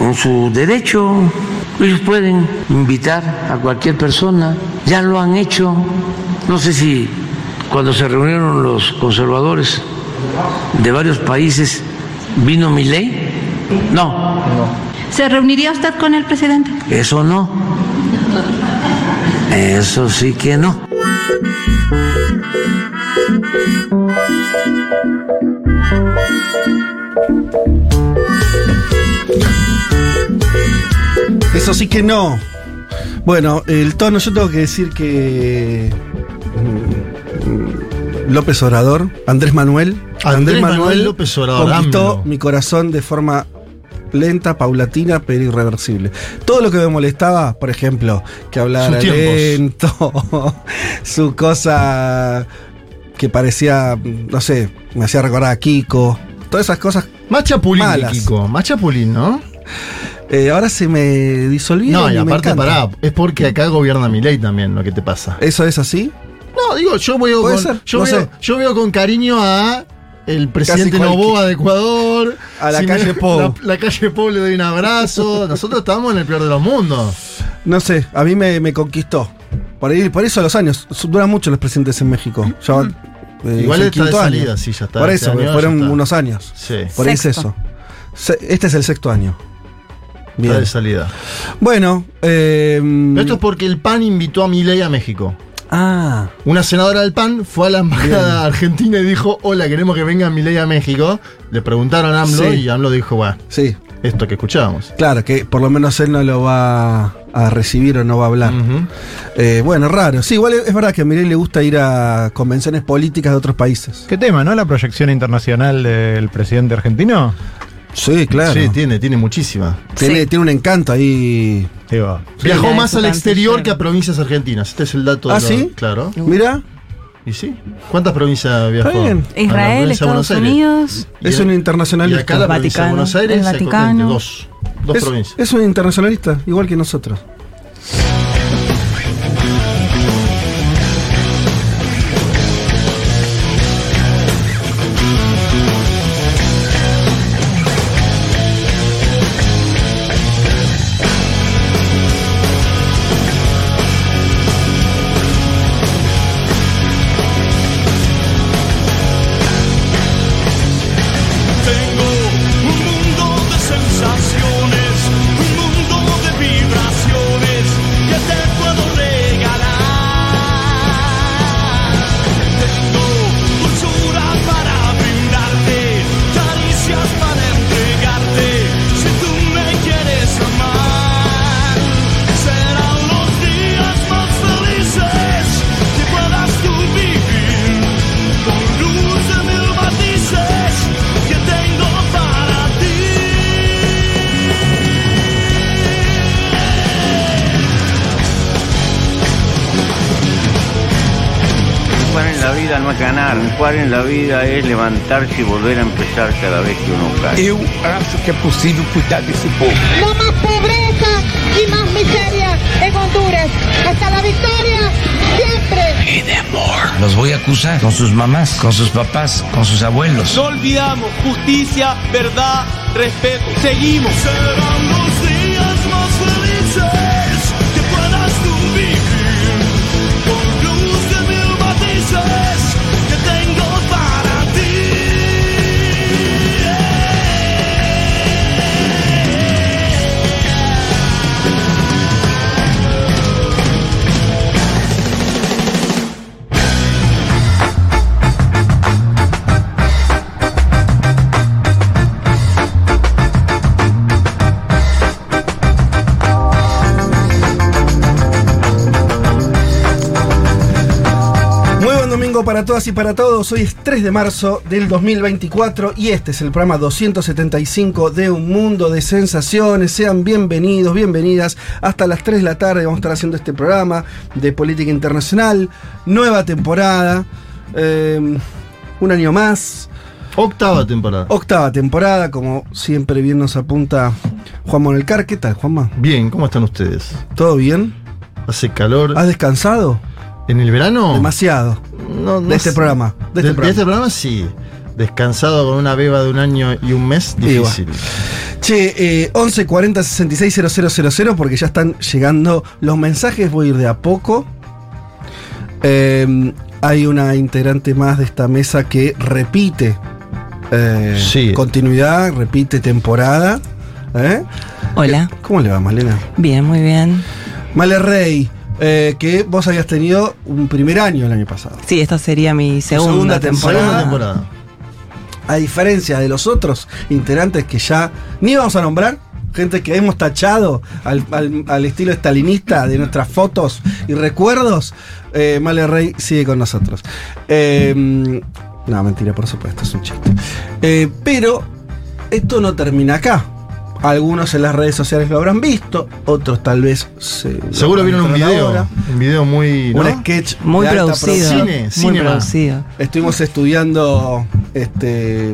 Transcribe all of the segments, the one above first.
en su derecho. Ellos pueden invitar a cualquier persona, ya lo han hecho. No sé si cuando se reunieron los conservadores de varios países vino mi ley. No, ¿Se reuniría usted con el presidente? eso no. Eso sí que no. Eso sí que no. Bueno, el tono, yo tengo que decir que. mm, López Obrador, Andrés Manuel. Andrés Manuel López Obrador, Conquistó AMLO. mi corazón de forma lenta, paulatina, pero irreversible. Todo lo que me molestaba, por ejemplo, que hablara lento, su cosa que parecía, no sé, me hacía recordar a Kiko. Todas esas cosas. Más chapulín, que Malas. Kiko. Más chapulín, ¿no? Eh, ahora se me disolvieron. No, y aparte, pará, es porque acá gobierna mi ley también lo que te pasa. ¿Eso es así? No, digo, yo veo con, ser, yo, no veo, sé. yo veo con cariño a el presidente Novoa de Ecuador. A la calle Pou. La, la calle Pou le doy un abrazo. Nosotros estamos en el peor de los mundos. No sé, a mí me, me conquistó. Por, ahí, por eso los años. Duran mucho los presidentes en México. Ya va, eh, Igual está de quinto año. salida, sí, ya está. Por Este eso, año fueron unos años. Sí, Por ahí es Sexto. eso. Se- Este es el sexto año. Está Bien. de salida. Bueno, eh, esto es porque el PAN invitó a Milei a México. Ah, Una senadora del PAN fue a la embajada argentina y dijo, hola, queremos que venga Milei a México. Le preguntaron a AMLO Sí. y AMLO dijo, bueno, sí. esto que escuchábamos. Claro, que por lo menos él no lo va a recibir o no va a hablar. Eh, bueno, raro. Sí, igual es es verdad que a Milei le gusta ir a convenciones políticas de otros países. ¿Qué tema, no? La proyección internacional del presidente argentino. Sí, claro. Sí, tiene, tiene muchísima. tiene, Sí. tiene un encanto ahí. Digo, Viajó la más de al exterior que a provincias argentinas. Este es el dato. de ¿Ah, lo- sí? Claro. Mira, ¿Y sí? ¿Cuántas provincias viajó? Está bien. La Israel, provincia de Estados. Unidos. Y es un Y internacionalista. acá la provincia de Vaticano, Buenos Aires el Vaticano. dos. Dos es, provincias. es un internacionalista, igual que nosotros. Levantarse y volver a empezar cada vez que uno cae. Eu acho que é possível cuidar desse povo. No más pobreza y más miseria en Honduras. Hasta la victoria, siempre. Los voy a acusar con sus mamás, con sus papás, con sus abuelos. No olvidamos justicia, verdad, respeto. Seguimos. Serán los días más felices Para todas y para todos. Hoy es 3 de marzo del 2024 y este es el programa 275 de Un Mundo de Sensaciones. Sean bienvenidos, bienvenidas. Hasta las 3 de la tarde vamos a estar haciendo este programa de política internacional. Nueva temporada. eh, un año más. Octava temporada. Octava temporada, como siempre bien nos apunta Juan Manuel Car. ¿Qué tal, Juanma? Bien, ¿cómo están ustedes? ¿Todo bien? ¿Hace calor? ¿Has descansado? ¿En el verano? Demasiado. No, no De este sé. programa. De este De, de programa. este programa sí. Descansado con una beba de un año y un mes, difícil. Che, eh, 11 40 66 000 porque ya están llegando los mensajes. Voy a ir de a poco. Eh, hay una integrante más de esta mesa que repite eh, Sí. continuidad, repite temporada. ¿Eh? Hola. ¿Cómo le va, Malena? Bien, muy bien. Male Rey, eh, que vos habías tenido un primer año el año pasado. Sí, esta sería mi segunda, segunda temporada. temporada. Segunda temporada. A diferencia de los otros integrantes que ya ni vamos a nombrar, gente que hemos tachado al, al- al estilo estalinista de nuestras fotos y recuerdos, eh, Male Rey sigue con nosotros. Eh, no, mentira, por supuesto, es un chiste. Eh, pero esto no termina acá. Algunos en las redes sociales lo habrán visto, otros tal vez se Seguro vieron un video. ahora. Un video muy. ¿no? Un sketch Muy de producido. Cine, muy producido. Estuvimos estudiando este,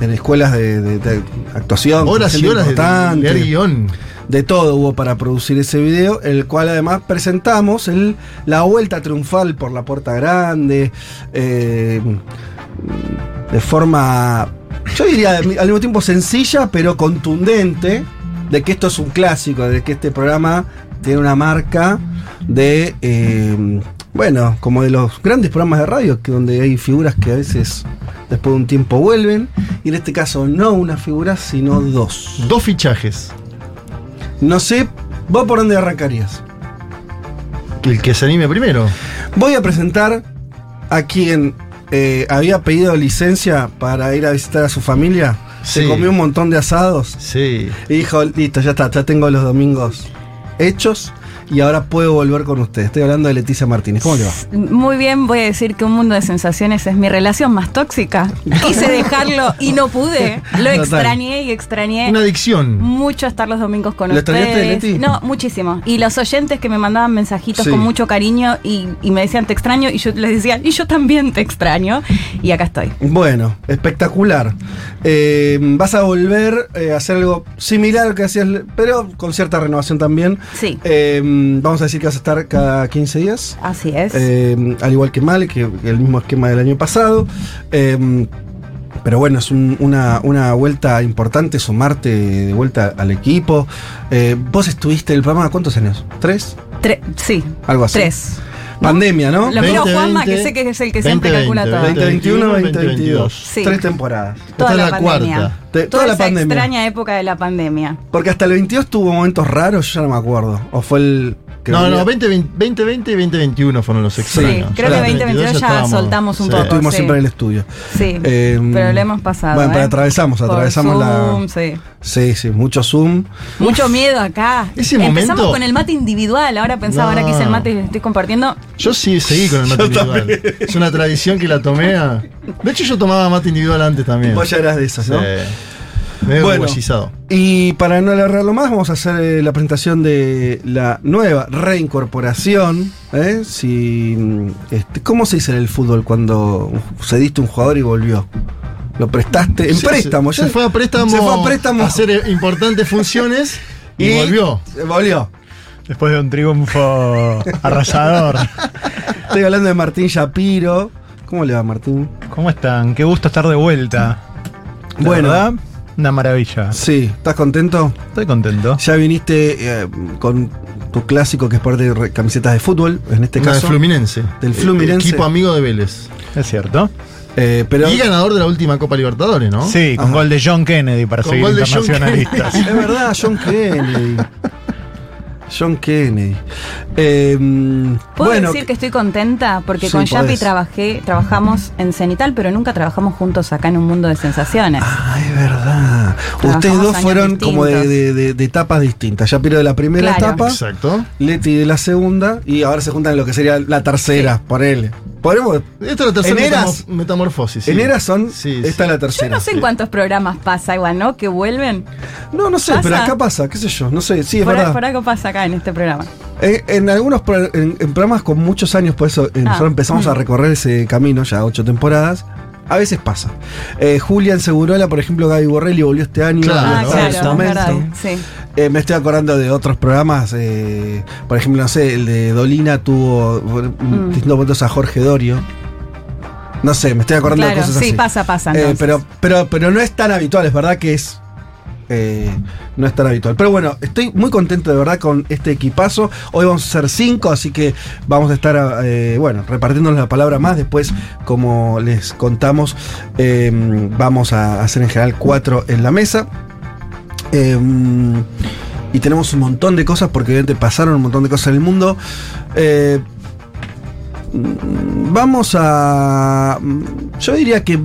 en escuelas de, de- de actuación. Horas y horas de leer guion. De todo hubo para producir ese video, el cual además presentamos el, la vuelta triunfal por la puerta grande, eh, de forma, yo diría al mismo tiempo sencilla, pero contundente, de que esto es un clásico, de que este programa tiene una marca de, eh, bueno, como de los grandes programas de radio, que donde hay figuras que a veces después de un tiempo vuelven, y en este caso no una figura, sino dos. Dos fichajes. No sé, ¿vos por dónde arrancarías? El que se anime primero. Voy a presentar a quien eh, había pedido licencia para ir a visitar a su familia. Se comió un montón de asados Sí. y dijo, listo, ya está, ya tengo los domingos hechos y ahora puedo volver con ustedes. Estoy hablando de Leticia Martínez. ¿Cómo le va? Muy bien, voy a decir que un mundo de sensaciones es mi relación más tóxica. Quise dejarlo y no pude. Lo Total. extrañé y extrañé Una adicción. mucho estar los domingos con ¿Lo extrañaste, ustedes. Leti? No, muchísimo. Y los oyentes que me mandaban mensajitos Sí. con mucho cariño y, y me decían te extraño y yo les decía y yo también te extraño y acá estoy. Bueno, espectacular. Eh, vas a volver eh, a hacer algo similar a lo que hacías, pero con cierta renovación también. Sí. Eh, vamos a decir que vas a estar cada 15 días. Así es. Eh, al igual que Mal, que, que el mismo esquema del año pasado. Eh, pero bueno, es un- una, una vuelta importante, sumarte de vuelta al equipo. Eh, vos estuviste en el programa, ¿cuántos años? ¿Tres? Tre- sí. Algo así. Tres. Pandemia, ¿no? Lo miro a 20, Juanma, que 20, sé que es el que siempre 20, calcula todo. 2021, 2022. 2022. Sí. Tres temporadas. Toda Esta la, es la pandemia. cuarta. Te- Toda, toda la esa pandemia. extraña época de la pandemia. Porque hasta el 22 tuvo momentos raros, yo ya no me acuerdo. O fue el. No, no, 2020, 2020 y 2021 fueron los extraños. creo Ya que 2022 ya estábamos- soltamos un sí. poco. Estuvimos sí. siempre en el estudio. Sí. Eh, pero lo hemos pasado. Bueno, pero ¿eh? atravesamos, Por atravesamos la. Zoom, sí. Sí, sí, mucho Zoom. Mucho miedo acá. Ese Empezamos momento- con el mate individual. Ahora pensaba, ahora que hice el mate y estoy compartiendo. Yo sí seguí con el mate individual. Es una tradición que la tomé a... De hecho, yo tomaba mate individual antes también. Vos ya eras de esas, ¿no? Medio Bueno. Y para no alargarlo más, vamos a hacer eh, la presentación de la nueva reincorporación. ¿eh? Si, mm, este, ¿Cómo se dice en el fútbol cuando cediste un jugador y volvió? Lo prestaste en Se- préstamo. Se, ya- se fue a préstamo. Se fue a préstamo. a hacer eh, importantes funciones y, volvió. Volvió. Después de un triunfo arrasador. Estoy hablando de Martín Shapiro. ¿Cómo le va, Martín? ¿Cómo están? Qué gusto estar de vuelta. Bueno. verdad, una maravilla. Sí, ¿estás contento? Estoy contento. Ya viniste eh, con tu clásico que es parte de camisetas de fútbol, en este Una caso. Fluminense. Del Fluminense. Equipo amigo de Vélez. Es cierto. Eh, pero Y ganador de la última Copa Libertadores, ¿no? Sí, con Ajá. gol de John Kennedy para Con seguir internacionalistas. es verdad, John Kennedy. John Kennedy. Eh, ¿Puedo bueno, decir que estoy contenta? Porque Sí, con Yapi trabajé, trabajamos en Cenital, pero nunca trabajamos juntos acá en un mundo de sensaciones. Ah, es verdad. Trabajamos Ustedes dos fueron como de, distintos. de- de- de etapas distintas. Shapiro de la primera Claro. etapa, Exacto. Leti de la segunda, y ahora se juntan en lo que sería la tercera, por él. Podemos. Esta es la tercera En eras- metamo- metamorfosis. sí. En eras son. Sí, esta es la tercera. Yo no sé en cuántos programas pasa igual, ¿no? Que vuelven. No, no sé, ¿Pasa? pero acá pasa, qué sé yo, no sé, sí, es por, verdad. por algo pasa acá en este programa. En algunos pro- en, en programas con muchos años, por eso eh, Ah. nosotros empezamos a Mm. recorrer ese camino, ya ocho temporadas. A veces pasa. Eh, Julián Segurola, por ejemplo, Gaby Borrelli volvió este año. Claro, ah, ¿no? claro, en su es momento. Sí. Eh, me estoy acordando de otros programas. eh, por ejemplo, no sé, el de Dolina tuvo Mm. distintos momentos a Jorge Dorio. No sé, me estoy acordando de cosas sí, así. pasa, pasa. Eh, pero, pero, pero no es tan habitual, es verdad que es eh, no es tan habitual. Pero bueno, estoy muy contento de verdad con este equipazo. Hoy vamos a ser cinco, así que vamos a estar, eh, bueno, repartiéndonos la palabra más. Después, como les contamos, eh, vamos a hacer en general cuatro en la mesa. Eh, y tenemos un montón de cosas, porque obviamente pasaron un montón de cosas en el mundo. Eh, mm, vamos a. mm, Yo diría que.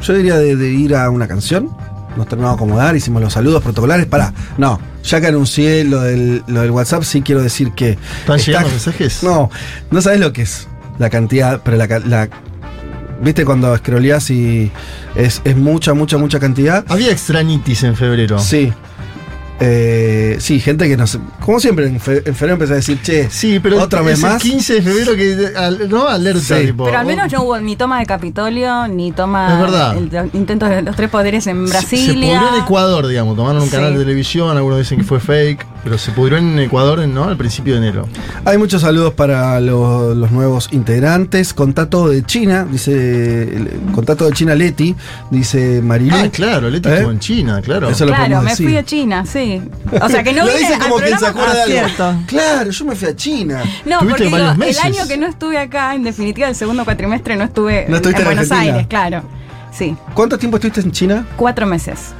Yo diría de ir a una canción. Nos terminamos de acomodar, hicimos los saludos protocolares. Pará, no, ya que anuncié lo del, lo del WhatsApp, sí quiero decir que. ¿Están llegando mensajes? No, no sabes lo que es la cantidad, pero la. la- ¿Viste cuando scrolleás y es, es mucha, mucha, mucha cantidad? Había extrañitis en febrero. Sí. Eh, sí, gente que nos. Como siempre, en, fe- en febrero empecé a decir, che, Sí, pero otra es vez el más. 15 de febrero que al- no alerta Sí. tipo. Pero al menos no hubo ni toma de Capitolio, ni toma Es verdad. el- el intento de los tres poderes en Se- Se pudrió en Ecuador, digamos. Tomaron un Sí. canal de televisión, algunos dicen que fue fake, pero se pudrió en Ecuador, ¿no? Al principio de enero. Hay muchos saludos para lo- los nuevos integrantes. Contacto de China, dice. Contacto de China Leti, dice Marilu. Ah, claro, Leti ¿Eh? estuvo en China, claro. Eso lo Claro, me decir. fui a China, sí. O sea que no Lo vine dice al como quien se programa. acuerda de algo. Ah. Claro, yo me fui a China. No, porque digo, el año que no estuve acá, en definitiva, el segundo cuatrimestre no estuve No en en Buenos Argentina. Aires, claro. Sí, ¿Cuánto tiempo estuviste en China? cuatro meses.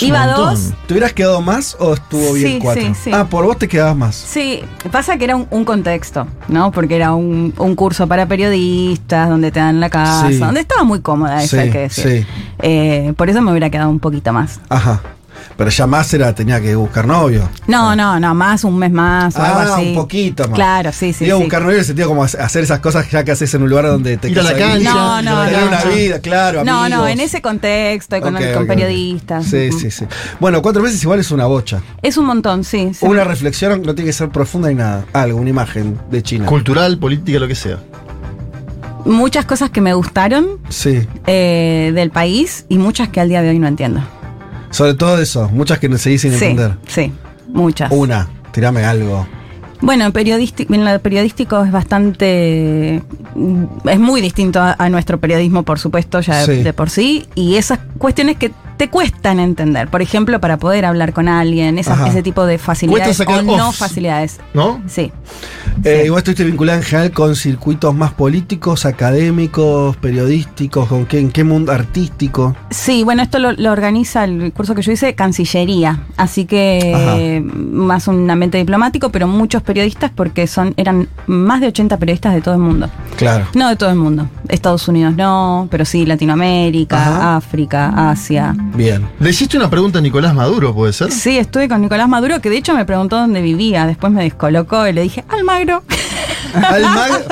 Iba montón. dos. ¿Te hubieras quedado más o estuvo bien Sí, cuatro? sí, sí. Ah, por vos te quedabas más. Sí, pasa que era un, un contexto, ¿no? Porque era un, un curso para periodistas, donde te dan la casa, Sí. donde estaba muy cómoda, eso Sí, hay que decir. sí. Eh, por eso me hubiera quedado un poquito más. Ajá. Pero ya más era, tenía que buscar novio. No, no, no, más, un mes más o algo Ah, así. un poquito más. Claro, sí, sí. Digo, sí. buscar novio en el sentido como hacer esas cosas ya que haces en un lugar donde te Ir a la cancha, No, no, tener no, una no. vida, claro, No, no, en ese contexto con, Ok, con periodistas. Sí, sí, sí. Bueno, cuatro meses igual es una bocha. Es un montón, sí. sí. Una reflexión no tiene que ser profunda ni nada. Algo, una imagen de China. Cultural, política, lo que sea. Muchas cosas que me gustaron Sí. eh, del país y muchas que al día de hoy no entiendo. Sobre todo eso, muchas que no se dicen sí, entender. sí, muchas. Una, tirame algo. Bueno, en, lo periodístico es bastante. Es muy distinto a, a nuestro periodismo, por supuesto, ya de, Sí. de por sí. Y esas cuestiones que te cuestan entender. Por ejemplo, para poder hablar con alguien, esas- ese tipo de facilidades o no facilidades. ¿No? Sí. Eh, Sí. Igual estuviste vinculada en general con circuitos más políticos, académicos, periodísticos, con qué, en qué mundo artístico. Sí, bueno, esto lo, lo organiza el curso que yo hice, Cancillería. Así que Ajá. más un ambiente diplomático, pero muchos periodistas, porque son eran más de 80 periodistas de todo el mundo. Claro. No de todo el mundo. Estados Unidos no, pero sí Latinoamérica, Ajá. África, Asia. Bien. Le hiciste una pregunta a Nicolás Maduro, ¿puede ser? Sí, estuve con Nicolás Maduro, que de hecho me preguntó dónde vivía. Después me descolocó y le dije, Almagro. Almagro.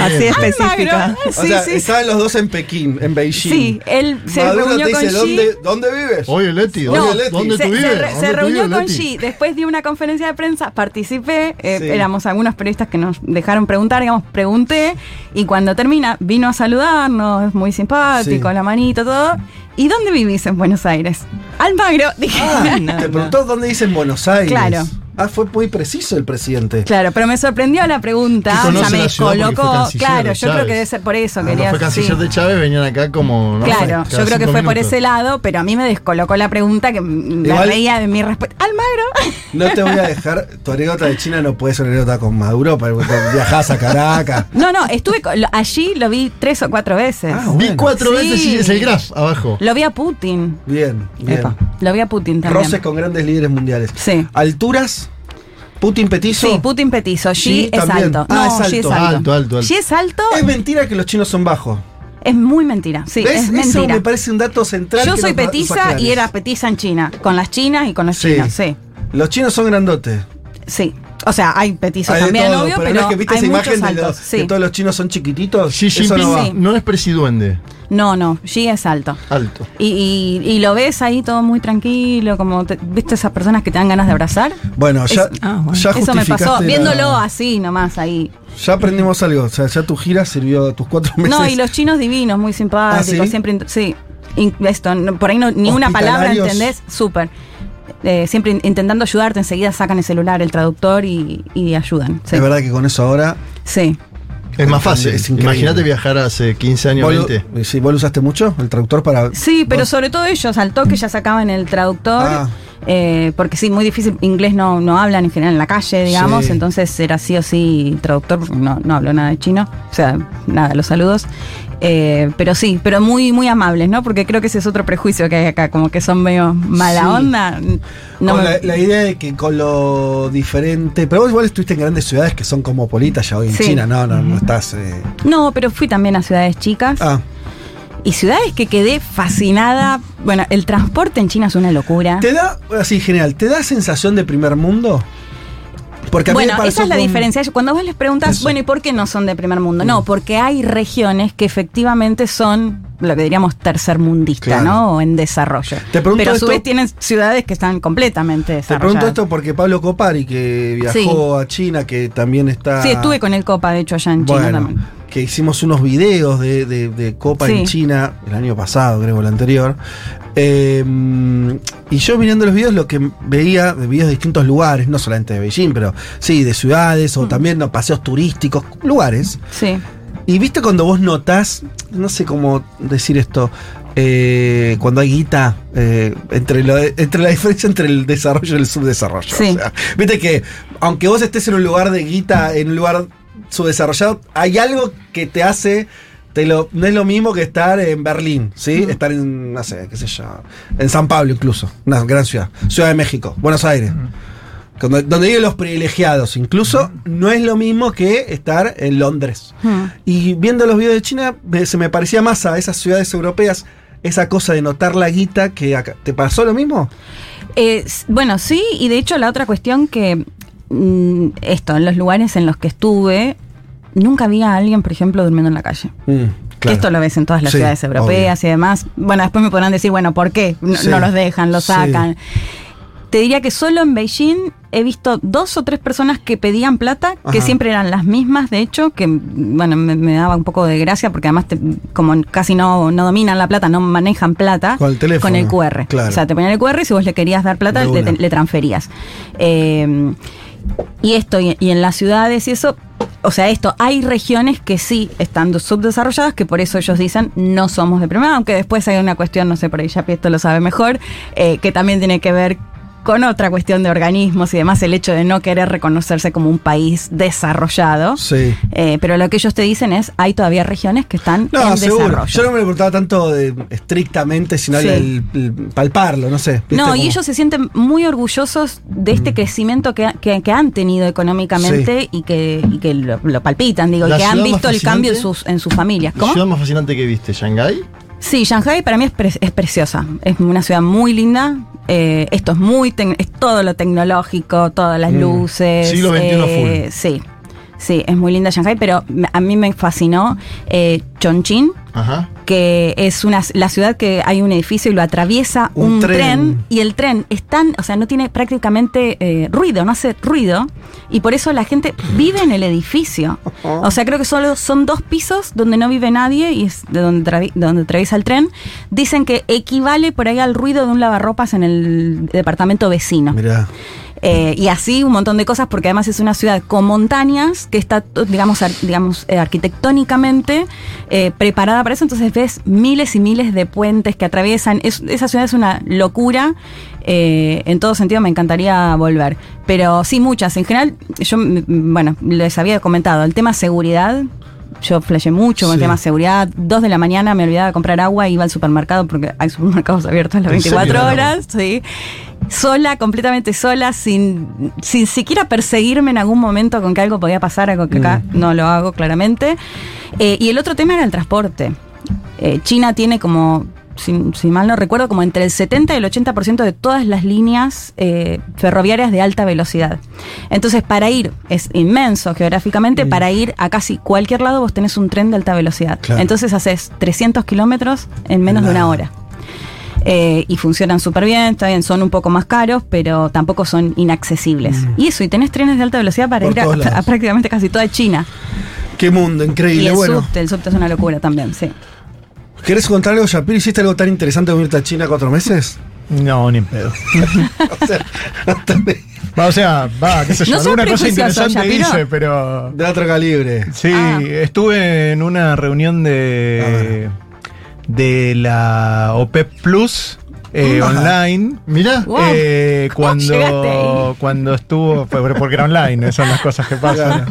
Así específica. Almagro. o Sí, sea, sí. estaban los dos en Pekín, en Beijing. Sí, él se Maduro reunió te con dice, Xi. ¿dónde, ¿dónde vives? Oye, Leti, No, ¿dónde, Leti. ¿dónde se, tú se vives? re- ¿Dónde se reunió vives, con Leti? Xi, después de una conferencia de prensa, participé, eh, Sí. éramos algunos periodistas que nos dejaron preguntar, digamos, pregunté, y cuando termina, vino a saludarnos, muy simpático, Sí. la manito, todo. ¿Y dónde vivís en Buenos Aires? Almagro, dije. Ah, no, te no. preguntó dónde dice en Buenos Aires. Claro. Ah, fue muy preciso el presidente. Claro, pero me sorprendió la pregunta, o sea, me la descolocó. Claro, de yo creo que debe ser por eso, Cuando quería fue canciller sí. de Chávez, venían acá como. ¿no? Claro, Cada yo creo que fue por ese lado, pero a mí me descolocó la pregunta que Igual- reía de mi respuesta. Almagro. No te voy a dejar, tu anécdota de China no puede ser una anécdota con Maduro, porque viajás a Caracas. No, no, estuve allí, lo vi tres o cuatro veces. Ah, Vi cuatro Sí. veces y es el graph abajo. Lo vi a Putin. Bien, bien. Epa, lo vi a Putin también. Roces con grandes líderes mundiales. Sí. ¿Alturas? ¿Putin petizo? Sí, Putin petizo. Xi es alto. Ah, No, es Xi es alto. alto. Alto, alto, alto. Xi es alto. Es mentira que los chinos son bajos. Es muy mentira. Sí, ¿Ves? es Eso mentira. me parece un dato central. Yo soy petiza y era petiza en China. Con las chinas y con los Sí. chinos. Sí. Los chinos son grandotes. Sí. O sea, hay petizos Hay también, todo, obvio, pero, pero, no es que viste hay esa imagen de altos. los, sí. que todos los chinos son chiquititos. Xi Jinping no va. Sí. no es presiduende. No, no, Xi es alto. Alto. Y, y- y lo ves ahí todo muy tranquilo, como te- viste esas personas que te dan ganas de abrazar. Bueno, ya, Es- ah, bueno. ya Eso me pasó, justificaste viéndolo así nomás ahí. Ya aprendimos algo. O sea, ya tu gira sirvió tus cuatro meses. No, y los chinos divinos, muy simpáticos, ¿Ah, sí? siempre, sí, esto, no- por ahí no, ni una palabra entendés, súper. Eh, siempre in- intentando ayudarte, enseguida sacan el celular, el traductor y, y ayudan. Sí. Es verdad que con eso ahora Sí. Es más fácil. Imagínate viajar hace 15 años, ¿Vos lo- 20. sí, ¿Vos lo usaste mucho, el traductor, para...? Sí, pero vos- sobre todo ellos, al toque ya sacaban el traductor. Ah. Eh, porque sí, muy difícil, inglés no, no hablan en general en la calle, digamos, Sí. entonces era sí o sí traductor, porque no, no hablo nada de chino, o sea, nada, los saludos. Eh, pero sí, pero muy, muy amables, ¿no? Porque creo que ese es otro prejuicio que hay acá, como que son medio mala Sí. onda. No me- la, la idea de que con lo diferente. Pero vos igual estuviste en grandes ciudades que son cosmopolitas ya hoy en Sí. China. No, no, no estás. eh, No, pero fui también a ciudades chicas. Ah, Y ciudades que quedé fascinada. Bueno, el transporte en China es una locura. ¿te da, así en general, ¿te da sensación de primer mundo? Porque a mí Bueno, esa es la con- diferencia. Cuando vos les preguntas, Eso. bueno, ¿y por qué no son de primer mundo? Mm. No, porque hay regiones que efectivamente son lo que diríamos tercermundista, Claro. ¿no? O en desarrollo. Te pregunto Pero a su esto- vez tienen ciudades que están completamente Te desarrolladas. pregunto esto porque Pablo Copari, que viajó a China, que también está. Sí, estuve con el Copa, de hecho, allá en China también. que hicimos unos videos de, de- de Copa Sí. en China el año pasado, creo, el anterior. Eh, y yo mirando los videos, lo que veía de videos de distintos lugares, no solamente de Beijing, pero sí, de ciudades Mm. o también no, paseos turísticos, lugares. Sí. Y viste cuando vos notás, no sé cómo decir esto, eh, cuando hay guita, eh, entre, lo- entre la diferencia entre el desarrollo y el subdesarrollo. Sí. O sea, viste que aunque vos estés en un lugar de guita, en un lugar subdesarrollado, hay algo que te hace. Te lo, no es lo mismo que estar en Berlín, ¿sí? Estar en, no sé, qué sé yo, en San Pablo incluso, una gran ciudad. Ciudad de México, Buenos Aires. Donde, donde viven los privilegiados. Incluso no es lo mismo que estar en Londres. Y viendo los videos de China, se me parecía más a esas ciudades europeas, esa cosa de notar la guita que acá. ¿Te pasó lo mismo? Eh, bueno, sí, y de hecho la otra cuestión que mm, esto, en los lugares en los que estuve, nunca había alguien, por ejemplo, durmiendo en la calle. Que esto lo ves en todas las Sí, ciudades europeas y demás. Bueno, después me podrán decir, bueno, ¿por qué? No, Sí. no los dejan, los Sí. sacan. Te diría que solo en Beijing he visto dos o tres personas que pedían plata, que siempre eran las mismas, de hecho, que bueno, me, me daba un poco de gracia porque además te- como casi no, no dominan la plata, no manejan plata, Con el teléfono, con el QR. claro. O sea, te ponían el QR y si vos le querías dar plata, le, le transferías. Eh, y esto, y, en las ciudades y eso, o sea, esto, hay regiones que sí están subdesarrolladas, que por eso ellos dicen no somos de primera, aunque después hay una cuestión, no sé, por ahí ya esto lo sabe mejor, eh, que también tiene que ver con otra cuestión de organismos y demás, el hecho de no querer reconocerse como un país desarrollado. Sí. Eh, pero lo que ellos te dicen es, hay todavía regiones que están No, en seguro. desarrollo. Yo no me lo preguntaba tanto de, estrictamente, sino Sí. el, el palparlo, no sé. No, Como- y ellos se sienten muy orgullosos de este crecimiento que, que- que han tenido económicamente y que, y que lo, lo palpitan, digo, y ¿La que han visto el cambio en sus, en sus familias. ¿La ¿Cómo? ciudad más fascinante que viste? ¿Shanghái? Sí, Shanghai para mí es, pre- es preciosa. Es una ciudad muy linda. Eh, esto es muy es todo lo tecnológico, todas las Mm. luces. Siglo XXI eh, Sí, sí, es muy linda Shanghai, pero a mí me fascinó eh, Chongqing, Ajá. que es una la ciudad que hay un edificio y lo atraviesa Un un, tren. tren. y el tren es tan, o sea, no tiene prácticamente eh, ruido, no hace ruido y por eso la gente vive en el edificio. O sea, creo que solo son dos pisos donde no vive nadie y es de donde, travi- donde atraviesa el tren. Dicen que equivale por ahí al ruido de un lavarropas en el departamento vecino. Mirá. Eh, y así un montón de cosas, porque además es una ciudad con montañas que está, digamos, digamos eh, arquitectónicamente eh, preparada para eso. Entonces ves miles y miles de puentes que atraviesan. Es- esa ciudad es una locura. en todo sentido me encantaría volver. Pero sí, muchas. En general, yo, mm, bueno, les había comentado, el tema seguridad. Yo flashé mucho con Sí. el tema seguridad. Dos de la mañana me olvidaba de comprar agua, iba al supermercado porque hay supermercados abiertos las ¿En serio? 24 horas. Sí. Sola, completamente sola, sin, sin siquiera perseguirme en algún momento con que algo podía pasar, algo que acá Mm. no lo hago claramente. Eh, y el otro tema era el transporte. Eh, China tiene como, si, si mal no recuerdo, como entre el 70 y el 80% de todas las líneas eh, ferroviarias de alta velocidad. Entonces, para ir, es inmenso geográficamente, para ir a casi cualquier lado vos tenés un tren de alta velocidad. Claro. Entonces haces 300 kilómetros en menos de una hora. Eh, y funcionan súper bien, está bien, son un poco más caros, pero tampoco son inaccesibles. Y eso, y tenés trenes de alta velocidad para Mm. Por ir a, prácticamente casi toda China. Qué mundo, y increíble. el Bueno, subte, el subte es una locura también, sí. ¿Querés contar algo, Shapiro? ¿Hiciste algo tan interesante como irte a China cuatro meses? No, ni en pedo. o sea, Va, o sea, va, qué sé yo, No alguna cosa interesante Shapiro. dice, pero. De otro calibre. Sí, Ah. estuve en una reunión de. de la OPEP Plus. eh, Ajá. online. Mirá. Wow. Eh, ¿Cómo llegaste cuando, cuando estuvo, fue porque era online, esas son las cosas que pasan.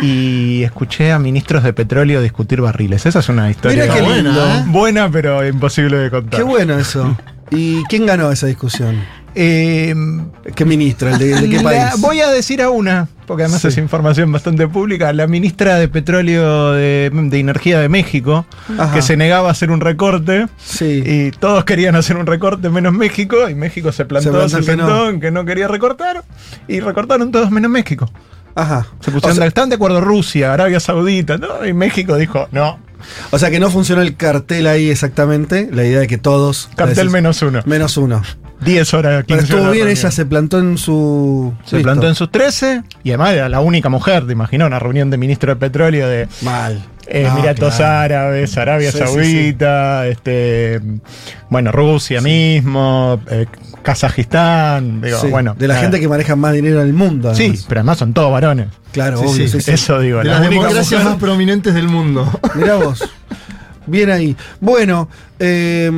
Y escuché a ministros de petróleo discutir barriles. Esa es una historia Mira qué buena, lindo. ¿eh? buena, pero imposible de contar. Qué bueno eso. ¿Y quién ganó esa discusión? Eh, ¿Qué ministro? ¿El de, de qué la- país? voy a decir a una, porque además Sí. es información bastante pública, la ministra de Petróleo de, de Energía de México, Ajá. que se negaba a hacer un recorte. Sí. Y todos querían hacer un recorte menos México, y México se plantó, plantó se, sentó no. en que no quería recortar, y recortaron todos menos México. Ajá. Se pusieron o, sea, de- estaban de acuerdo Rusia, Arabia Saudita, ¿no? y México dijo, no, o sea que no funcionó el cartel ahí exactamente. La idea de que todos. cartel menos uno. Menos uno. 10 horas, 15 Pero estuvo horas bien, ella se plantó en su. Se Listo. plantó en sus 13 y además era la única mujer, te imaginas, una reunión de ministro de petróleo de Mal. Eh, No, Emiratos claro. Árabes, Arabia Sí, sí, Saudita, este bueno, Rusia mismo, eh, Kazajistán, digo, Sí, bueno. de la nada. gente que maneja más dinero en el mundo. Sí, pero además son todos varones. Claro, Sí, obvio. sí, sí, sí. Eso digo, De la las democracias mujer- más prominentes del mundo. Mirá vos. Bien ahí. Bueno, eh,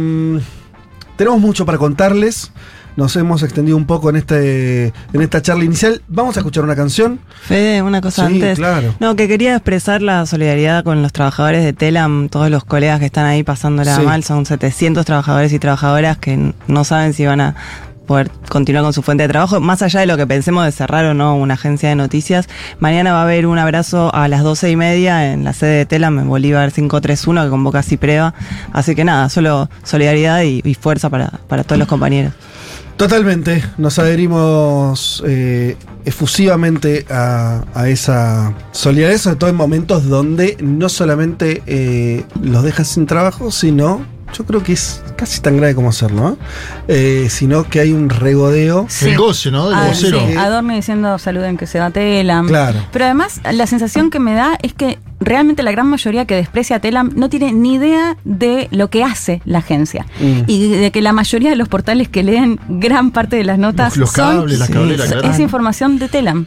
tenemos mucho para contarles. Nos hemos extendido un poco en este en esta charla inicial. Vamos a escuchar una canción. Fede, una cosa Sí, antes. claro. No, que quería expresar la solidaridad con los trabajadores de Telam, todos los colegas que están ahí pasándola Sí. mal. Son 700 trabajadores y trabajadoras que no saben si van a poder continuar con su fuente de trabajo. Más allá de lo que pensemos de cerrar o no una agencia de noticias, mañana va a haber un abrazo a las 12 y media en la sede de Telam, en Bolívar 531, que convoca Cipreva. Así que nada, solo solidaridad y, y fuerza para, para todos los compañeros. Totalmente. Nos adherimos eh, efusivamente a, esa solidaridad, sobre todo en momentos donde no solamente eh, los dejas sin trabajo, sino. Yo creo que es casi tan grave como hacerlo, ¿no? Eh, sino que hay un regodeo. Sí. El goce, ¿no? El Ah, vocero. sí, Adorno diciendo saluden que se va Telam. Claro. Pero además, la sensación que me da es que realmente la gran mayoría que desprecia a Telam no tiene ni idea de lo que hace la agencia. Mm. Y de que la mayoría de los portales que leen gran parte de las notas Los- los son- cables, las cableras, claro. es información de Telam.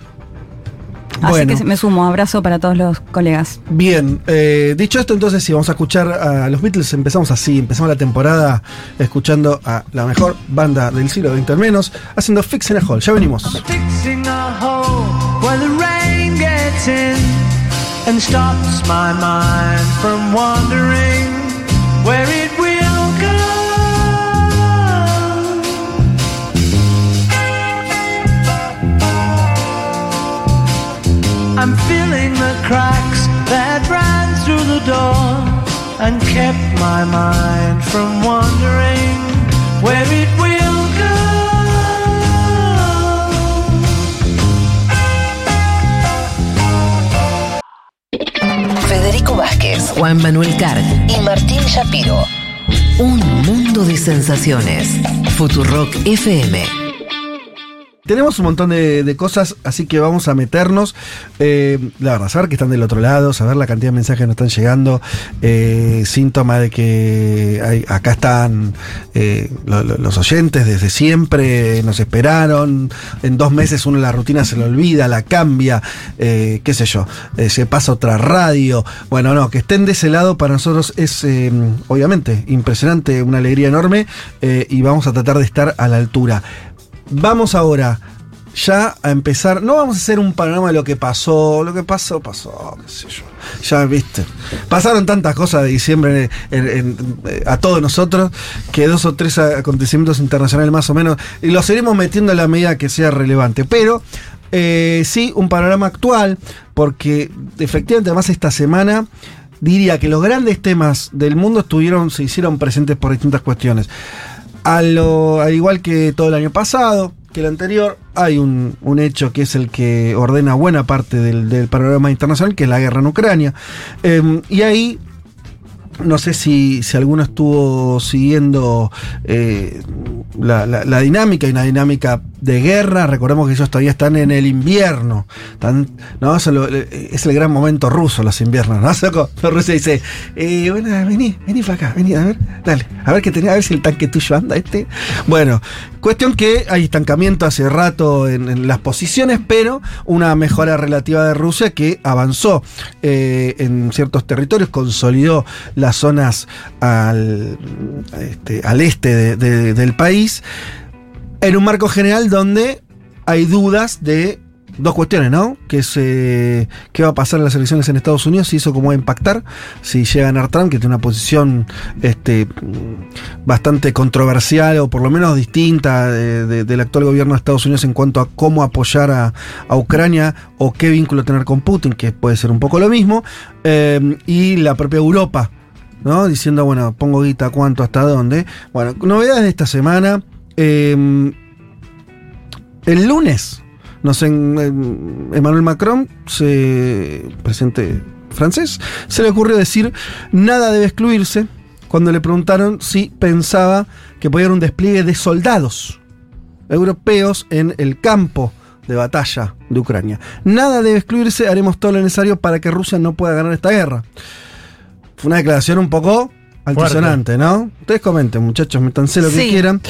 Así que me sumo, abrazo para todos los colegas. Bien, eh, dicho esto, entonces si vamos a escuchar a los Beatles, empezamos así, empezamos la temporada escuchando a la mejor banda del siglo XX al menos, haciendo Fix in a Hole. Ya venimos. Fixing a hole where the rain gets in and stops my mind from wandering where it I'm feeling the cracks that ran through the door and kept my mind from wandering where it will go. Federico Vázquez, Juan Manuel Carg y Martín Shapiro. Un mundo de sensaciones. Futurock FM. Tenemos un montón de, cosas, así que vamos a meternos. Eh, la verdad, saber que están del otro lado, saber la cantidad de mensajes que nos están llegando, eh, síntoma de que acá están eh, lo- lo- los oyentes desde siempre, nos esperaron. En dos meses uno la rutina se le olvida, la cambia, eh, qué sé yo, eh, se pasa otra radio. Bueno, no, que estén de ese lado para nosotros es obviamente impresionante, una alegría enorme y vamos a tratar de estar a la altura. Vamos ahora ya a empezar. No vamos a hacer un panorama de lo que pasó. Lo que pasó, pasó, qué sé yo. Ya viste. Pasaron tantas cosas de diciembre en- a todos nosotros que dos o tres acontecimientos internacionales más o menos. Y los seguiremos metiendo en la medida que sea relevante. Pero eh, sí, un panorama actual. Porque efectivamente, además, esta semana. Diría que los grandes temas del mundo estuvieron, se hicieron presentes por distintas cuestiones. A lo, al igual que todo el año pasado, que el anterior, hay un, un hecho que es el que ordena buena parte del, del panorama internacional, que es la guerra en Ucrania. Em, y ahí, no sé si, si alguno estuvo siguiendo eh, la, la- la dinámica, y una dinámica de guerra, recordemos que ellos todavía están en el invierno. Están- ¿no? Es el gran momento ruso, los inviernos. ¿no? Rusia dice, eh, bueno, vení, vení para acá, vení, a ver, dale, a ver qué tenía, a ver si el tanque tuyo anda este. Bueno, cuestión que hay estancamiento hace rato en, las posiciones, pero una mejora relativa de Rusia que avanzó eh, en ciertos territorios, consolidó las zonas al, este, este de- de- del país en un marco general donde hay dudas de dos cuestiones, ¿no? Que es eh, qué va a pasar en las elecciones en Estados Unidos, si eso cómo va a impactar, si llega a ganar Trump, que tiene una posición este, bastante controversial o por lo menos distinta de- de- del actual gobierno de Estados Unidos en cuanto a cómo apoyar a, a Ucrania o qué vínculo tener con Putin, que puede ser un poco lo mismo, eh, y la propia Europa. ¿no? Diciendo, bueno, pongo guita, cuánto, hasta dónde. Bueno, novedades de esta semana. Eh, el lunes, no sé, Emmanuel Macron, se, presidente francés, se le ocurrió decir nada debe excluirse cuando le preguntaron si pensaba que podía haber un despliegue de soldados europeos en el campo de batalla de Ucrania. Nada debe excluirse, haremos todo lo necesario para que Rusia no pueda ganar esta guerra. Fue una declaración un poco altisonante, ¿no? Ustedes comenten, muchachos, métanse lo que quieran.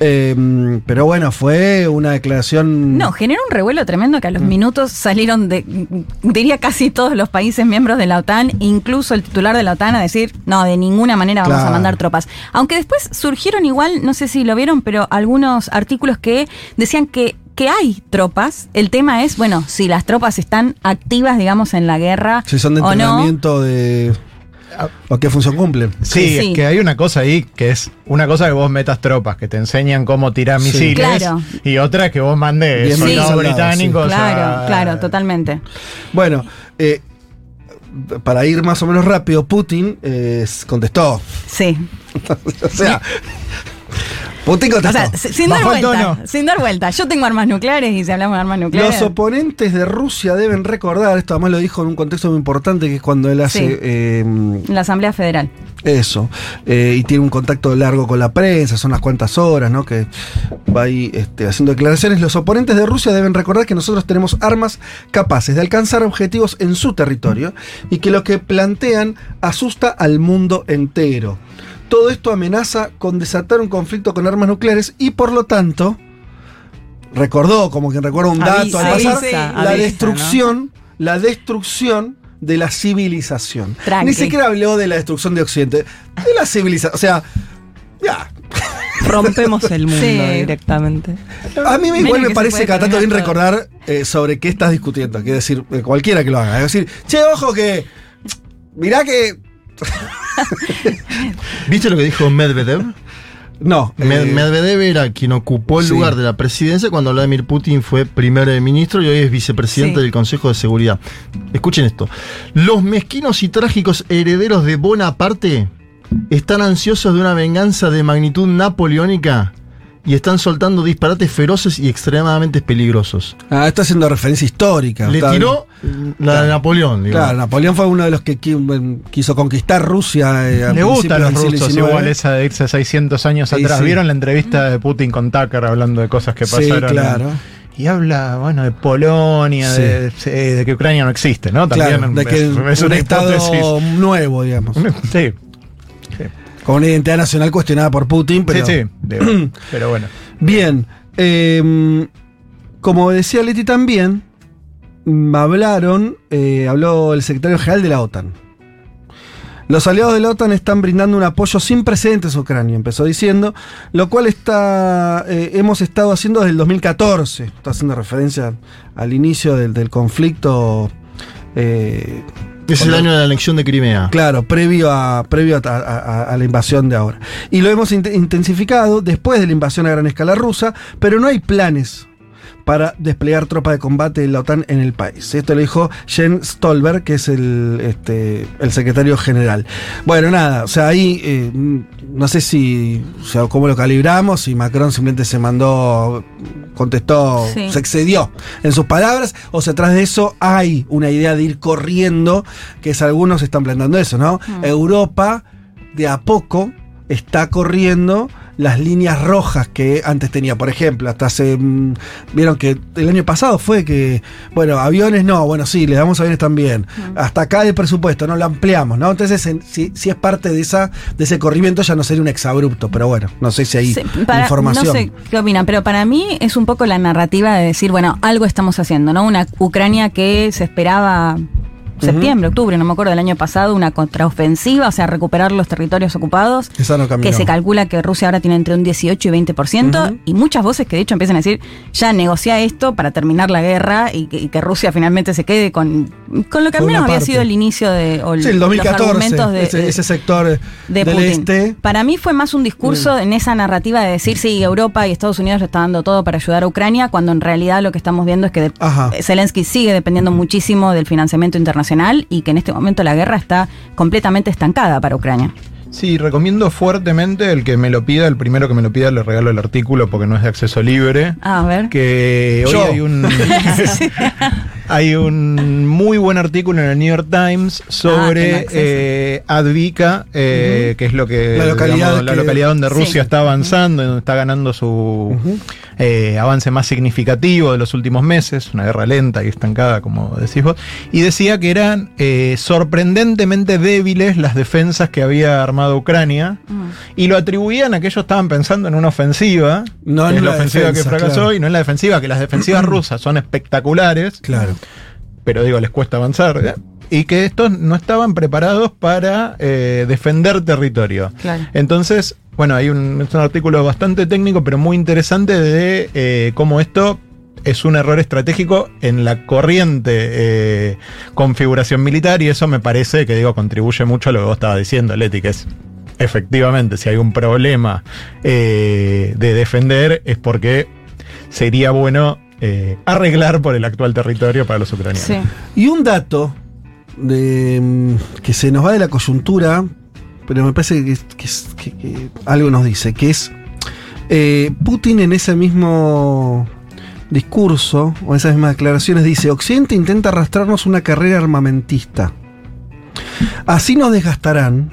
Eh, pero bueno, fue una declaración. No, generó un revuelo tremendo que a los minutos salieron de, diría casi todos los países miembros de la OTAN, incluso el titular de la OTAN a decir, no, de ninguna manera vamos Claro. a mandar tropas. Aunque después surgieron igual, no sé si lo vieron, pero algunos artículos que decían que que hay tropas, el tema es, bueno, si las tropas están activas, digamos, en la guerra Si son de o no. entrenamiento de. ¿O qué función cumplen? Sí, Sí. es que hay una cosa ahí que es una cosa que vos metas tropas, que te enseñan cómo tirar Sí. misiles, Claro. y otra que vos mandes soldados británicos. Claro, a- claro, totalmente. Bueno, eh, para ir más o menos rápido, Putin eh, contestó. Sí. o sea, Putin O contestó. sea, si- sin dar vuelta, sin dar vuelta. Yo tengo armas nucleares y si hablamos de armas nucleares. Los oponentes de Rusia deben recordar, esto además lo dijo en un contexto muy importante, que es cuando él hace Sí. eh, en la Asamblea Federal. eso, eh, y tiene un contacto largo con la prensa, son unas cuantas horas, ¿no? Que va ahí este, haciendo declaraciones. Los oponentes de Rusia deben recordar que nosotros tenemos armas capaces de alcanzar objetivos en su territorio y que lo que plantean asusta al mundo entero. Todo esto amenaza con desatar un conflicto con armas nucleares y por lo tanto recordó, como quien recuerda un dato Avisa, al pasar, avisa, la avisa, destrucción, la destrucción de la civilización. Tranqui. Ni siquiera habló de la destrucción de Occidente, de la civilización. O sea, ya. Rompemos el mundo Sí. directamente. A mí me- Menos igual me parece cada tanto bien todo. recordar eh, sobre qué estás discutiendo. Quiero decir, eh, cualquiera que lo haga. Es decir, che, ojo que. Mirá que. ¿Viste lo que dijo Medvedev? No. Med- eh, Medvedev era quien ocupó el sí. lugar de la presidencia cuando Vladimir Putin fue primer ministro y hoy es vicepresidente Sí. del Consejo de Seguridad. Escuchen esto. Los mezquinos y trágicos herederos de Bonaparte están ansiosos de una venganza de magnitud napoleónica y están soltando disparates feroces y extremadamente peligrosos. Ah, está haciendo referencia histórica. Le tiró la de Napoleón. digo. Claro, Napoleón fue uno de los que qui- quiso conquistar Rusia. eh, Le gustan principio los rusos XIX. igual esa de irse 600 años Sí, atrás. sí. ¿Vieron la entrevista de Putin con Tucker hablando de cosas que Sí, pasaron? claro. Y habla, bueno, de Polonia, Sí. de, sí, de que Ucrania no existe, ¿no? Claro, También de que es, es un una estado hipótesis. nuevo, digamos. Sí, Con una identidad nacional cuestionada por Putin, pero. sí, sí. digo, pero bueno. Bien. eh, como decía Leti también, mm, hablaron, eh, habló el secretario general de la OTAN. Los aliados de la OTAN están brindando un apoyo sin precedentes a Ucrania, empezó diciendo, lo cual está, eh, hemos estado haciendo desde el 2014. Está haciendo referencia al inicio del, del conflicto. eh, Es el año de la anexión de Crimea. Claro, previo a, previo a, a- a- a la invasión de ahora. Y lo hemos int- intensificado después de la invasión a gran escala rusa, pero no hay planes para desplegar tropas de combate de la OTAN en el país. Esto lo dijo Jens Stolberg, que es el, este, el secretario general. Bueno, nada, o sea, ahí eh, no sé si, o sea, cómo lo calibramos, si Macron simplemente se mandó, contestó, Sí. se excedió en sus palabras, o sea, atrás de eso hay una idea de ir corriendo, que es algunos están planteando eso, ¿no? Mm. Europa de a poco está corriendo las líneas rojas que antes tenía. Por ejemplo, hasta hace. mm, Vieron que el año pasado fue que. Bueno, aviones no, bueno, sí, le damos aviones también. Hasta acá el presupuesto, no lo ampliamos, ¿no? Entonces, en- si, si es parte de esa de ese corrimiento, ya no sería un exabrupto, pero bueno, no sé si hay Sí, para- información. No sé qué opinan, pero para mí es un poco la narrativa de decir, bueno, algo estamos haciendo, ¿no? Una Ucrania que se esperaba septiembre, octubre, no me acuerdo del año pasado, una contraofensiva, o sea, recuperar los territorios ocupados. Esa no. Que se calcula que Rusia ahora tiene entre un 18 y 20%, y muchas voces que de hecho empiezan a decir, ya negocia esto para terminar la guerra y que, y que Rusia finalmente se quede con, con lo que al menos había sido el inicio de... o Sí, el los 2014, argumentos de- ese, sector de del Putin. este. Para mí fue más un discurso en esa narrativa de decir, sí, Europa y Estados Unidos le está dando todo para ayudar a Ucrania, cuando en realidad lo que estamos viendo es que Ajá. Zelensky sigue dependiendo muchísimo del financiamiento internacional y que en este momento la guerra está completamente estancada para Ucrania. Sí, recomiendo fuertemente el que me lo pida, el primero que me lo pida le regalo el artículo porque no es de acceso libre. Ah, a ver. Que hoy Yo. hay un hay un muy buen artículo en el New York Times sobre acceso. eh, Advika, eh, que es lo que La localidad la que- localidad donde Sí. Rusia está avanzando, y donde está ganando su eh, avance más significativo de los últimos meses, una guerra lenta y estancada, como decís vos, y decía que eran eh, sorprendentemente débiles las defensas que había armado Ucrania, y lo atribuían a que ellos estaban pensando en una ofensiva, No en la la ofensiva defensa, que fracasó, claro. y no en la defensiva, que las defensivas rusas son espectaculares, Claro. pero digo, les cuesta avanzar. ¿eh? Y que estos no estaban preparados para eh, defender territorio. Claro. Entonces, bueno, hay un, es un artículo bastante técnico, pero muy interesante de eh, cómo esto es un error estratégico en la corriente eh, configuración militar y eso me parece que digo contribuye mucho a lo que vos estabas diciendo, Leti, que es efectivamente si hay un problema eh, de defender es porque sería bueno eh, arreglar por el actual territorio para los ucranianos. Sí. Y un dato de, mm, que se nos va de la coyuntura, pero me parece que, algo nos dice, que es eh, Putin en ese mismo discurso o en esas mismas declaraciones dice, Occidente intenta arrastrarnos una carrera armamentista. Así nos desgastarán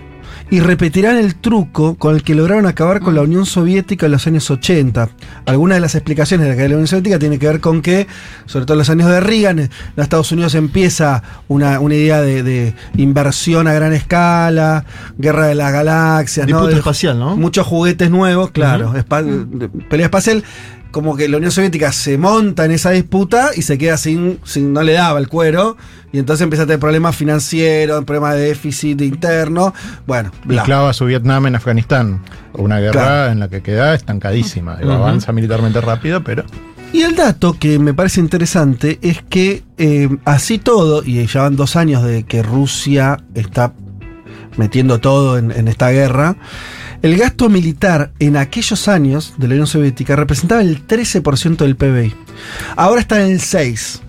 y repetirán el truco con el que lograron acabar con la Unión Soviética en los años 80. Algunas de las explicaciones de la caída de la Unión Soviética tienen que ver con que, sobre todo en los años de Reagan, en los Estados Unidos empieza una, una idea de, de inversión a gran escala, guerra de las galaxias, ¿no? Disputa espacial, ¿no? muchos juguetes nuevos, claro, espa- de- pelea espacial. Como que la Unión Soviética se monta en esa disputa y se queda sin, sin no le daba el cuero. Y entonces empieza a tener problemas financieros, problemas de déficit interno. Bueno, Y bla. su Vietnam en Afganistán. Una guerra Claro. en la que queda estancadísima. Ujú. Avanza militarmente rápido, pero. Y el dato que me parece interesante es que eh, así todo, y ya van dos años de que Rusia está metiendo todo en, en esta guerra, el gasto militar en aquellos años de la Unión Soviética representaba el 13% del PBI. Ahora está en el 6%.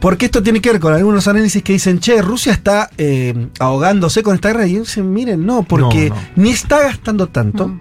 Porque esto tiene que ver con algunos análisis que dicen, che, Rusia está eh, ahogándose con esta guerra. Y dicen, miren, no, porque No, no. ni está gastando tanto,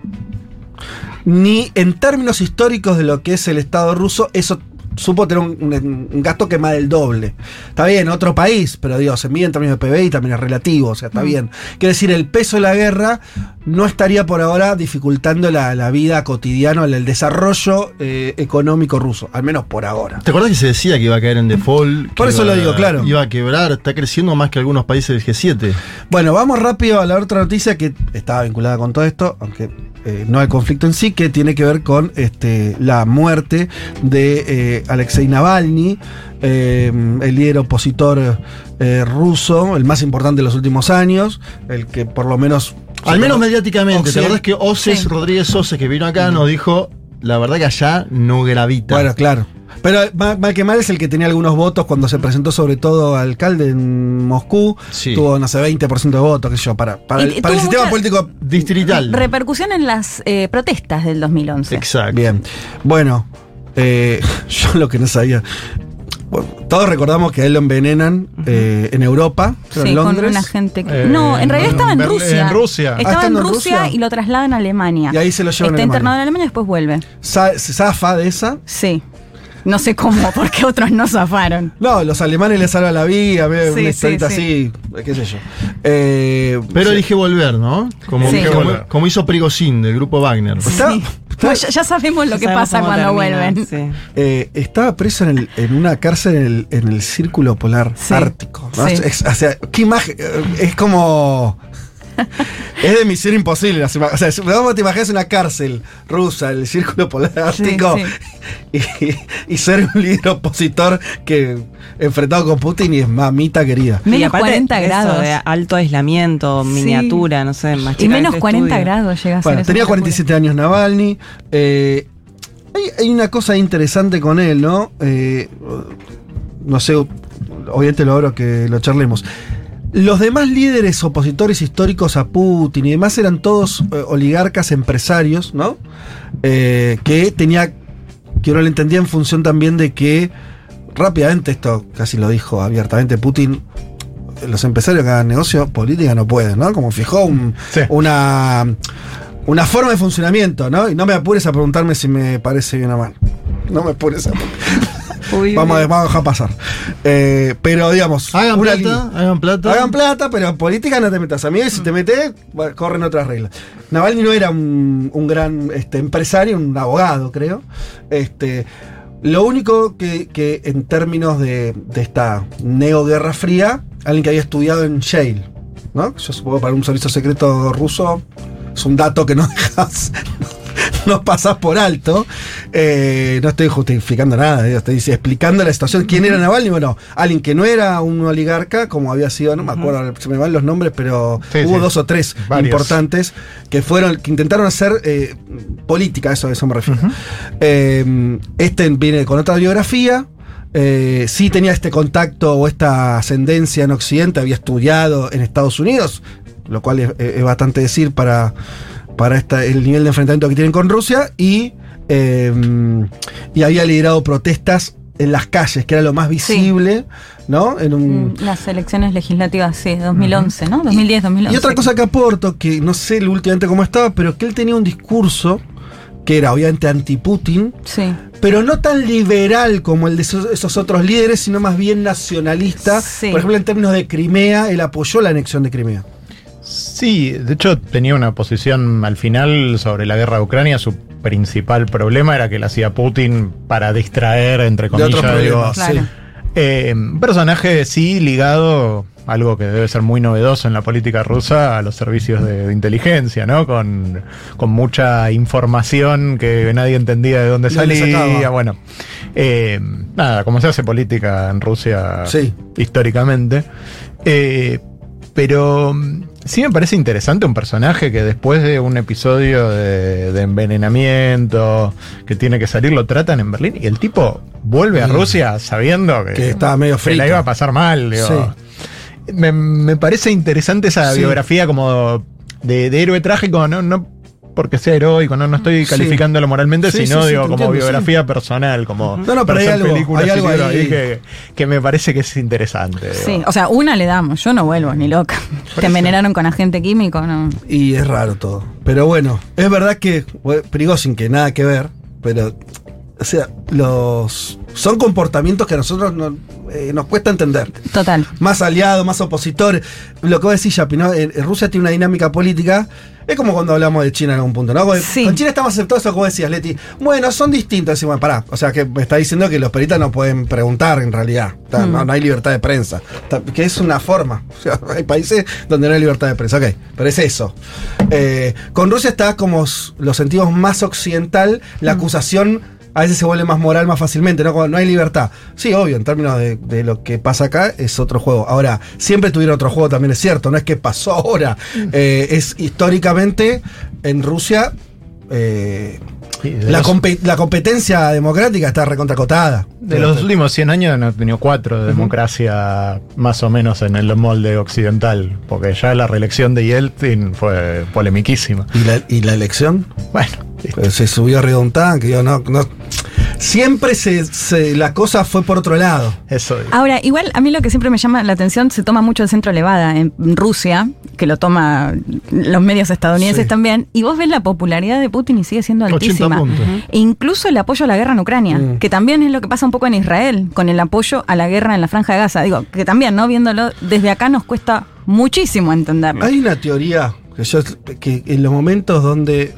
ni en términos históricos de lo que es el Estado ruso, eso supo tener un, un- un gasto que más del doble. Está bien, otro país, pero digo, se mide en términos de PBI, también es relativo, o sea, está bien. Quiere decir, el peso de la guerra no estaría por ahora dificultando la, la vida cotidiana, el desarrollo eh, económico ruso, al menos por ahora. ¿Te acuerdas que se decía que iba a caer en default? Por eso iba- lo digo, claro. Iba a quebrar, está creciendo más que algunos países del G7. Bueno, vamos rápido a la otra noticia que estaba vinculada con todo esto, aunque eh, no al conflicto en sí, que tiene que ver con este, la muerte de eh, Alexei Navalny, eh, el líder opositor eh, ruso, el más importante de los últimos años, el que por lo menos... Al menos mediáticamente. ¿Te Occident- acuerdas que Oces, Sí. Rodríguez Oces, que vino acá, nos dijo, la verdad que allá no gravita? Bueno, claro. Pero mal, que mal es el que tenía algunos votos cuando se presentó sobre todo alcalde en Moscú. Sí. Tuvo, no sé, 20% de votos, qué sé yo, para, para, el, para el tuvo sistema político Distrital. Repercusión en las eh, protestas del 2011. Exacto. Bien. Bueno, eh, yo lo que no sabía. bueno, todos recordamos que a él lo envenenan eh, en Europa, Sí, en con una gente que... Eh, no, en realidad estaba en Rusia. en Rusia. Ah, Estaba ¿estando en Rusia, Rusia? y lo trasladan a Alemania. Y ahí se lo llevan a Está Alemania. internado en Alemania y después vuelve. Se zafa de esa. Sí. No sé cómo, porque otros no zafaron. No, los alemanes les salvan la vida, ve, Sí, una historieta sí. así, qué sé yo. Eh, Pero sí. elige volver, ¿no? Como, Sí. como, como hizo Prigozhin del grupo Wagner. Está- Sí. No, ya, ya sabemos lo Ya que sabemos pasa cuando termina, vuelven. sí. eh, estaba preso en, el- en una cárcel en el, en el círculo polar Sí. ártico. ¿no? Sí. Es- o sea, qué imagen. Es como. es de misión imposible. las O sea, vamos te imaginas una cárcel rusa, el círculo polar ártico, Y, y ser un líder opositor que enfrentado con Putin y es mamita querida. Menos Y aparte 40 eso grados. de alto aislamiento, Sí. miniatura, no sé, más Y menos este 40 estudio. grados llega a ser Bueno, esa tenía locura. 47 años Navalny. eh, hay, hay una cosa interesante con él, ¿no? Eh, no sé, obviamente lo abro que lo charlemos. Los demás líderes opositores históricos a Putin y demás eran todos eh, oligarcas empresarios, ¿no? Eh, que tenía, que uno lo entendía en función también de que rápidamente, esto casi lo dijo abiertamente Putin, los empresarios que hagan negocio, política no pueden, ¿no? Como fijó un- Sí. una, una forma de funcionamiento, ¿no? Y no me apures a preguntarme si me parece bien o mal. No me apures a Uy, vamos, a, vamos a dejar pasar. Eh, pero digamos, Hagan plata, línea. hagan plata. Hagan plata, pero en política no te metas. A mí, si te metes, bueno, corren otras reglas. Navalny no era un, un gran este, empresario, un abogado, creo. Este, lo único que, que en términos de, de esta neoguerra fría, alguien que había estudiado en Yale, ¿no? Yo supongo para un servicio secreto ruso es un dato que no dejas. No pasás por alto. Eh, no estoy justificando nada, estoy explicando la situación. ¿Quién era Navalny? Bueno, alguien que no era un oligarca, como había sido, no me acuerdo, se me van los nombres, pero Sí, hubo sí. dos o tres Varios. importantes que fueron, que intentaron hacer eh, política, eso, eso me refiero. Eh, este viene con otra biografía. eh, sí tenía este contacto o esta ascendencia en Occidente, había estudiado en Estados Unidos, lo cual es, es bastante decir para, para esta- el nivel de enfrentamiento que tienen con Rusia, y, eh, y había liderado protestas en las calles, que era lo más visible, ¿no? En un, Mm, Las elecciones legislativas, sí, 2011, ¿no? 2010, 2011. y otra cosa que aporto, que no sé últimamente cómo estaba, pero que él tenía un discurso que era obviamente anti-Putin, Sí. pero no tan liberal como el de esos, esos otros líderes, sino más bien nacionalista. Sí. Por ejemplo, en términos de Crimea, él apoyó la anexión de Crimea. Sí, de hecho tenía una posición al final sobre la guerra de Ucrania. Su principal problema era que la hacía Putin para distraer, entre De comillas, digo, problemas, Claro. sí. Eh, un personaje sí ligado, algo que debe ser muy novedoso en la política rusa, a los servicios de, de inteligencia, ¿no? Con, con mucha información que nadie entendía de dónde ¿Dónde salía. Bueno, eh, nada, como se hace política en Rusia Sí. históricamente. Eh, pero sí me parece interesante un personaje que después de un episodio de, de envenenamiento que tiene que salir, lo tratan en Berlín y el tipo vuelve a Mm. Rusia sabiendo que, Que estaba medio la iba a pasar mal. digo. Sí. Me, me parece interesante esa Sí. biografía como de, de héroe trágico, no, no porque sea heroico, no, no estoy Sí. calificándolo moralmente, Sí, sino sí, sí, digo como entiendo, biografía personal, como No, no, pero hay algo- películas hay y algo libros ahí. que, que me parece que es interesante. digo. Sí, o sea, una le damos, yo no vuelvo, ni loca. Te envenenaron con agente químico, no. Y es raro todo. Pero bueno, es verdad que bueno, Prigozhin, que nada que ver, pero. O sea, los. Son comportamientos que a nosotros no- eh, nos cuesta entender. Total. Más aliados, más opositores. Lo que vos decís, Yapi, ¿no? En- en Rusia tiene una dinámica política. Es como cuando hablamos de China en algún punto, ¿no? Con- Sí. Con China estamos aceptados eso como decías, Leti. Bueno, son distintos. Decimos, pará. O sea, que me está diciendo que los peritas no pueden preguntar en realidad. Está- Mm. no, no hay libertad de prensa. Está- que es una forma. O sea, hay países donde no hay libertad de prensa. Ok, pero es eso. Eh, con Rusia está como lo sentimos más occidental. Mm. La acusación a veces se vuelve más moral más fácilmente, ¿no? Cuando no hay libertad. Sí, obvio, en términos de, de lo que pasa acá es otro juego. Ahora, siempre tuvieron otro juego, también es cierto, no es que pasó ahora. Eh, es históricamente en Rusia. eh, Sí, de la, los- compe- la competencia democrática está recontracotada. De los últimos 100 años he tenido cuatro de democracia más o menos en el molde occidental, porque ya la reelección de Yeltsin fue polemiquísima. ¿Y la, y la elección? Bueno, Pero se subió un tanque, digo, no, no. Siempre se, se- la cosa fue por otro lado. Eso. Ahora, igual a mí lo que siempre me llama la atención, se toma mucho el centro elevada en Rusia, que lo toma los medios estadounidenses Sí. también, y vos ves la popularidad de Putin y sigue siendo 80 altísima. puntos. E incluso el apoyo a la guerra en Ucrania, Mm. que también es lo que pasa un poco en Israel, con el apoyo a la guerra en la Franja de Gaza. Digo, que también, ¿no? Viéndolo desde acá nos cuesta muchísimo entenderlo. Hay una teoría que, yo, que en los momentos donde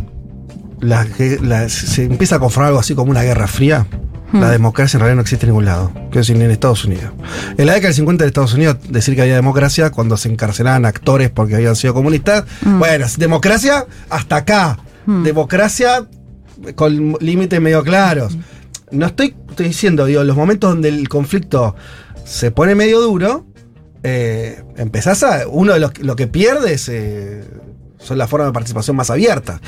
la, que- la- se empieza a confrontar algo así como una guerra fría, Hmm. la democracia en realidad no existe en ningún lado. Quiero decir, ni en Estados Unidos. En la década del 50 de Estados Unidos, decir que había democracia cuando se encarcelaban actores porque habían sido comunistas. Mm. Bueno, democracia hasta acá. Mm. Democracia con límites medio claros. No estoy, estoy diciendo, digo, los momentos donde el conflicto se pone medio duro, eh, empezás a. Uno de los lo que pierdes eh, son las formas de participación más abiertas.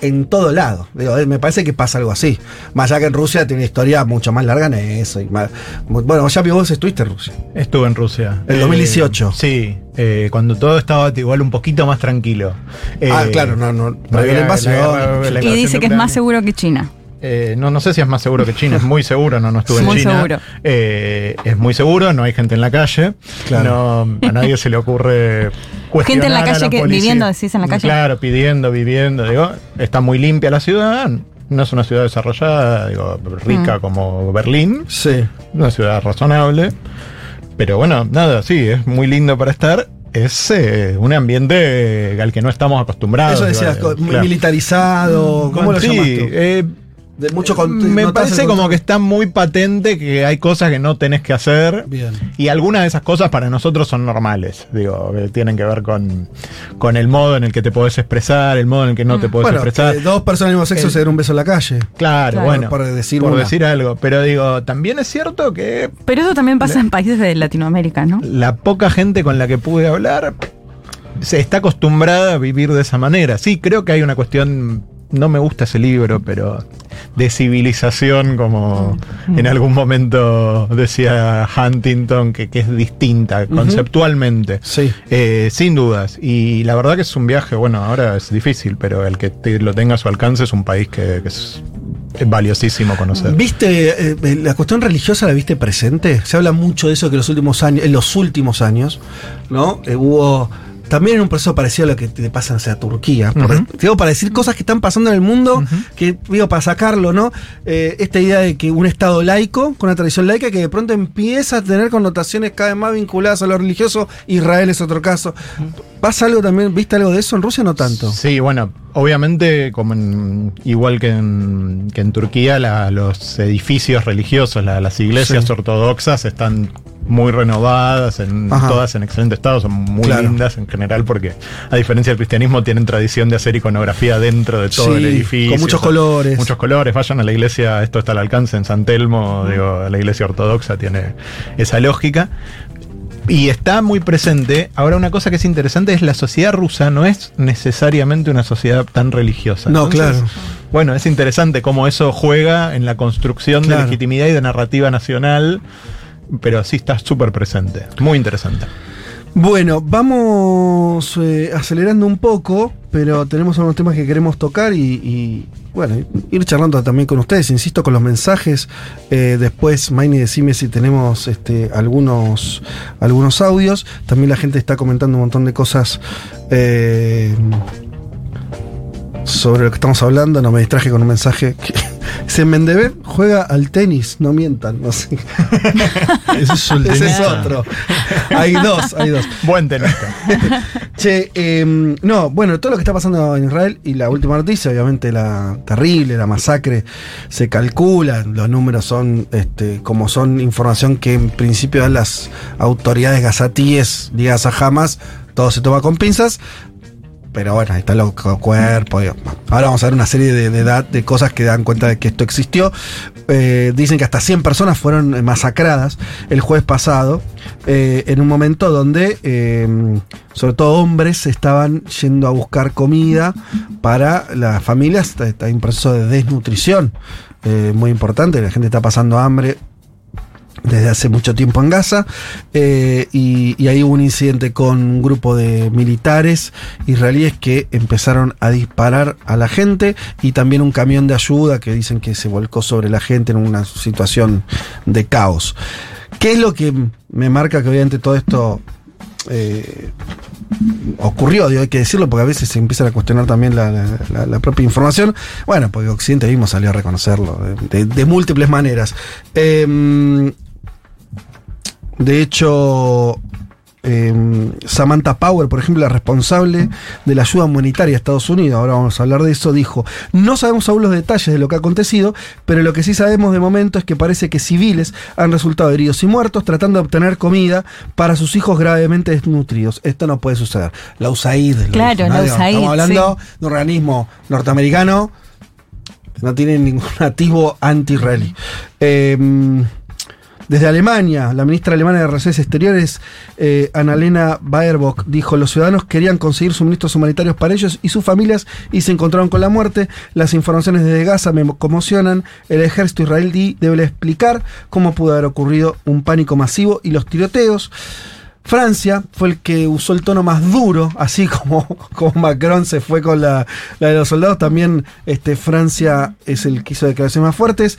En todo lado. Digo, eh, me parece que pasa algo así. Más allá que en Rusia tiene una historia mucho más larga en eso. y más- bueno, ya vos estuviste en Rusia. Estuve en Rusia. En Eh, 2018. sí, eh, cuando todo estaba igual un poquito más tranquilo. ah, Eh, claro, no, no. no no había la invasión. la guerra, la y dice que es más seguro que China. Eh, no, no sé si es más seguro que China, es muy seguro, no, no estuve Muy en China. seguro. Eh, es muy seguro, no hay gente en la calle. Claro. No, a nadie se le ocurre cuestionar Gente en la calle que- policía. viviendo, decís, en la calle. Claro, pidiendo, viviendo, digo, está muy limpia la ciudad, no es una ciudad desarrollada, digo, rica Mm. como Berlín, Sí. una ciudad razonable. Pero bueno, nada, sí, es muy lindo para estar. Es eh, un ambiente al que no estamos acostumbrados. Eso decías, claro. militarizado. ¿Cómo lo Sí, llamas tú? eh, De mucho cont- me parece como que está muy patente que hay cosas que no tenés que hacer. Bien. Y algunas de esas cosas para nosotros son normales. Digo, que tienen que ver con, con el modo en el que te podés expresar, el modo en el que no te podés Bueno, expresar. que dos personas del mismo sexo El- se den un beso en la calle. Claro, Claro. bueno. Por decir por decir algo. Pero digo, también es cierto que Pero eso también pasa en países de Latinoamérica, ¿no? la poca gente con la que pude hablar se está acostumbrada a vivir de esa manera. Sí, creo que hay una cuestión, no me gusta ese libro, pero de civilización, como en algún momento decía Huntington, que, que es distinta conceptualmente. Sí. Eh, sin dudas. Y la verdad que es un viaje, bueno, ahora es difícil, pero el que te- lo tenga a su alcance es un país que, que es, valiosísimo conocer. ¿Viste eh, la cuestión religiosa la viste presente? Se habla mucho de eso que los últimos años, en los últimos años, ¿no? Eh, hubo también en un proceso parecido a lo que te pasa o sea, a Turquía. por- digo, para decir cosas que están pasando en el mundo, que digo, para sacarlo, ¿no? Eh, esta idea de que un Estado laico, con una tradición laica, que de pronto empieza a tener connotaciones cada vez más vinculadas a lo religioso. Israel es otro caso. ¿Pasa algo también? ¿Viste algo de eso? En Rusia no tanto. Sí, bueno, obviamente, como en- igual que en, que en Turquía, la- los edificios religiosos, la- las iglesias Sí. ortodoxas están muy renovadas, en, Ajá. todas en excelente estado, son muy Claro. lindas en general, porque a diferencia del cristianismo tienen tradición de hacer iconografía dentro de todo Sí, el edificio. con muchos o sea, colores. Muchos colores, vayan a la iglesia, esto está al alcance en San Telmo, digo, la iglesia ortodoxa tiene esa lógica. Y está muy presente. Ahora, una cosa que es interesante es la sociedad rusa no es necesariamente una sociedad tan religiosa. No, claro. Bueno, es interesante cómo eso juega en la construcción Claro. de legitimidad y de narrativa nacional, pero sí está súper presente. Muy interesante. Bueno, vamos eh, acelerando un poco, pero tenemos algunos temas que queremos tocar y, bueno, ir charlando también con ustedes, insisto, con los mensajes. Eh, después, Maini, decime si tenemos este, algunos, algunos audios. También la gente está comentando un montón de cosas. eh, sobre lo que estamos hablando, no me distraje con un mensaje que Mendebet juega al tenis, no mientan, no sé. Ese es el Ese es tenista. otro. Hay dos, hay dos. Buen tenista. Che, em, no, bueno, todo lo que está pasando en Israel y la última noticia, obviamente la terrible, la masacre, se calcula, los números son este, como son información que en principio dan las autoridades gazatíes ligadas a Hamas, todo se toma con pinzas. Pero bueno, ahí está el cuerpo. Ahora vamos a ver una serie de, de, cosas que dan cuenta de que esto existió. Eh, dicen que hasta 100 personas fueron eh, masacradas el jueves pasado, eh, en un momento donde, eh, sobre todo hombres, estaban yendo a buscar comida para las familias. En un proceso de desnutrición muy importante, la gente está pasando hambre. Desde hace mucho tiempo en Gaza eh, y, y ahí hubo un incidente con un grupo de militares israelíes que empezaron a disparar a la gente y también un camión de ayuda que dicen que se volcó sobre la gente en una situación de caos. ¿Qué es lo que me marca que obviamente todo esto eh, ocurrió, digo, hay que decirlo, porque a veces se empiezan a cuestionar también la, propia información. Bueno, porque Occidente mismo salió a reconocerlo de múltiples maneras. Em, de hecho, em, Samantha Power, por ejemplo, la responsable de la ayuda humanitaria a Estados Unidos, ahora vamos a hablar de eso, dijo, no sabemos aún los detalles de lo que ha acontecido, pero lo que sí sabemos de momento es que parece que civiles han resultado heridos y muertos tratando de obtener comida para sus hijos gravemente desnutridos. Esto no puede suceder. La USAID. Claro, dijo, ¿no? la USAID, Estamos hablando sí. de un organismo norteamericano que no tiene ningún activo anti-israelí. Em, desde Alemania, la ministra alemana de Relaciones Exteriores, eh, Annalena Baerbock, dijo: Los ciudadanos querían conseguir suministros humanitarios para ellos y sus familias y se encontraron con la muerte. Las informaciones desde Gaza me conmocionan. El ejército israelí debe explicar cómo pudo haber ocurrido un pánico masivo y los tiroteos. Francia fue el que usó el tono más duro, así como, como Macron se fue con la, la de los soldados, también este, Francia es el que hizo declaraciones más fuertes.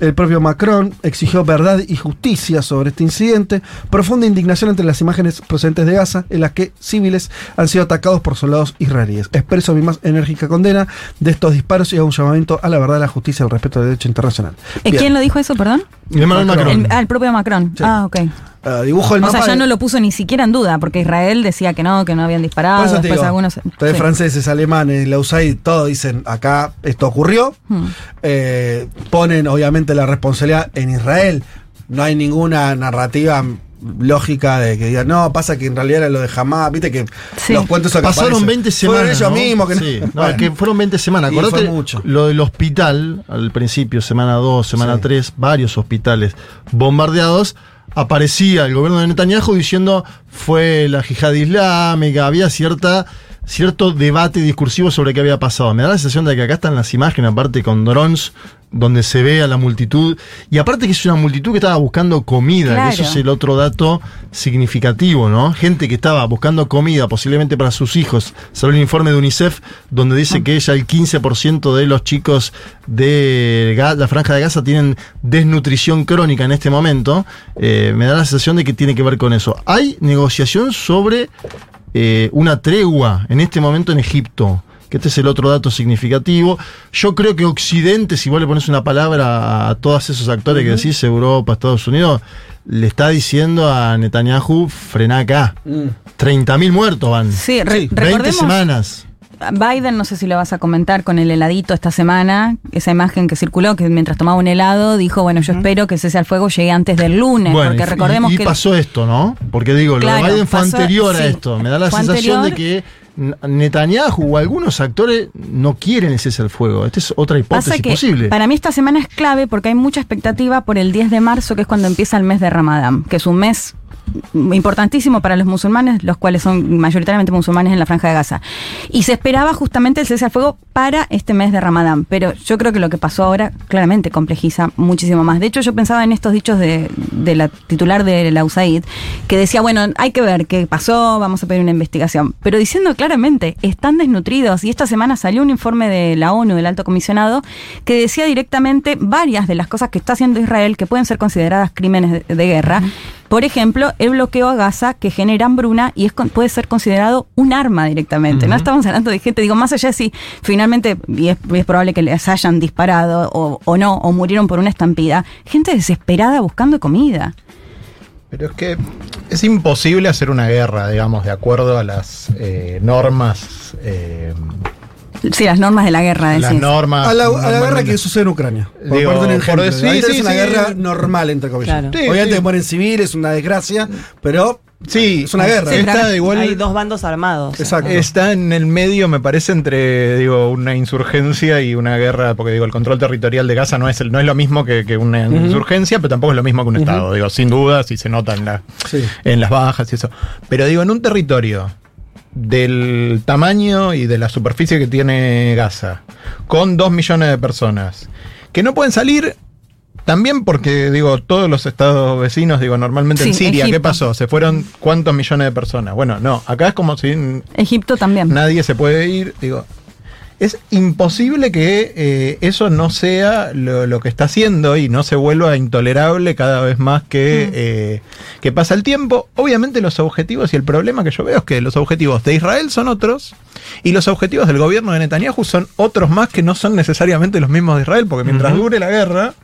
El propio Macron exigió verdad y justicia sobre este incidente, profunda indignación entre las imágenes procedentes de Gaza en las que civiles han sido atacados por soldados israelíes. Expreso mi más enérgica condena de estos disparos y hago un llamamiento a la verdad, la justicia y el respeto del derecho internacional. ¿Eh, Bien. ¿Quién lo dijo eso, perdón? Emmanuel Macron. El, ah, el propio Macron. Ah, ok. Ah, dibujo el o sea, mapa ya de- no lo puso ni siquiera en duda, porque Israel decía que no, que no habían disparado. Por eso te después digo, algunos. sí. franceses, alemanes, la USAID, todos dicen acá esto ocurrió. Hmm. Eh, ponen obviamente la responsabilidad en Israel. No hay ninguna narrativa lógica de que digan, no, pasa que en realidad era lo de Hamas, viste que los cuentos que Pasaron aparecen 20 fueron semanas. ellos ¿no? mismos que no- Sí, no, Bueno. que fueron 20 semanas. Acordate mucho. lo del hospital, al principio, semana 2, semana 3, varios hospitales bombardeados. Aparecía el gobierno de Netanyahu diciendo fue la yihad islámica, había cierta cierto debate discursivo sobre qué había pasado. Me da la sensación de que acá están las imágenes, aparte con drones, donde se ve a la multitud. Y aparte que es una multitud que estaba buscando comida, Claro. que eso es el otro dato significativo, ¿no? Gente que estaba buscando comida, posiblemente para sus hijos. Salió un informe de UNICEF donde dice que ya el 15% de los chicos de la franja de Gaza tienen desnutrición crónica en este momento. Eh, me da la sensación de que tiene que ver con eso. Hay negociación sobre eh, una tregua en este momento en Egipto. Que este es el otro dato significativo. Yo creo que Occidente, si vos le pones una palabra a todos esos actores que decís, Europa, Estados Unidos, le está diciendo a Netanyahu, frena acá. 30.000 muertos van. Sí, re- 20 recordemos- semanas. Biden, no sé si lo vas a comentar con el heladito esta semana, esa imagen que circuló, que mientras tomaba un helado dijo, bueno, yo espero que cese al fuego llegue antes del lunes, Bueno, porque recordemos y, y que... pasó esto, ¿no? Porque digo, lo de Biden fue pasó- anterior sí. a esto. Me da la sensación de que Netanyahu o algunos actores no quieren el cese al fuego. Esta es otra Pasa hipótesis que posible. para mí esta semana es clave porque hay mucha expectativa por el 10 de marzo, que es cuando empieza el mes de Ramadán, que es un mes importantísimo para los musulmanes, los cuales son mayoritariamente musulmanes en la franja de Gaza. Y se esperaba justamente el cese al fuego para este mes de Ramadán, pero yo creo que lo que pasó ahora claramente complejiza muchísimo más. De hecho, yo pensaba en estos dichos de, de la titular de la USAID, que decía, bueno, hay que ver qué pasó, vamos a pedir una investigación, pero diciendo claramente, están desnutridos y esta semana salió un informe de la ONU, del alto comisionado, que decía directamente varias de las cosas que está haciendo Israel que pueden ser consideradas crímenes de, de guerra. Por ejemplo, el bloqueo a Gaza que genera hambruna y es puede ser considerado un arma directamente. No estamos hablando de gente, digo, más allá de si finalmente, y es, probable que les hayan disparado o, o no, o murieron por una estampida, gente desesperada buscando comida. Pero es que es imposible hacer una guerra, digamos, de acuerdo a las eh, normas. eh, Sí, las normas de la guerra, las decís. normas. A la, a la guerra que sucede en Ucrania. Por Digo, por ejemplo. decir- sí, es una sí. guerra normal, entre comillas. Claro. Sí, Obviamente sí. mueren civiles, es una desgracia, pero Sí, es una guerra. Sí, está igual. Hay dos bandos armados. Exacto. Está en el medio, me parece, entre digo una insurgencia y una guerra, porque digo el control territorial de Gaza no es el, no es lo mismo que, que una insurgencia, pero tampoco es lo mismo que un estado. Digo, sin duda, si se nota en, la, Sí. en las bajas y eso. Pero digo, en un territorio del tamaño y de la superficie que tiene Gaza, con dos millones de personas, que no pueden salir también porque, digo, todos los estados vecinos, digo, normalmente en Siria, ¿qué pasó? ¿Se fueron cuántos millones de personas? Bueno, no, acá es como si Egipto también. nadie se puede ir, digo. Es imposible que eh, eso no sea lo, lo que está haciendo y no se vuelva intolerable cada vez más que, eh, que pasa el tiempo. Obviamente los objetivos y el problema que yo veo es que los objetivos de Israel son otros y los objetivos del gobierno de Netanyahu son otros más que no son necesariamente los mismos de Israel, porque mientras dure la guerra,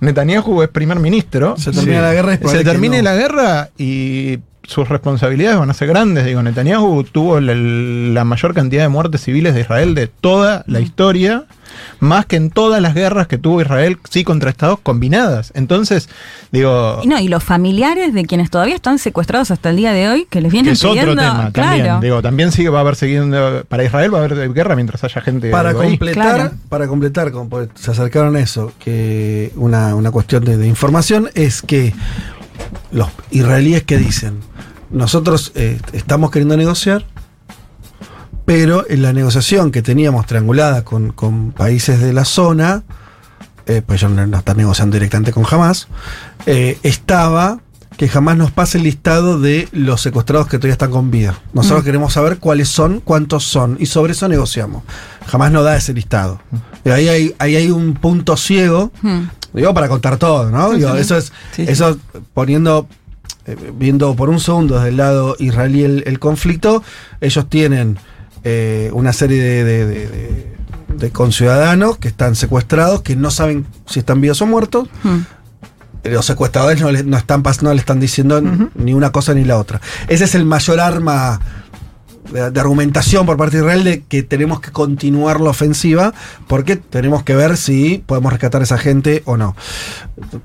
Netanyahu es primer ministro. Se termina la guerra es Se termine no. la guerra y sus responsabilidades van a ser grandes. Digo, Netanyahu tuvo la, la mayor cantidad de muertes civiles de Israel de toda la historia, más que en todas las guerras que tuvo Israel, sí, contra estados combinadas. Entonces, digo, Y no, y los familiares de quienes todavía están secuestrados hasta el día de hoy, que les que vienen es otro pidiendo, tema también. claro. Digo, también sigue, va a haber siguiendo, para Israel va a haber guerra mientras haya gente Para digo, completar, Claro. para completar, como pues, se acercaron a eso, que una, una cuestión de, de información es que los israelíes que dicen, nosotros eh, estamos queriendo negociar, pero en la negociación que teníamos triangulada con, con países de la zona, eh, pues ellos no, no están negociando directamente con Hamas, eh, estaba que jamás nos pase el listado de los secuestrados que todavía están con vida. Nosotros Mm. queremos saber cuáles son, cuántos son, y sobre eso negociamos. Jamás nos da ese listado. Y ahí hay, ahí hay un punto ciego, Hmm. digo, para contar todo, ¿no? Sí, Digo, sí. Eso es, sí. eso poniendo, eh, viendo por un segundo desde el lado israelí el, el conflicto, ellos tienen eh, una serie de, de- de- conciudadanos que están secuestrados, que no saben si están vivos o muertos. Hmm. Los secuestradores no le, no están, no le están diciendo ni una cosa ni la otra. Ese es el mayor arma de, de argumentación por parte de Israel de que tenemos que continuar la ofensiva porque tenemos que ver si podemos rescatar a esa gente o no.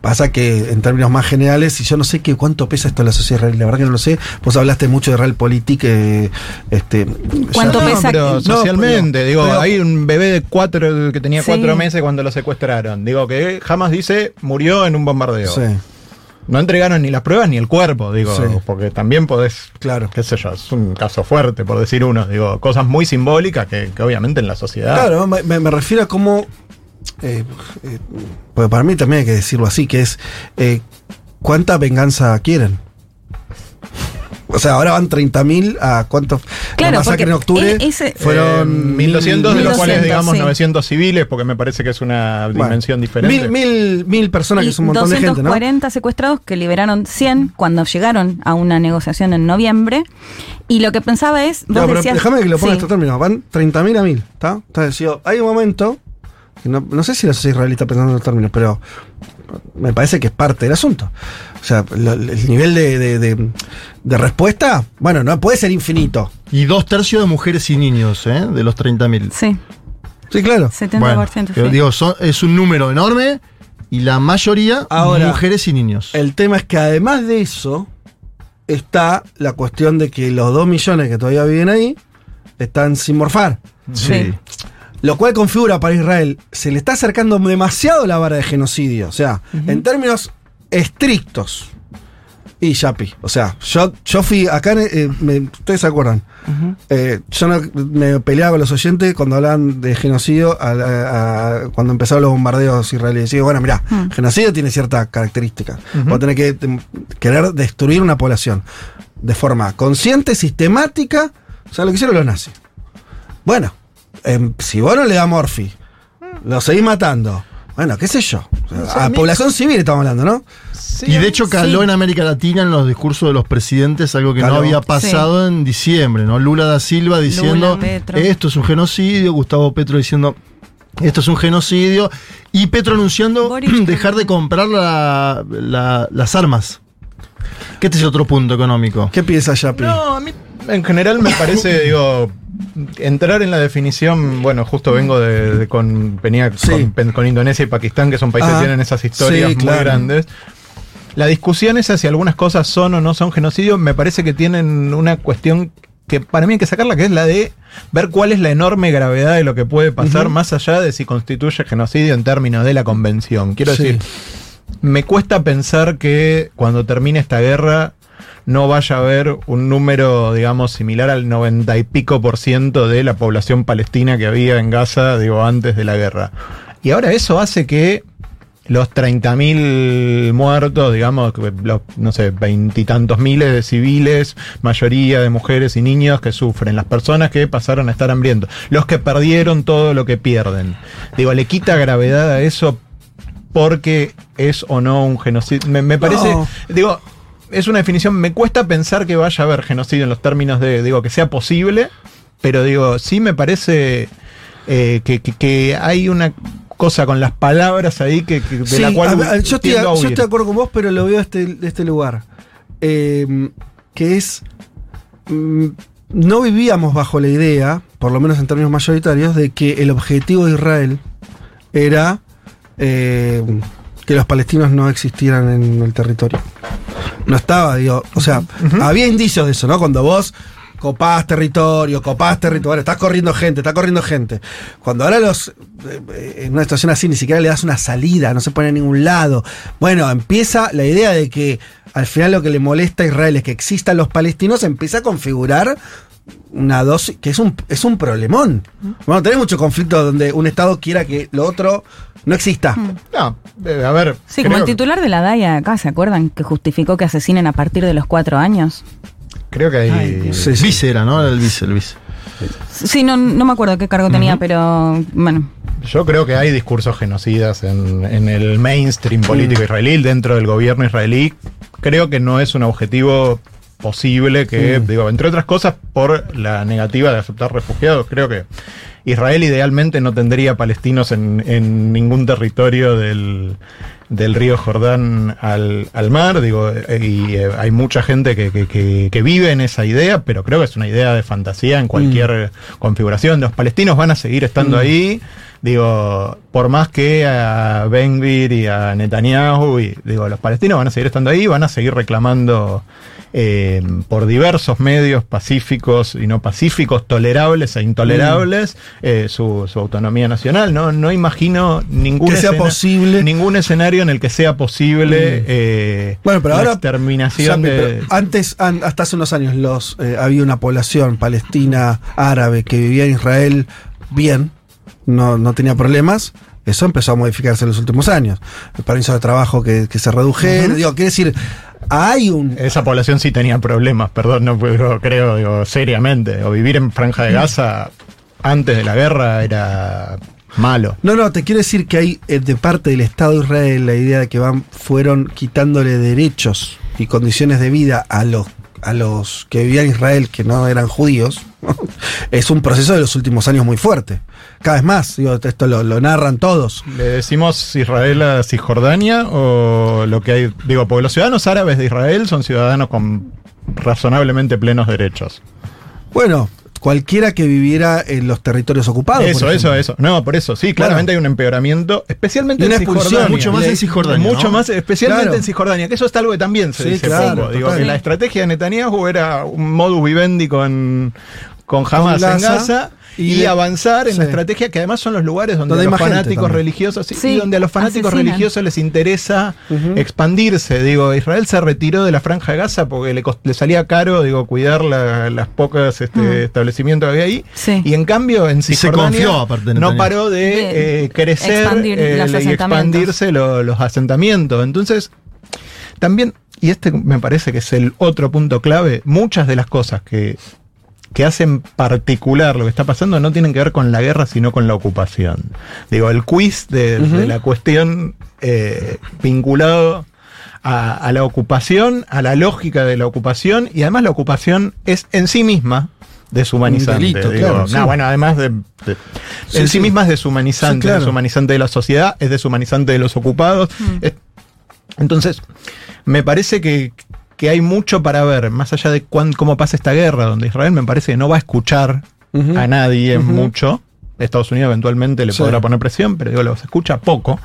Pasa que en términos más generales, y yo no sé qué cuánto pesa esto en la sociedad israelí, la verdad que no lo sé. Vos hablaste mucho de Realpolitik. Eh, este, ¿Cuánto ya- No, pesa pero socialmente, digo, pero- hay un bebé de cuatro que tenía Sí. cuatro meses cuando lo secuestraron. Digo que jamás dice murió en un bombardeo. Sí, No entregaron ni las pruebas ni el cuerpo, digo, Sí. porque también podés, claro. qué sé yo, es un caso fuerte, por decir uno, digo, cosas muy simbólicas que, que obviamente en la sociedad. Claro, me, refiero a cómo. eh, eh, porque para mí también hay que decirlo así, que es. eh, ¿Cuánta venganza quieren? O sea, ahora van 30.000 a cuántos. Claro, la masacre porque en octubre e- ese- fueron. Eh, 1200, de los 1200, cuales digamos sí. 900 civiles, porque me parece que es una Bueno, dimensión diferente. Mil, mil, mil personas, que es un montón de gente, ¿no? 240 secuestrados que liberaron 100 cuando llegaron a una negociación en noviembre. Y lo que pensaba es. vos No, pero decías- déjame que lo ponga en Sí. estos términos. Van 30.000 a 1000, ¿está? Entonces, digo, hay un momento. que no, no sé si israelí está pensando en los términos, pero me parece que es parte del asunto. O sea, lo- el nivel de, de- de- de respuesta, bueno, no puede ser infinito. Y dos tercios de mujeres y niños, ¿eh? De los 30.000. Sí, Sí, claro. 70%. Pero sí. digo, son- es un número enorme y la mayoría Ahora, mujeres y niños. El tema es que además de eso, está la cuestión de que los 2 millones que todavía viven ahí están sin morfar. Sí. Lo cual configura para Israel, se le está acercando demasiado la vara de genocidio. O sea, en términos estrictos. Y Yapi. O sea, yo, yo fui acá, eh, me- ustedes se acuerdan. Eh, yo no- me peleaba con los oyentes cuando hablaban de genocidio a a- cuando empezaron los bombardeos israelíes. Y digo, bueno, mirá, Mm. genocidio tiene cierta característica. Vos tenés que tem- querer destruir una población de forma consciente, sistemática. O sea, lo que hicieron los nazis. Bueno, em, si vos no le das morfi, lo seguís matando. Bueno, qué sé yo. O sea, a población civil estamos hablando, ¿no? y de hecho caló Sí. en América Latina en los discursos de los presidentes algo que Caló. no había pasado en diciembre, ¿no? Lula da Silva diciendo Lula, esto es un genocidio, Gustavo Petro diciendo esto es un genocidio y Petro anunciando dejar de comprar la- la- las armas. Que este es otro punto económico. ¿Qué piensa Yapi? No, a mí en general me parece, digo, entrar en la definición, bueno, justo vengo de, de con, venía Sí. con, con Indonesia y Pakistán, que son países que tienen esas historias sí, muy claro. grandes. La discusión esa si algunas cosas son o no son genocidio, me parece que tienen una cuestión que para mí hay que sacarla, que es la de ver cuál es la enorme gravedad de lo que puede pasar, más allá de si constituye genocidio en términos de la convención. Quiero Sí. decir, me cuesta pensar que cuando termine esta guerra no vaya a haber un número, digamos, similar al 90 y pico por ciento de la población palestina que había en Gaza, digo, antes de la guerra. Y ahora eso hace que los 30.000 muertos, digamos, los, no sé, veintitantos miles de civiles, mayoría de mujeres y niños que sufren, las personas que pasaron a estar hambrientos, los que perdieron todo lo que pierden. Digo, le quita gravedad a eso porque es o no un genocidio. Me, me parece, No. digo, es una definición, me cuesta pensar que vaya a haber genocidio en los términos de, digo, que sea posible, pero digo, sí me parece eh, que, que- que hay una cosa con las palabras ahí que, que- de Sí, la cual a- a- yo, estoy, yo estoy de acuerdo con vos, pero lo veo de este, de este lugar. Eh, que es. mm, no vivíamos bajo la idea, por lo menos en términos mayoritarios, de que el objetivo de Israel era eh, que los palestinos no existieran en el territorio. No estaba, digo, o sea, había indicios de eso, ¿no? Cuando vos copás territorio, copás territorio, estás corriendo gente, está corriendo gente. Cuando ahora los, eh, eh, en una situación así ni siquiera le das una salida, no se pone a ningún lado. Bueno, empieza la idea de que al final lo que le molesta a Israel es que existan los palestinos, empieza a configurar una dosis, que es un, es un problemón. Bueno, tenés mucho conflicto donde un Estado quiera que lo otro no exista. No, eh, a ver. Sí, como el titular de la DAIA acá, ¿se acuerdan? Que justificó que asesinen a partir de los cuatro años. Creo que hay. Sí, sí. Vice era, ¿no? El vice, el vice. Sí, no, no me acuerdo qué cargo tenía, pero bueno. Yo creo que hay discursos genocidas en, en el mainstream político israelí, dentro del gobierno israelí. Creo que no es un objetivo posible que, Mm. digo, entre otras cosas, por la negativa de aceptar refugiados. Creo que Israel idealmente no tendría palestinos en, en ningún territorio del, del río Jordán al, al mar. Digo, y eh, hay mucha gente que, que- que- que vive en esa idea, pero creo que es una idea de fantasía en cualquier configuración. Los palestinos van a seguir estando Mm. ahí. Digo, por más que a Benvir y a Netanyahu, y, digo, los palestinos van a seguir estando ahí, van a seguir reclamando eh, por diversos medios pacíficos y no pacíficos, tolerables e intolerables, eh, su, su autonomía nacional. No, no imagino ningún, Que sea posible. ningún escenario en el que sea posible eh, Bueno, pero la ahora. exterminación Sammy, de. pero antes, an- hasta hace unos años, los había una población palestina árabe que vivía en Israel bien, no, no tenía problemas. Eso empezó a modificarse en los últimos años. El permiso de trabajo que, que se redujeron. Digo, quiere decir, hay un. Esa población sí tenía problemas, perdón, no puedo, creo, digo, seriamente. O vivir en Franja de Gaza antes de la guerra era malo. No, no, te quiero decir que hay eh, de parte del Estado de Israel la idea de que van, fueron quitándole derechos y condiciones de vida a los, a los que vivían en Israel que no eran judíos. es un proceso de los últimos años muy fuerte. Cada vez más, digo, esto lo, lo narran todos. ¿Le decimos Israel a Cisjordania o lo que hay? Digo, porque los ciudadanos árabes de Israel son ciudadanos con razonablemente plenos derechos. Bueno, cualquiera que viviera en los territorios ocupados. Eso, eso, eso. No, por eso, sí, claramente hay un empeoramiento, especialmente una en expulsión, Cisjordania. mucho más en Cisjordania, Mucho más, especialmente Claro. en Cisjordania, que eso es algo que también se Sí, dice claro, poco. Digo, que la estrategia de Netanyahu era un modus vivendi con, con Hamas Con en Gaza Gaza. Y Y, de- avanzar en sí. la estrategia que además son los lugares donde, Donde los fanáticos religiosos sí, y donde a los fanáticos asesinan. religiosos les interesa expandirse. Digo, Israel se retiró de la franja de Gaza porque le, cost- le salía caro, digo, cuidar la- las pocas este, establecimientos que había ahí. Sí. Y en cambio, en se Cisjordania confió, aparte, no paró de, De eh, crecer expandir eh, y expandirse lo- los asentamientos. Entonces, también, y este me parece que es el otro punto clave, muchas de las cosas que, que hacen particular lo que está pasando no tienen que ver con la guerra, sino con la ocupación. Digo, el quiz de, la cuestión eh, vinculado a, a la ocupación, a la lógica de la ocupación, y además la ocupación es en sí misma deshumanizante. Un delito, digo. claro, sí. Bueno, además de, de- Sí, en sí, sí. misma es deshumanizante, Sí, claro. es deshumanizante de la sociedad, es deshumanizante de los ocupados. Es- entonces, me parece que, que hay mucho para ver, más allá de cuán- cómo pasa esta guerra, donde Israel me parece que no va a escuchar a nadie mucho. Estados Unidos eventualmente le Sí. podrá poner presión, pero digo, lo se escucha poco.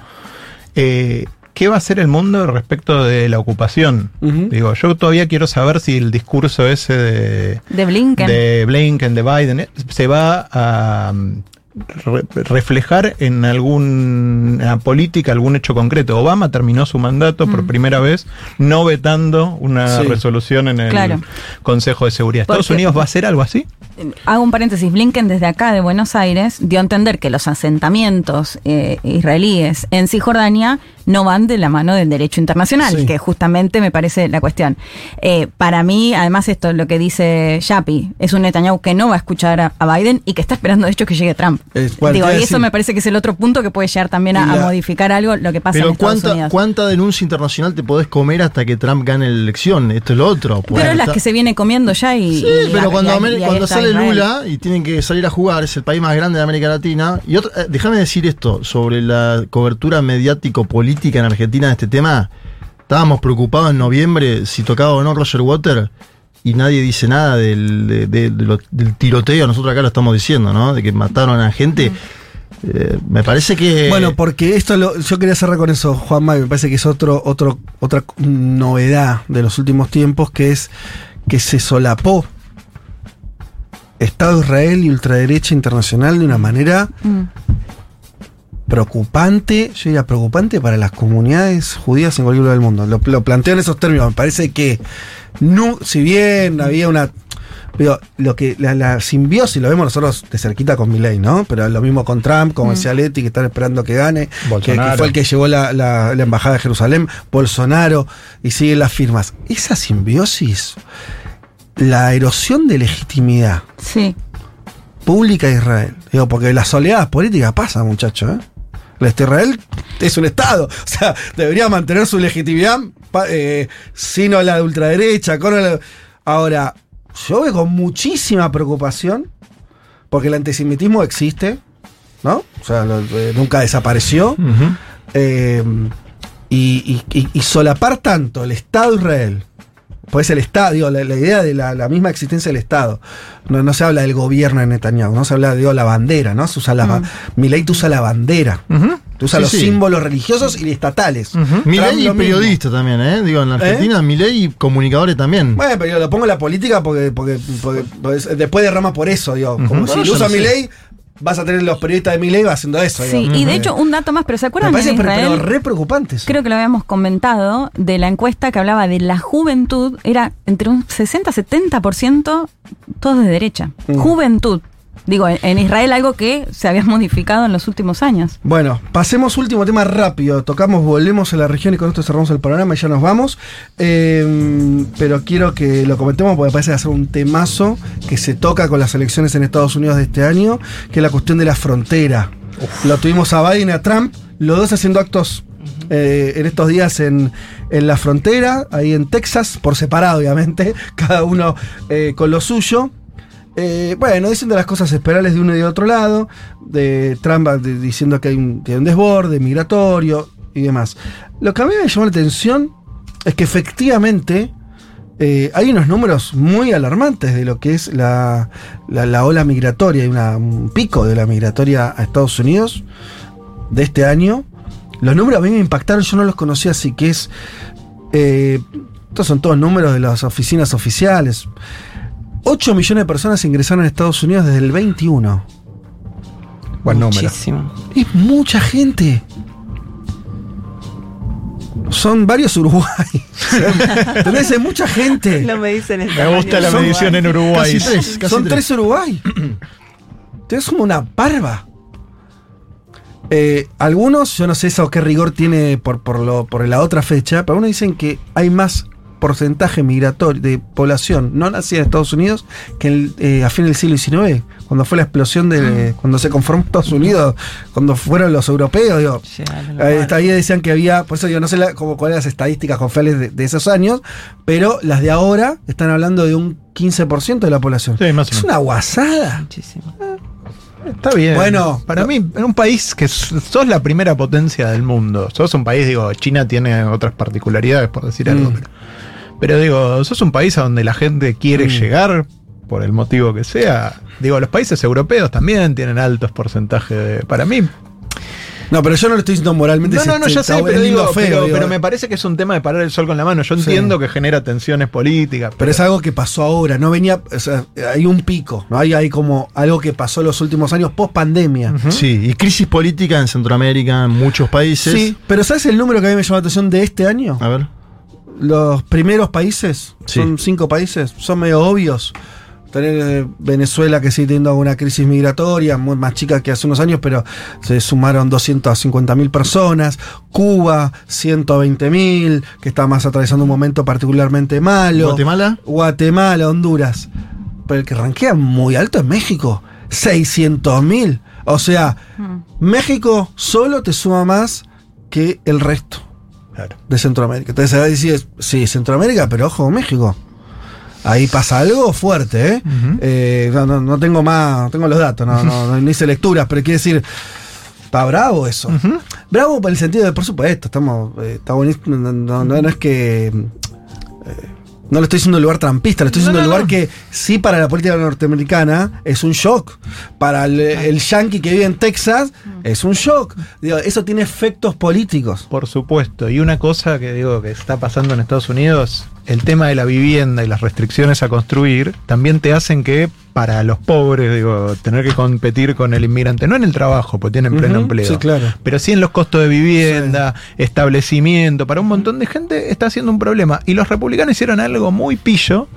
Eh, ¿Qué va a hacer el mundo respecto de la ocupación? Digo, yo todavía quiero saber si el discurso ese de, De Blinken. de Blinken, de Biden, eh, se va a re- reflejar en alguna política, algún hecho concreto. Obama terminó su mandato por Mm. primera vez no vetando una Sí. resolución en el Claro. Consejo de Seguridad. ¿Estados Unidos va a hacer algo así? Hago un paréntesis, Blinken desde acá de Buenos Aires dio a entender que los asentamientos eh, israelíes en Cisjordania no van de la mano del derecho internacional, Sí. que justamente me parece la cuestión. Eh, para mí, además, esto lo que dice Yapi, es un Netanyahu que no va a escuchar a, a Biden y que está esperando de hecho que llegue Trump. Eh, Digo, y eso me parece que es el otro punto que puede llegar también a, modificar algo lo que pasa en Estados ¿cuánta, Unidos. ¿cuánta denuncia internacional te podés comer hasta que Trump gane la elección? Esto es lo otro. Pero Bueno, las que se viene comiendo ya y. Sí, y- pero cuando, y- está sale Israel. Lula y tienen que salir a jugar, es el país más grande de América Latina. Y otro, eh, déjame decir esto sobre la cobertura mediático-política en Argentina de este tema. Estábamos preocupados en noviembre si tocaba o no Roger Water y nadie dice nada del, de- de- de lo- del tiroteo. Nosotros acá lo estamos diciendo, ¿no? De que mataron a gente. Eh, me parece que. Bueno, porque esto lo- yo quería cerrar con eso, Juanma, y me parece que es otro, otro, otra novedad de los últimos tiempos, que es que se solapó Estado de Israel y ultraderecha internacional de una manera Mm. preocupante, yo diría preocupante para las comunidades judías en cualquier lugar del mundo. Lo, lo planteo en esos términos. Me parece que, no, si bien había una. Pero lo que la, la simbiosis lo vemos nosotros de cerquita con Milley, ¿no? Pero lo mismo con Trump, como Mm. decía Leti, que están esperando que gane, que, que fue el que llevó la, la- la embajada de Jerusalén, Bolsonaro, y siguen las firmas. Esa simbiosis, la erosión de legitimidad Sí. pública de Israel. Digo, porque las oleadas políticas pasan, muchachos, ¿eh? El Este Israel es un Estado. O sea, debería mantener su legitimidad eh, sin la de ultraderecha. Con la- Ahora, yo veo con muchísima preocupación, porque el antisemitismo existe, ¿no? O sea, lo- eh, nunca desapareció. Ujú. Eh, y, y- y- y solapar tanto el Estado de Israel, pues el Estado, digo, la, la idea de la, la misma existencia del Estado. No, no se habla del gobierno de Netanyahu, no se habla de la bandera, ¿no? Se usa la, ba- Milei tú usa la bandera. Usas Sí, los sí. símbolos religiosos y estatales. Trump Milei lo mismo. periodista también, ¿eh? Digo, en la Argentina, Milei comunicadores también. Bueno, pero yo lo pongo en la política porque, porque, porque- porque es- después derrama por eso, digo. Como Bueno, si yo lo usa no. Milei, vas a tener los periodistas de Milei haciendo eso. Sí, y de hecho, un dato más, pero ¿se me acuerdan pero, Israel? pero re preocupante eso. Creo que lo habíamos comentado de la encuesta que hablaba de la juventud, era entre un 60-70% todos de derecha. Mm. Juventud. Digo, en, Israel algo que se había modificado en los últimos años. Bueno, pasemos último tema rápido. Tocamos, volvemos a la región y con esto cerramos el programa y ya nos vamos. Eh, pero quiero que lo comentemos porque parece hacer un temazo que se toca con las elecciones en Estados Unidos de este año, que es la cuestión de la frontera. Lo tuvimos a Biden y a Trump, los dos haciendo actos eh, en estos días en, en la frontera, ahí en Texas, por separado obviamente, cada uno eh, con lo suyo. Eh, bueno, diciendo las cosas esperables de uno y de otro lado, de Trump diciendo que hay un, desborde migratorio y demás. Lo que a mí me llamó la atención es que efectivamente eh, hay unos números muy alarmantes de lo que es la, la- la ola migratoria, hay un pico de la migratoria a Estados Unidos de este año. Los números a mí me impactaron, yo no los conocía, así que es... eh, estos son todos números de las oficinas oficiales. 8 millones de personas ingresaron a Estados Unidos desde el 21. Buen número. Muchísimo. Es mucha gente. Son varios Uruguay. ¿Entendés? Es mucha gente. Me dicen Me gusta la Son- medición en Uruguay. Casi tres, casi Son tres. tres Uruguay. Es como una parva. Eh, algunos, yo no sé eso qué rigor tiene por, por, lo, por la otra fecha, pero algunos dicen que hay más porcentaje migratorio de población no nacida en Estados Unidos que el, eh, a fin del siglo XIX, cuando fue la explosión de. cuando se conformó Estados Unidos, cuando fueron los europeos, digo. Está, ahí decían que había, por eso yo no sé la- como cuáles las estadísticas confiables de, de esos años, pero las de ahora están hablando de un 15% de la población. Sí, más o es una guasada. Muchísimo. Está bien. Bueno, para no- mí, en un país que sos la primera potencia del mundo, sos un país, digo, China tiene otras particularidades, por decir algo, Mm. pero, pero digo, sos un país a donde la gente quiere Mm. llegar, por el motivo que sea. Digo, los países europeos también tienen altos porcentajes de. Para mí. No, pero yo no lo estoy diciendo moralmente. No, si- no, no, si ya sé, pero, digo, feo, pero, digo. pero me parece que es un tema de parar el sol con la mano. Yo Sí. entiendo que genera tensiones políticas. Pero es algo que pasó ahora, no venía, o sea, hay un pico, ¿no? Hay, hay como algo que pasó los últimos años post pandemia. Sí, y crisis política en Centroamérica, en muchos países. Sí, pero ¿sabes el número que a mí me llamó la atención de este año? A ver. Los primeros países, Sí. son cinco países, son medio obvios, tener eh, Venezuela que sigue teniendo una crisis migratoria, muy más chica que hace unos años, pero se sumaron 250 mil personas. Cuba, 120 mil, que está más atravesando un momento particularmente malo. ¿Guatemala? Guatemala, Honduras. Pero el que ranquea muy alto es México, 600 mil. O sea, México solo te suma más que el resto de Centroamérica. Entonces ahora decís, sí, Centroamérica, pero ojo, México. Ahí pasa algo fuerte, ¿eh? Eh, no, no- tengo más, no tengo los datos, no, no, no- no hice lecturas, pero quiere decir, está bravo eso. Bravo por el sentido de, por supuesto, estamos, eh, está buenísimo, no es que... eh, no lo estoy diciendo en lugar trampista, lo estoy diciendo en lugar que sí para la política norteamericana es un shock. Para el, el yankee que vive en Texas es un shock. Digo, eso tiene efectos políticos. Por supuesto. Y una cosa que digo que está pasando en Estados Unidos, el tema de la vivienda y las restricciones a construir también te hacen que para los pobres, digo, tener que competir con el inmigrante, no en el trabajo, porque tienen pleno empleo, sí, claro. pero sí en los costos de vivienda, establecimiento, para un montón de gente está siendo un problema. Y los republicanos hicieron algo muy pillo,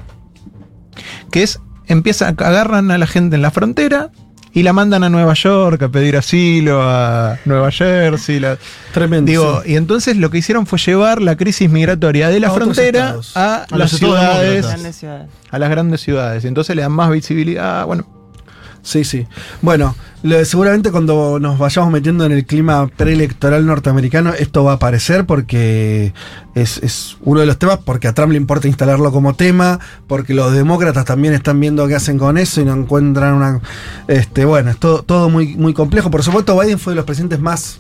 que es, empiezan, agarran a la gente en la frontera y la mandan a Nueva York a pedir asilo, a Nueva Jersey. La, Tremendo. Digo, sí. y entonces lo que hicieron fue llevar la crisis migratoria de la A frontera a, A las ciudades. a las grandes ciudades. Y entonces le dan más visibilidad. Bueno, Sí, sí. Bueno, seguramente cuando nos vayamos metiendo en el clima preelectoral norteamericano, esto va a aparecer porque es, es uno de los temas, porque a Trump le importa instalarlo como tema, porque los demócratas también están viendo qué hacen con eso y no encuentran una... Este, bueno, es todo, todo muy, muy complejo. Por supuesto, Biden fue de los presidentes más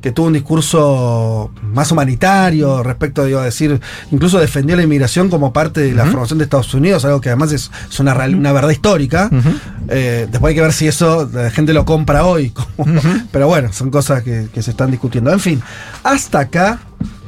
que tuvo un discurso más humanitario respecto, digo, a decir, incluso defendió la inmigración como parte de la formación de Estados Unidos, algo que además es, es una, real- una verdad histórica. Eh, después hay que ver si eso la gente lo compra hoy. como- Pero bueno, son cosas que, que se están discutiendo. En fin, hasta acá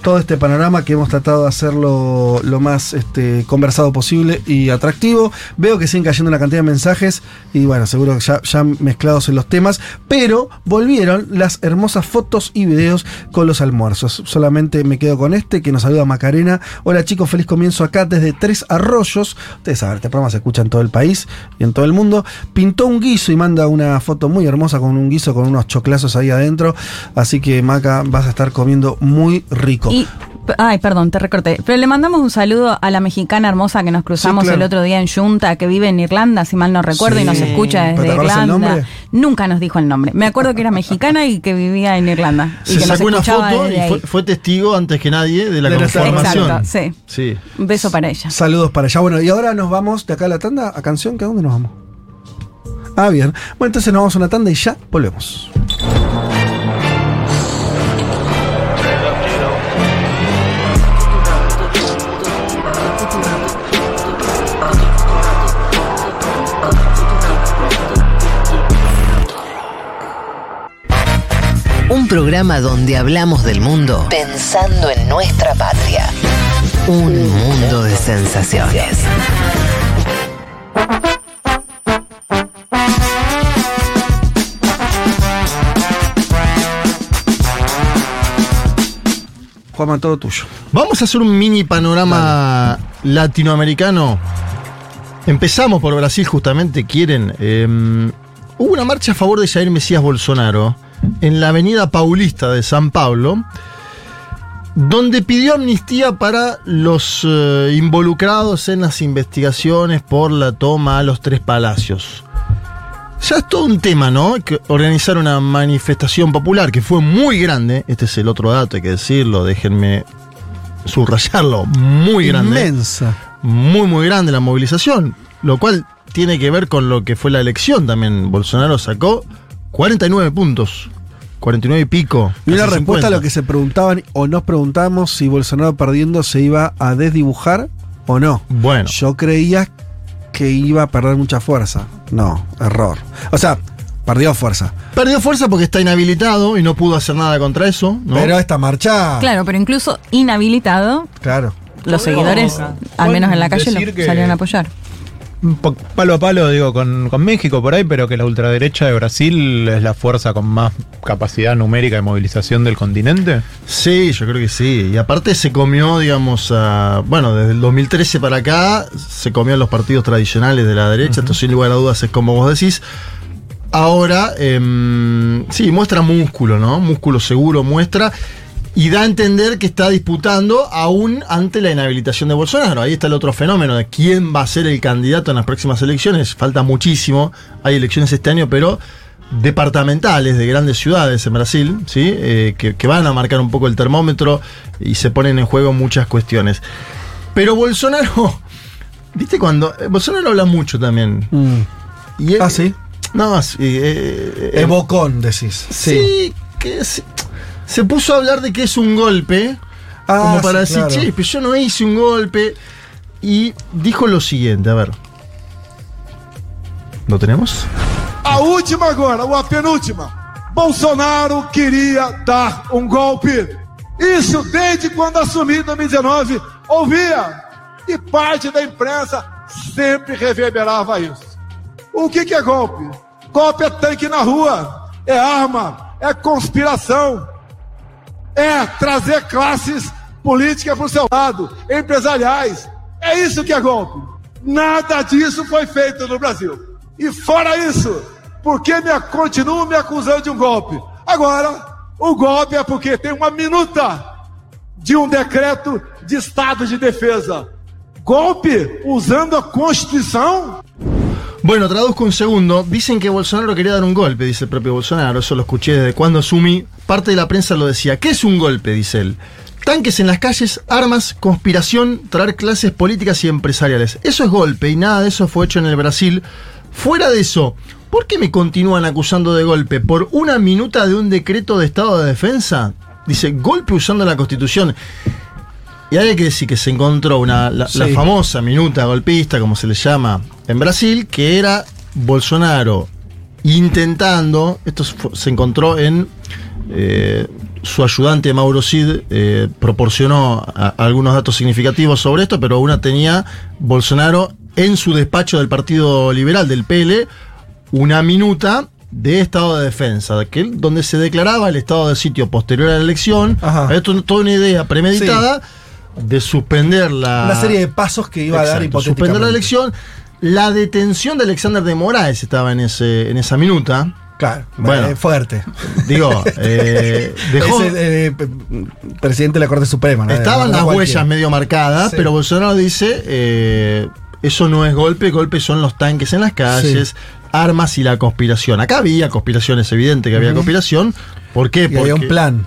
todo este panorama que hemos tratado de hacerlo lo más este, conversado posible y atractivo. Veo que siguen cayendo una cantidad de mensajes y bueno, seguro que ya, ya mezclados en los temas, pero volvieron las hermosas fotos y videos con los almuerzos. Solamente me quedo con este que nos saluda Macarena. Hola chicos, feliz comienzo acá desde Tres Arroyos. Ustedes saben, este programa se escucha en todo el país y en todo el mundo. Pintó un guiso y manda una foto muy hermosa con un guiso con unos choclazos ahí adentro. Así que Maca, vas a estar comiendo muy. Y, p- ay, perdón, te recorté. Pero le mandamos un saludo a la mexicana hermosa que nos cruzamos Sí, claro. el otro día en Junta, que vive en Irlanda, si mal no recuerdo, y nos escucha ¿Pero desde te acuerdas el Irlanda. nombre? Nunca nos dijo el nombre. Me acuerdo que era mexicana y que vivía en Irlanda. y Se que nos sacó una foto y fue, fue testigo antes que nadie de la De conformación. Exacto, sí. Sí. Un beso para ella. Saludos para allá. Bueno, y ahora nos vamos de acá a la tanda, a canción, ¿que a dónde nos vamos? Ah, bien. Bueno, entonces nos vamos a una tanda y ya volvemos. Un programa donde hablamos del mundo pensando en nuestra patria. Un mundo de sensaciones. Juanma, todo tuyo. Vamos a hacer un mini panorama latinoamericano. Empezamos por Brasil, justamente, quieren. eh, hubo una marcha a favor de Jair Mesías Bolsonaro en la avenida Paulista de San Pablo, donde pidió amnistía para los eh, involucrados en las investigaciones por la toma a los tres palacios. Ya es todo un tema, ¿no? Que organizar una manifestación popular que fue muy grande. Este es el otro dato, hay que decirlo. Déjenme subrayarlo. Muy grande. Inmensa. Muy, muy grande la movilización. Lo cual tiene que ver con lo que fue la elección también. Bolsonaro sacó 49 puntos. 49 y pico. Y una respuesta a 50. lo que se preguntaban o nos preguntamos si Bolsonaro perdiendo se iba a desdibujar o no. Bueno. Yo creía que iba a perder mucha fuerza. No, error. O sea, perdió fuerza. Perdió fuerza porque está inhabilitado y no pudo hacer nada contra eso. ¿no? Pero esta marcha. Claro, pero incluso inhabilitado, Claro. los seguidores, al menos en la calle, lo salieron a apoyar. Palo a palo, digo, con, con México por ahí, pero que la ultraderecha de Brasil es la fuerza con más capacidad numérica de movilización del continente. Sí, yo creo que sí. Y aparte se comió, digamos, a- bueno, desde el 2013 para acá, se comió a los partidos tradicionales de la derecha, esto sin lugar a dudas es como vos decís. Ahora, em, sí, muestra músculo, ¿no? Músculo seguro muestra. Y da a entender que está disputando aún ante la inhabilitación de Bolsonaro. Ahí está el otro fenómeno de quién va a ser el candidato en las próximas elecciones. Falta muchísimo. Hay elecciones este año, pero departamentales de grandes ciudades en Brasil, ¿sí? Eh, que, que van a marcar un poco el termómetro y se ponen en juego muchas cuestiones. Pero Bolsonaro, ¿viste cuando? eh, Bolsonaro habla mucho también. Y ah, sí. No, sí. eh, eh, Es decís. Sí, que se, se puso a hablar de que es un golpe. Ah, como para sí, decir, claro. che, pero yo no hice un golpe. Y dijo lo siguiente, a ver. ¿Lo tenemos? A última agora, ou a penúltima. Bolsonaro queria dar um golpe. Isso desde quando assumiu em 2019. Ouvia. E parte da imprensa sempre reverberava isso. O que, que é golpe? Golpe é tanque na rua, é arma, é conspiração, é trazer classes políticas para o seu lado, empresariais. É isso que é golpe. Nada disso foi feito no Brasil. E fora isso, por que me, continuam me acusando de um golpe? Agora, o golpe é porque tem uma minuta de um decreto de estado de defesa. Golpe usando a Constituição? Bueno, traduzco un segundo. Dicen que Bolsonaro quería dar un golpe, dice el propio Bolsonaro. Eso lo escuché desde cuando asumí. Parte de la prensa lo decía. ¿Qué es un golpe? Dice él. Tanques en las calles, armas, conspiración, traer clases políticas y empresariales. Eso es golpe y nada de eso fue hecho en el Brasil. Fuera de eso, ¿por qué me continúan acusando de golpe? ¿Por una minuta de un decreto de estado de defensa? Dice, golpe usando la constitución. Y hay que decir que se encontró una, la, famosa minuta golpista, como se le llama en Brasil, que era Bolsonaro intentando, esto se encontró en eh, su ayudante Mauro Cid, eh, proporcionó a- algunos datos significativos sobre esto, pero una tenía Bolsonaro en su despacho del Partido Liberal, del PL, una minuta de estado de defensa, que, donde se declaraba el estado de sitio posterior a la elección. Esto es toda una idea premeditada de suspender la. Una serie de pasos que iba a dar Exacto, Suspender la hipotéticamente. elección. La detención de Alexander de Moraes estaba en, ese, en esa minuta. Claro, bueno, eh, fuerte. Digo, eh, dejó- Es el, eh, presidente de la Corte Suprema. ¿no? Estaban No las cualquiera. huellas medio marcadas, Sí. pero Bolsonaro dice, eso no es golpe, golpe son los tanques en las calles, armas y la conspiración. Acá había conspiración, es evidente que había conspiración. ¿Por qué? Y había un plan.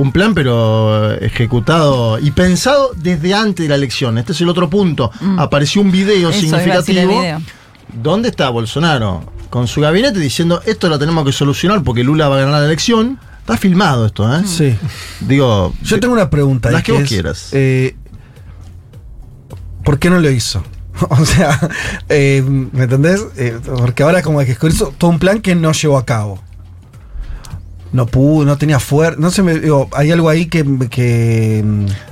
Un plan, pero eh, ejecutado y pensado desde antes de la elección. Este es el otro punto. Apareció un video Mm. Eso, significativo. video. ¿Dónde está Bolsonaro? Con su gabinete diciendo, esto lo tenemos que solucionar porque Lula va a ganar la elección. Está filmado esto, ¿eh? Sí. Digo, Yo tengo una pregunta. Las que vos es, quieras. eh, ¿Por qué no lo hizo? O sea, eh, ¿me entendés? Eh, porque ahora como que hizo todo un plan que no llevó a cabo. No pudo, no tenía fuerza. No sé, me, digo, hay algo ahí que, que.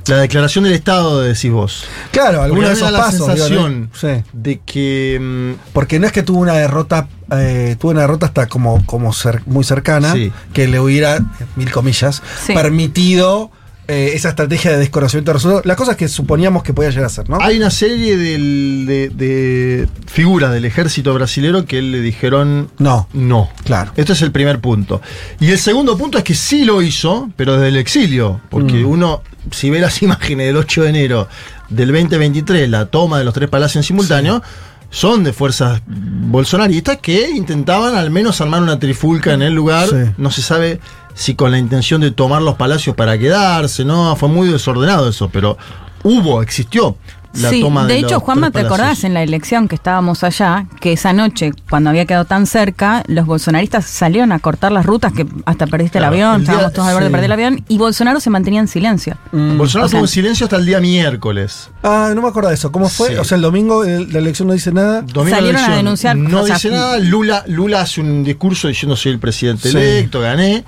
La declaración del Estado, decís vos. Claro, alguno de esos la pasos. digo, sensación ¿no? Sí. de que. mm, Porque no es que tuvo una derrota, eh, tuvo una derrota hasta como, como cer- muy cercana, Sí. que le hubiera, mil comillas, Sí. permitido eh, esa estrategia de desconocimiento de resultados. Las cosas que suponíamos que podía llegar a ser, ¿no? Hay una serie del- de, de figuras del ejército brasilero que le dijeron no. No. Claro. Este es el primer punto. Y el segundo punto es que sí lo hizo, pero desde el exilio. Porque Mm. uno, si ve las imágenes del 8 de enero del 2023, la toma de los tres palacios en simultáneo, son de fuerzas bolsonaristas que intentaban al menos armar una trifulca en el lugar. Sí. No se sabe si con la intención de tomar los palacios para quedarse, no, fue muy desordenado eso, pero hubo, existió la sí, toma de, de hecho, los Juanma, tres ¿te palacios. acordás en la elección que estábamos allá? Que esa noche, cuando había quedado tan cerca, los bolsonaristas salieron a cortar las rutas, que hasta perdiste Claro, el avión, el día- estábamos todos al borde de perder el avión, y Bolsonaro se mantenía en silencio. Mm. Bolsonaro O sea- estuvo en silencio hasta el día miércoles. Ah, no me acuerdo de eso. ¿Cómo fue? Sí. O sea, el domingo eh, la elección no dice nada. Domingo Salieron a denunciar, No o sea, dice nada. Lula, Lula hace un discurso diciendo soy el presidente Sí. electo, gané.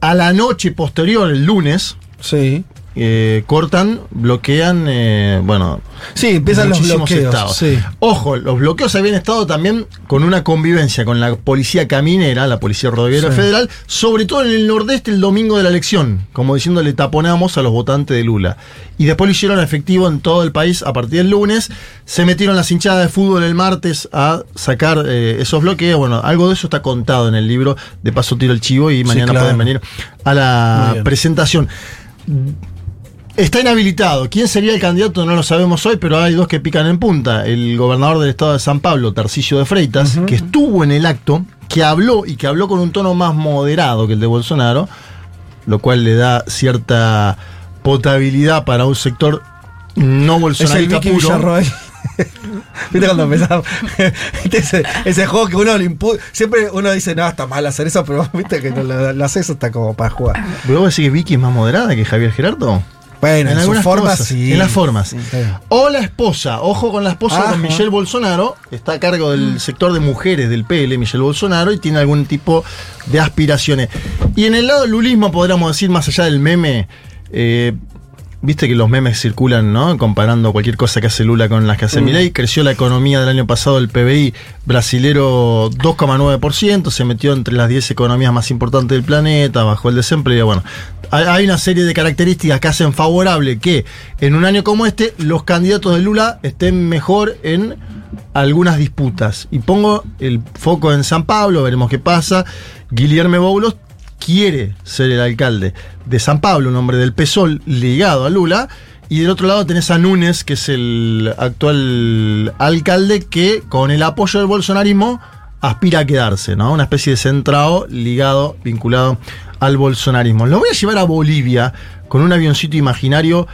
A la noche posterior, el lunes, Sí. Eh, cortan, bloquean, eh, bueno. Sí, empiezan los bloqueos, estados. sí. Ojo, los bloqueos habían estado también con una convivencia con la policía caminera, la policía rodoviaria Sí. federal, sobre todo en el nordeste el domingo de la elección, como diciendo le taponamos a los votantes de Lula. Y después lo hicieron efectivo en todo el país a partir del lunes. Se metieron las hinchadas de fútbol el martes a sacar eh, esos bloqueos. Bueno, algo de eso está contado en el libro. De paso tiro el chivo y mañana claro. pueden venir a la presentación. Está inhabilitado. ¿Quién sería el candidato? No lo sabemos hoy, pero hay dos que pican en punta. El gobernador del estado de San Pablo, Tarcisio de Freitas, que estuvo en el acto, que habló y que habló con un tono más moderado que el de Bolsonaro, lo cual le da cierta potabilidad para un sector no Es el bolsonarista puro. ¿Viste cuando empezamos? ¿Viste ese, ese juego que uno le impu- Siempre uno dice, no, está mal hacer eso, pero viste que no lo, lo haces está como para jugar. ¿Pero vos decís que Vicky es más moderada que Javier Gerardo? Bueno, en, algunas forma cosas, sí. En las formas. Sí. O la esposa, ojo con la esposa Ajá. con Michelle Bolsonaro, está a cargo del sector de mujeres del PL, Michelle Bolsonaro, y tiene algún tipo de aspiraciones. Y en el lado del lulismo, podríamos decir, más allá del meme, eh, viste que los memes circulan, ¿no? Comparando cualquier cosa que hace Lula con las que hace Mm. Milei. Creció la economía del año pasado, el PBI brasilero 2,9%, se metió entre las 10 economías más importantes del planeta, bajó el desempleo. Bueno, hay, una serie de características que hacen favorable que en un año como este los candidatos de Lula estén mejor en algunas disputas. Y pongo el foco en San Pablo, veremos qué pasa. Guillermo Boulos quiere ser el alcalde de San Pablo, un hombre del PSOL ligado a Lula. Y del otro lado tenés a Núñez, que es el actual alcalde que con el apoyo del bolsonarismo aspira a quedarse, ¿no? Una especie de centrado ligado, vinculado al bolsonarismo. Lo voy a llevar a Bolivia con un avioncito imaginario.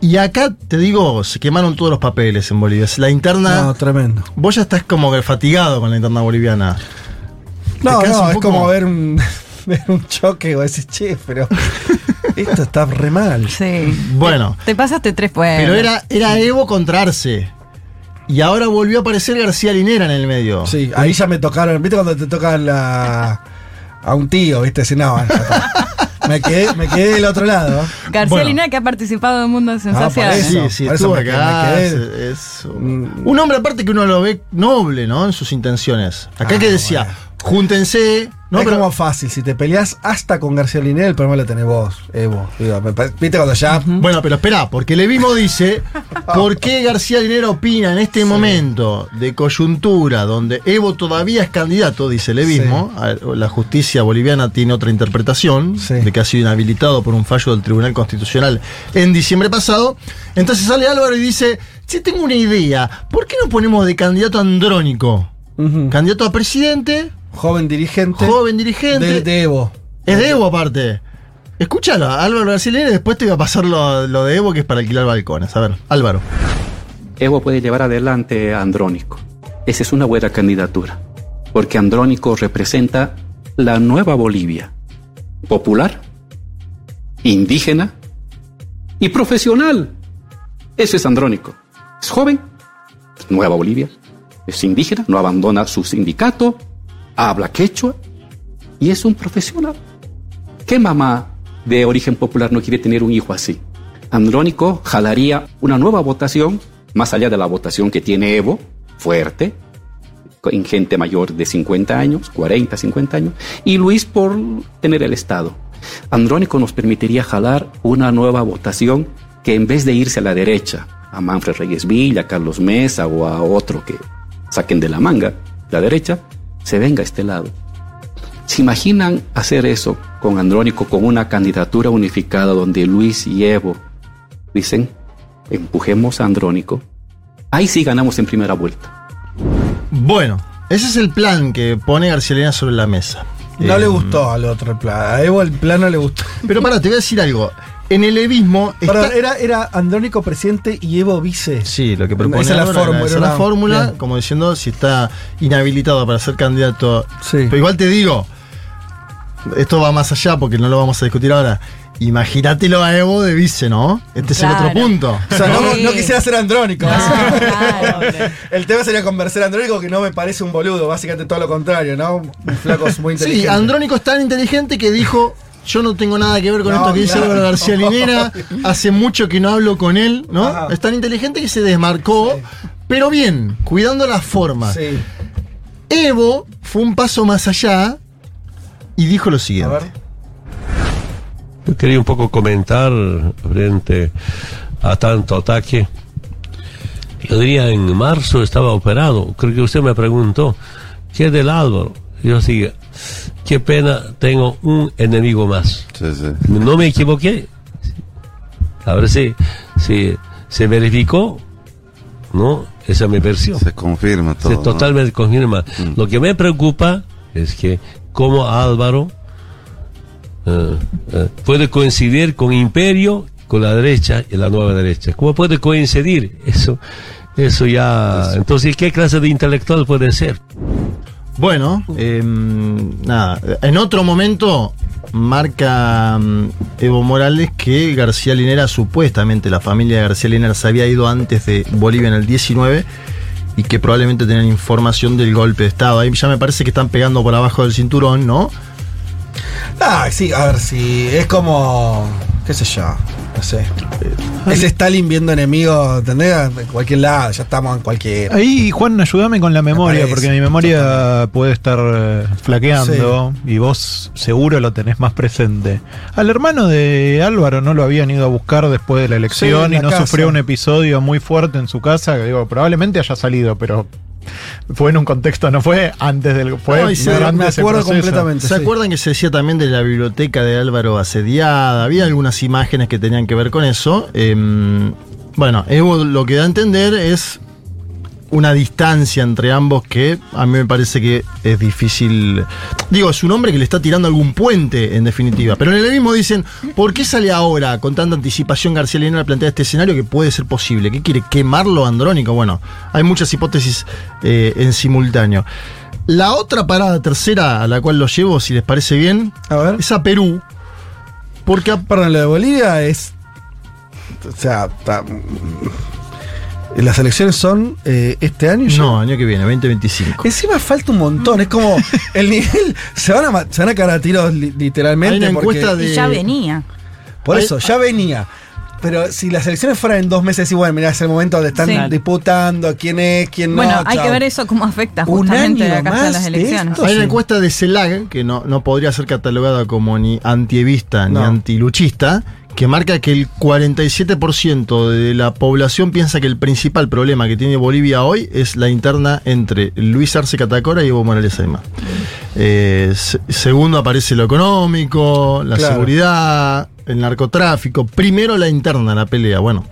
Y acá te digo, se quemaron todos los papeles en Bolivia. La interna. No, tremendo. Vos ya estás como fatigado con la interna boliviana. No, ¿Te cansa no, es como ver un, ver un choque o decís, che, pero esto está re mal. Sí. Bueno, Te pasaste tres pueblos. pero era, era Evo contra Arce. Y ahora volvió a aparecer García Linera en el medio. Sí, ahí ya me tocaron. ¿Viste cuando te tocan la, a un tío? ¿Viste? Decís, no, me, quedé, me quedé del otro lado. García Bueno. Lina que ha participado en Mundo por Sensacional. eso. Sí, sí, por eso estuvo me acá. quedé- me es- quedé- es un un hombre aparte que uno lo ve noble, ¿no? En sus intenciones. Acá Ah, que decía, bueno. Júntense. No, es pero como fácil, si te peleas hasta con García Linera, el problema lo tenés vos, Evo. Digo, ¿Viste cuando ya? Bueno, pero espera, porque Levismo dice, ¿por qué García Linera opina en este momento de coyuntura donde Evo todavía es candidato, dice Levismo, la justicia boliviana tiene otra interpretación, Sí. de que ha sido inhabilitado por un fallo del Tribunal Constitucional en diciembre pasado? Entonces sale Álvaro y dice, si tengo una idea, ¿por qué no ponemos de candidato andrónico? Candidato a presidente, Joven dirigente. joven dirigente. De, de Evo. Es de Evo aparte. Escúchalo, Álvaro Brasileño, y después te voy a pasar lo, lo de Evo que es para alquilar balcones. A ver, Álvaro. Evo puede llevar adelante a Andrónico. Esa es una buena candidatura, porque Andrónico representa la nueva Bolivia, popular, indígena y profesional. Eso es Andrónico. Es joven, nueva Bolivia, es indígena, no abandona su sindicato, habla quechua y es un profesional. ¿Qué mamá de origen popular no quiere tener un hijo así? Andrónico jalaría una nueva votación, más allá de la votación que tiene Evo, fuerte, en gente mayor de 50 años, 40, 50 años, y Luis por tener el Estado. Andrónico nos permitiría jalar una nueva votación que en vez de irse a la derecha, a Manfred Reyes Villa, a Carlos Mesa o a otro que saquen de la manga, la derecha, se venga a este lado. ¿Se imaginan hacer eso con Andrónico, con una candidatura unificada donde Luis y Evo dicen, empujemos a Andrónico? Ahí sí ganamos en primera vuelta. Bueno, ese es el plan que pone García Linera sobre la mesa. No Eh, le gustó al otro plan. A Evo el plan no le gustó. Pero pará, te voy a decir algo. En el evismo. está- era, era Andrónico presidente y Evo vice. Sí, lo que propone Esa es la fórmula, esa la fórmula, bien. como diciendo si está inhabilitado para ser candidato. Sí. Pero igual te digo, esto va más allá porque no lo vamos a discutir ahora. Imagínatelo a Evo de vice, ¿no? Este es el otro punto. O sea, no, Sí. no quisiera ser Andrónico. No, claro. El tema sería convencer a Andrónico que no me parece un boludo, básicamente todo lo contrario, ¿no? Un flaco muy inteligente. Sí, Andrónico es tan inteligente que dijo: yo no tengo nada que ver con No, esto que dice. Álvaro García Linera. Hace mucho que no hablo con él, ¿no? Ajá. Es tan inteligente que se desmarcó, pero bien, cuidando las formas. Sí. Evo fue un paso más allá y dijo lo siguiente. Yo quería un poco comentar frente a tanto ataque. Yo diría, en marzo estaba operado. Creo que usted me preguntó, ¿qué del Álvaro? Yo sí, qué pena, tengo un enemigo más. No me equivoqué. A ver si, si se verificó, ¿no? Esa es mi versión. Se confirma todo. Se ¿no? totalmente confirma. Lo que me preocupa es que como Álvaro eh, eh, puede coincidir con Imperio, con la derecha y la nueva derecha. ¿Cómo puede coincidir? Eso, eso ya. Entonces, ¿qué clase de intelectual puede ser? Bueno, eh, nada, en otro momento marca mm, Evo Morales que García Linera, supuestamente la familia de García Linera se había ido antes de Bolivia en el 19 y que probablemente tenían información del golpe de Estado. Ahí ya me parece que están pegando por abajo del cinturón, ¿no? Ah, sí, a ver si es como. qué sé yo. No sé. Es Stalin viendo enemigos, ¿entendés? En cualquier lado, ya estamos en cualquier. Ahí, Juan, ayúdame con la memoria, porque mi memoria puede estar eh, flaqueando y vos seguro lo tenés más presente. Al hermano de Álvaro no lo habían ido a buscar después de la elección y no casa. sufrió un episodio muy fuerte en su casa, que digo, probablemente haya salido, pero fue en un contexto, no fue antes del... Fue No, se- durante me acuerdo completamente. ¿Se acuerdan que se decía también de la biblioteca de Álvaro asediada? Había algunas imágenes que tenían que ver con eso. Em, bueno, Evo lo que da a entender es una distancia entre ambos que a mí me parece que es difícil. Digo, es un hombre que le está tirando algún puente, en definitiva. Pero en el mismo dicen, ¿por qué sale ahora con tanta anticipación García Linera a plantear este escenario que puede ser posible? ¿Qué quiere? ¿Quemarlo Andrónico? Bueno, hay muchas hipótesis eh, en simultáneo. La otra parada tercera a la cual lo llevo, si les parece bien, es a Perú. Porque a- Perdón, lo de Bolivia es. O sea, está- las elecciones son eh, este año ya. No, año que viene, 2025. Encima falta un montón, es como el nivel. Se van a, se van a caer a tiros li- literalmente. Hay una porque- encuesta de- Y ya venía. Por Hay- eso, ya venía. Pero si las elecciones fueran en dos meses, bueno, mira, es el momento donde están Sí. disputando quién es, quién no. bueno, hay chao. que ver eso cómo afecta Un justamente año de acá más las elecciones. esto. Hay una encuesta de CELAG, que no, no podría ser catalogada como ni antievista No. ni antiluchista, que marca que el 47% de la población piensa que el principal problema que tiene Bolivia hoy es la interna entre Luis Arce Catacora y Evo Morales Ayma. Eh, se- segundo aparece lo económico, la Claro. seguridad, el narcotráfico. Primero la interna, la pelea. Bueno.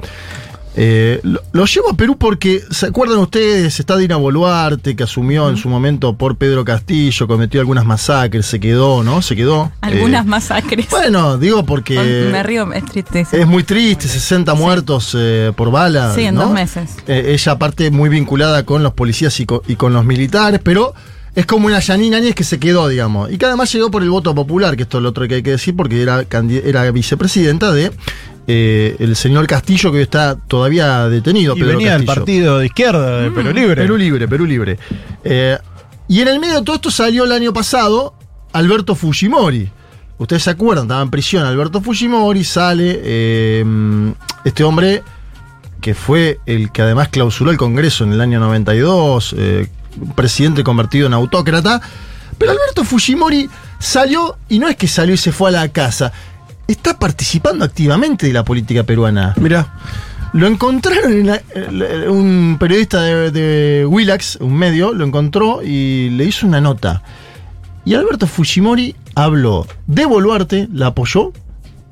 Eh, lo, lo llevo a Perú porque, ¿se acuerdan ustedes? Está Dina Boluarte, que asumió en su momento por Pedro Castillo, cometió algunas masacres, se quedó, ¿no? Se quedó. Algunas Eh, masacres. bueno, digo porque Me río, es tristeza. es muy triste, 60 muertos eh, por bala. Sí, en ¿no? dos meses. Ella aparte muy vinculada con los policías y co- y con, los militares, pero es como una Yanina Áñez que se quedó, digamos. Y que además llegó por el voto popular, que esto es lo otro que hay que decir, porque era vicepresidenta de eh, el señor Castillo, que hoy está todavía detenido. Y Pedro venía del partido de izquierda, de Perú Libre. Perú Libre, Perú Libre. Eh, y en el medio de todo esto salió el año pasado Alberto Fujimori. Ustedes se acuerdan, estaba en prisión Alberto Fujimori, sale eh, este hombre que fue el que además clausuró el Congreso en el año 92, eh, un presidente convertido en autócrata. Pero Alberto Fujimori salió, y no es que salió y se fue a la casa, está participando activamente de la política peruana. Mirá. Lo encontraron, en la- eh, un periodista de, de Willax, un medio, lo encontró y le hizo una nota. Y Alberto Fujimori habló de Boluarte, la apoyó,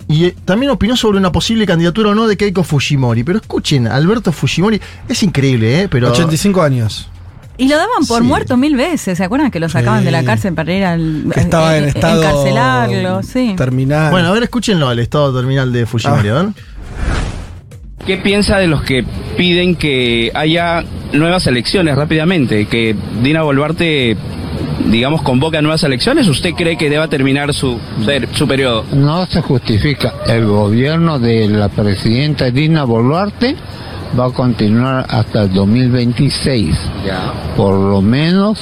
y eh, también opinó sobre una posible candidatura o no de Keiko Fujimori. Pero escuchen, Alberto Fujimori es increíble, ¿eh? Pero 85 años. Y lo daban por Sí. muerto mil veces. ¿Se acuerdan que lo sacaban Sí. de la cárcel para ir al. Que estaba en eh, estado Encarcelarlo, sí. terminal. Bueno, a ver, escúchenlo al estado terminal de Fujimori, Ah. ¿Qué piensa de los que piden que haya nuevas elecciones rápidamente? Que Dina Boluarte, digamos, convoque nuevas elecciones. ¿Usted cree que deba terminar su, ser- su periodo? No se justifica. El gobierno de la presidenta Dina Boluarte va a continuar hasta el 2026. Por lo menos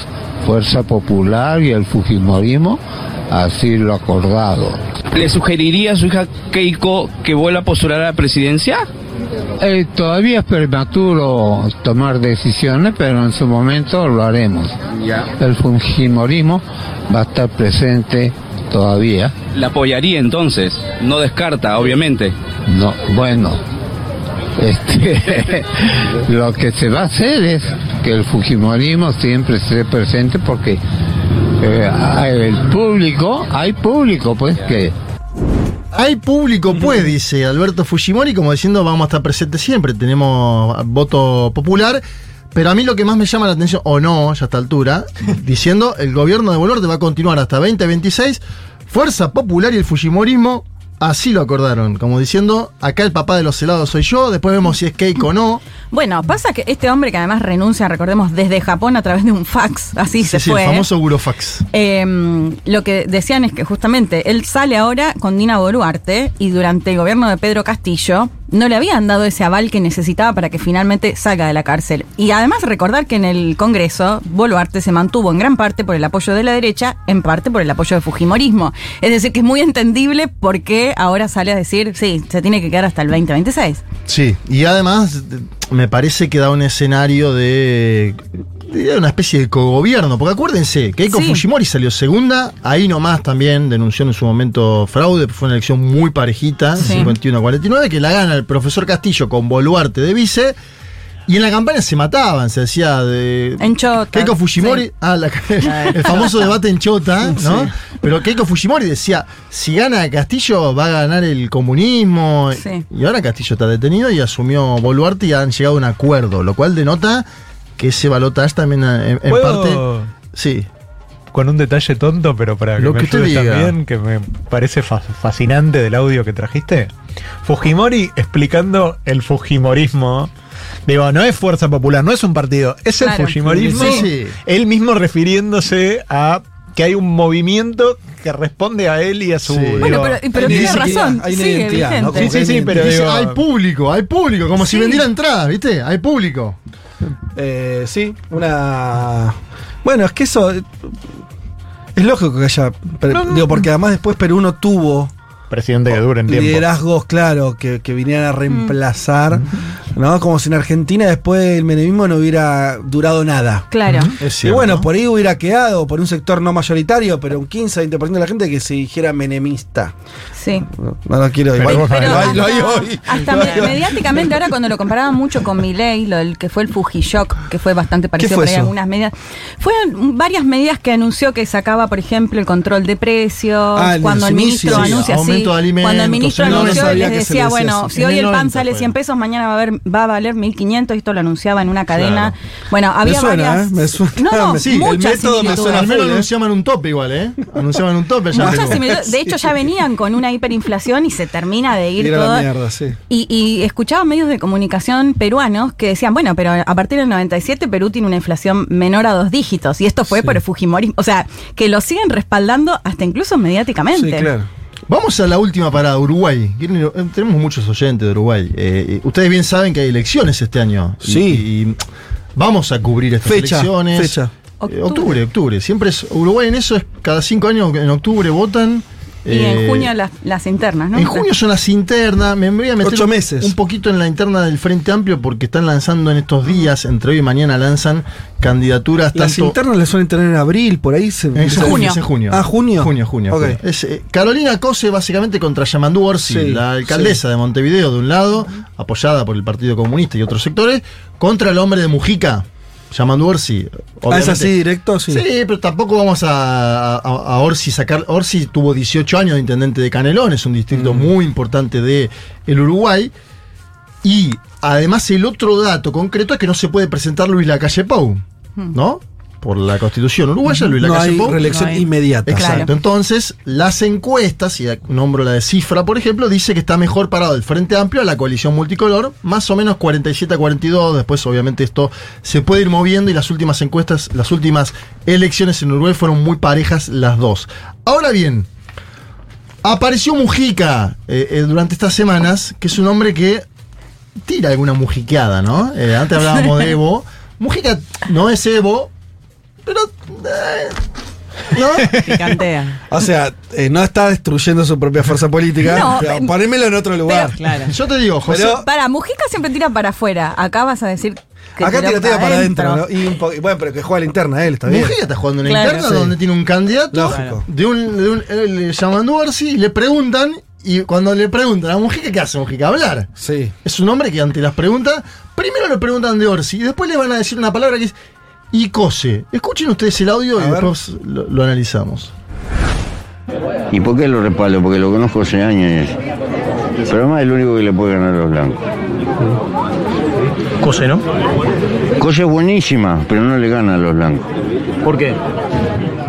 Fuerza Popular y el Fujimorismo así lo acordado. ¿le sugeriría a su hija Keiko que vuelva a postular a la presidencia? Eh, todavía es prematuro tomar decisiones, pero en su momento lo haremos. El fujimorismo va a estar presente todavía. ¿La apoyaría entonces? No descarta, obviamente. No, bueno, este, lo que se va a hacer es que el fujimorismo siempre esté presente porque eh, el público, hay público pues que Hay público, pues, dice Alberto Fujimori, como diciendo vamos a estar presentes siempre, tenemos voto popular. Pero a mí lo que más me llama la atención, o no, ya a esta altura, diciendo el gobierno de Boluarte va a continuar hasta 2026, Fuerza Popular y el Fujimorismo así lo acordaron, como diciendo, acá el papá de los helados soy yo, después vemos si es Keiko o no. Bueno, pasa que este hombre que además renuncia, recordemos, desde Japón a través de un fax, así se Sí, fue. el famoso Burofax. Eh, lo que decían es que justamente él sale ahora con Dina Boluarte y durante el gobierno de Pedro Castillo no le habían dado ese aval que necesitaba para que finalmente salga de la cárcel. Y además recordar que en el Congreso Boluarte se mantuvo en gran parte por el apoyo de la derecha, en parte por el apoyo del Fujimorismo. Es decir, que es muy entendible por qué ahora sale a decir, sí, se tiene que quedar hasta el 2026. Sí, y además de- me parece que da un escenario de, de una especie de cogobierno, porque acuérdense, Keiko Sí. Fujimori salió segunda, ahí nomás también denunció en su momento fraude, fue una elección muy parejita, Sí. 51-49, que la gana el profesor Castillo con Boluarte de vice, y en la campaña se mataban, se decía de... En Chota. Keiko Fujimori, Sí. ah, la- el famoso debate en Chota, ¿no? Sí. Pero Keiko Fujimori decía, si gana Castillo va a ganar el comunismo. Sí. Y ahora Castillo está detenido y asumió Boluarte y han llegado a un acuerdo, lo cual denota que ese balotaje también eh, en, en ¿Puedo- parte... Sí. Con un detalle tonto, pero para que Lo me que diga. también, que me parece fa- fascinante del audio que trajiste. Fujimori explicando el Fujimorismo. Digo, no es Fuerza Popular, no es un partido, es el. Fujimorismo. Sí, sí. Él mismo refiriéndose a que hay un movimiento que responde a él y a su. Sí. digo, Bueno, pero, pero hay tiene identidad, razón, hay una sigue identidad, ¿no? vigente. Sí, sí, sí, pero Dice, digo- hay público, hay público, como si Sí. vendiera entradas, ¿viste? Hay público. Eh, sí, una. Bueno, es que eso. Es lógico que haya. pero- Digo, porque además después Perú no tuvo Presidente que dure en tiempo. liderazgos, claro, que, que vinieran a reemplazar, ¿no? Como si en Argentina después el menemismo no hubiera durado nada. Claro. Es Y bueno, por ahí hubiera quedado por un sector no mayoritario, pero un 15-20% de la gente que se dijera menemista. Sí. No lo quiero Pero- igual. pero Lo hay- lo hay hasta, hoy. hasta Lo me- hay hoy. mediáticamente ahora cuando lo comparaban mucho con Milei, lo del que fue el Fujishock, que fue bastante parecido fue por ahí eso? algunas medidas. Fueron varias medidas que anunció que sacaba, por ejemplo, el control de precios, Ah, cuando el ministro sí, anuncia así, aumento de alimentos, cuando el ministro no, no anunció sabía les decía, bueno, si hoy el el pan 90 sale fue. 100 pesos, mañana va a, haber, va a valer 1500 y esto lo anunciaba en una cadena. Claro. Bueno, había suena, varias ¿eh? Me suena. No, no, Sí, el muchas método me suena Al menos ¿eh? anunciaban un tope igual, ¿eh? Anunciaban un tope. ya. Muchas similitudes. De hecho, ya venían con una hiperinflación y se termina de ir la todo. mierda, sí. Y, y escuchaba medios de comunicación peruanos que decían, bueno, pero a partir del 97 Perú tiene una inflación menor a dos dígitos. Y esto fue por el Fujimori. O sea, que lo siguen respaldando hasta incluso mediáticamente. Sí, claro. Vamos a la última parada, Uruguay. Eh, Tenemos muchos oyentes de Uruguay. Eh, eh, ustedes bien saben que hay elecciones este año. Sí. Y, vamos a cubrir estas Fecha, elecciones. fecha. Eh, octubre, octubre. Siempre es. Uruguay en eso es cada cinco años, en octubre votan. Y en Eh, junio las, las internas, ¿no? En junio son las internas. Me voy a meter Ocho un- meses. un poquito en la interna del Frente Amplio porque están lanzando en estos días, entre hoy y mañana, lanzan candidaturas Las tanto. internas le suelen tener en abril, por ahí se. En junio. en junio. Ah, junio. Junio, junio. Ok. junio. Es, eh, Carolina Cose básicamente contra Yamandú Orsi, Sí, la alcaldesa de Montevideo de un lado, apoyada por el Partido Comunista y otros sectores, contra el hombre de Mujica, Yamandú Orsi. Ah, es así directo, sí. Sí, pero tampoco vamos a, a, a Orsi sacar. Orsi tuvo 18 años de intendente de Canelón, es un distrito muy importante de el Uruguay. Y además el otro dato concreto es que no se puede presentar Luis Lacalle Pou, ¿no? Por la constitución uruguaya, Luis No Lacalle hay Pou. reelección No hay. inmediata. Exacto. Claro. Entonces, las encuestas, y nombro la de cifra, por ejemplo, dice que está mejor parado el Frente Amplio a la coalición multicolor, más o menos 47 a 42. Después, obviamente, esto se puede ir moviendo y las últimas encuestas, las últimas elecciones en Uruguay fueron muy parejas las dos. Ahora bien, apareció Mujica eh, eh, durante estas semanas, que es un hombre que tira alguna mujiqueada, ¿no? Eh, antes hablábamos de Evo. Mujica no es Evo, pero. eh, ¿No? Picantea. O sea, eh, no está destruyendo su propia fuerza política. No, pero pero- ponémelo en otro lugar. Claro. Yo te digo, José. Pero- Para, Mujica siempre tira para afuera. Acá vas a decir que Acá tiró tira para adentro. ¿no? Y un po- y bueno, pero que juega linterna él, está bien. Mujica está jugando una Claro. interna Sí. donde tiene un candidato Lógico. de un, de un él le llaman Orsi y le preguntan y cuando le preguntan a Mujica ¿qué hace Mujica? Hablar. Sí. Es un hombre que ante las preguntas primero le preguntan de Orsi y después le van a decir una palabra que es Icose. Escuchen ustedes el audio A y ver. después lo, lo analizamos. ¿Y por qué lo respaldo? Porque lo conozco hace años. Pero además es el único que le puede ganar a los blancos. Cose, ¿no? Cosa buenísima, pero no le gana a los blancos. ¿Por qué?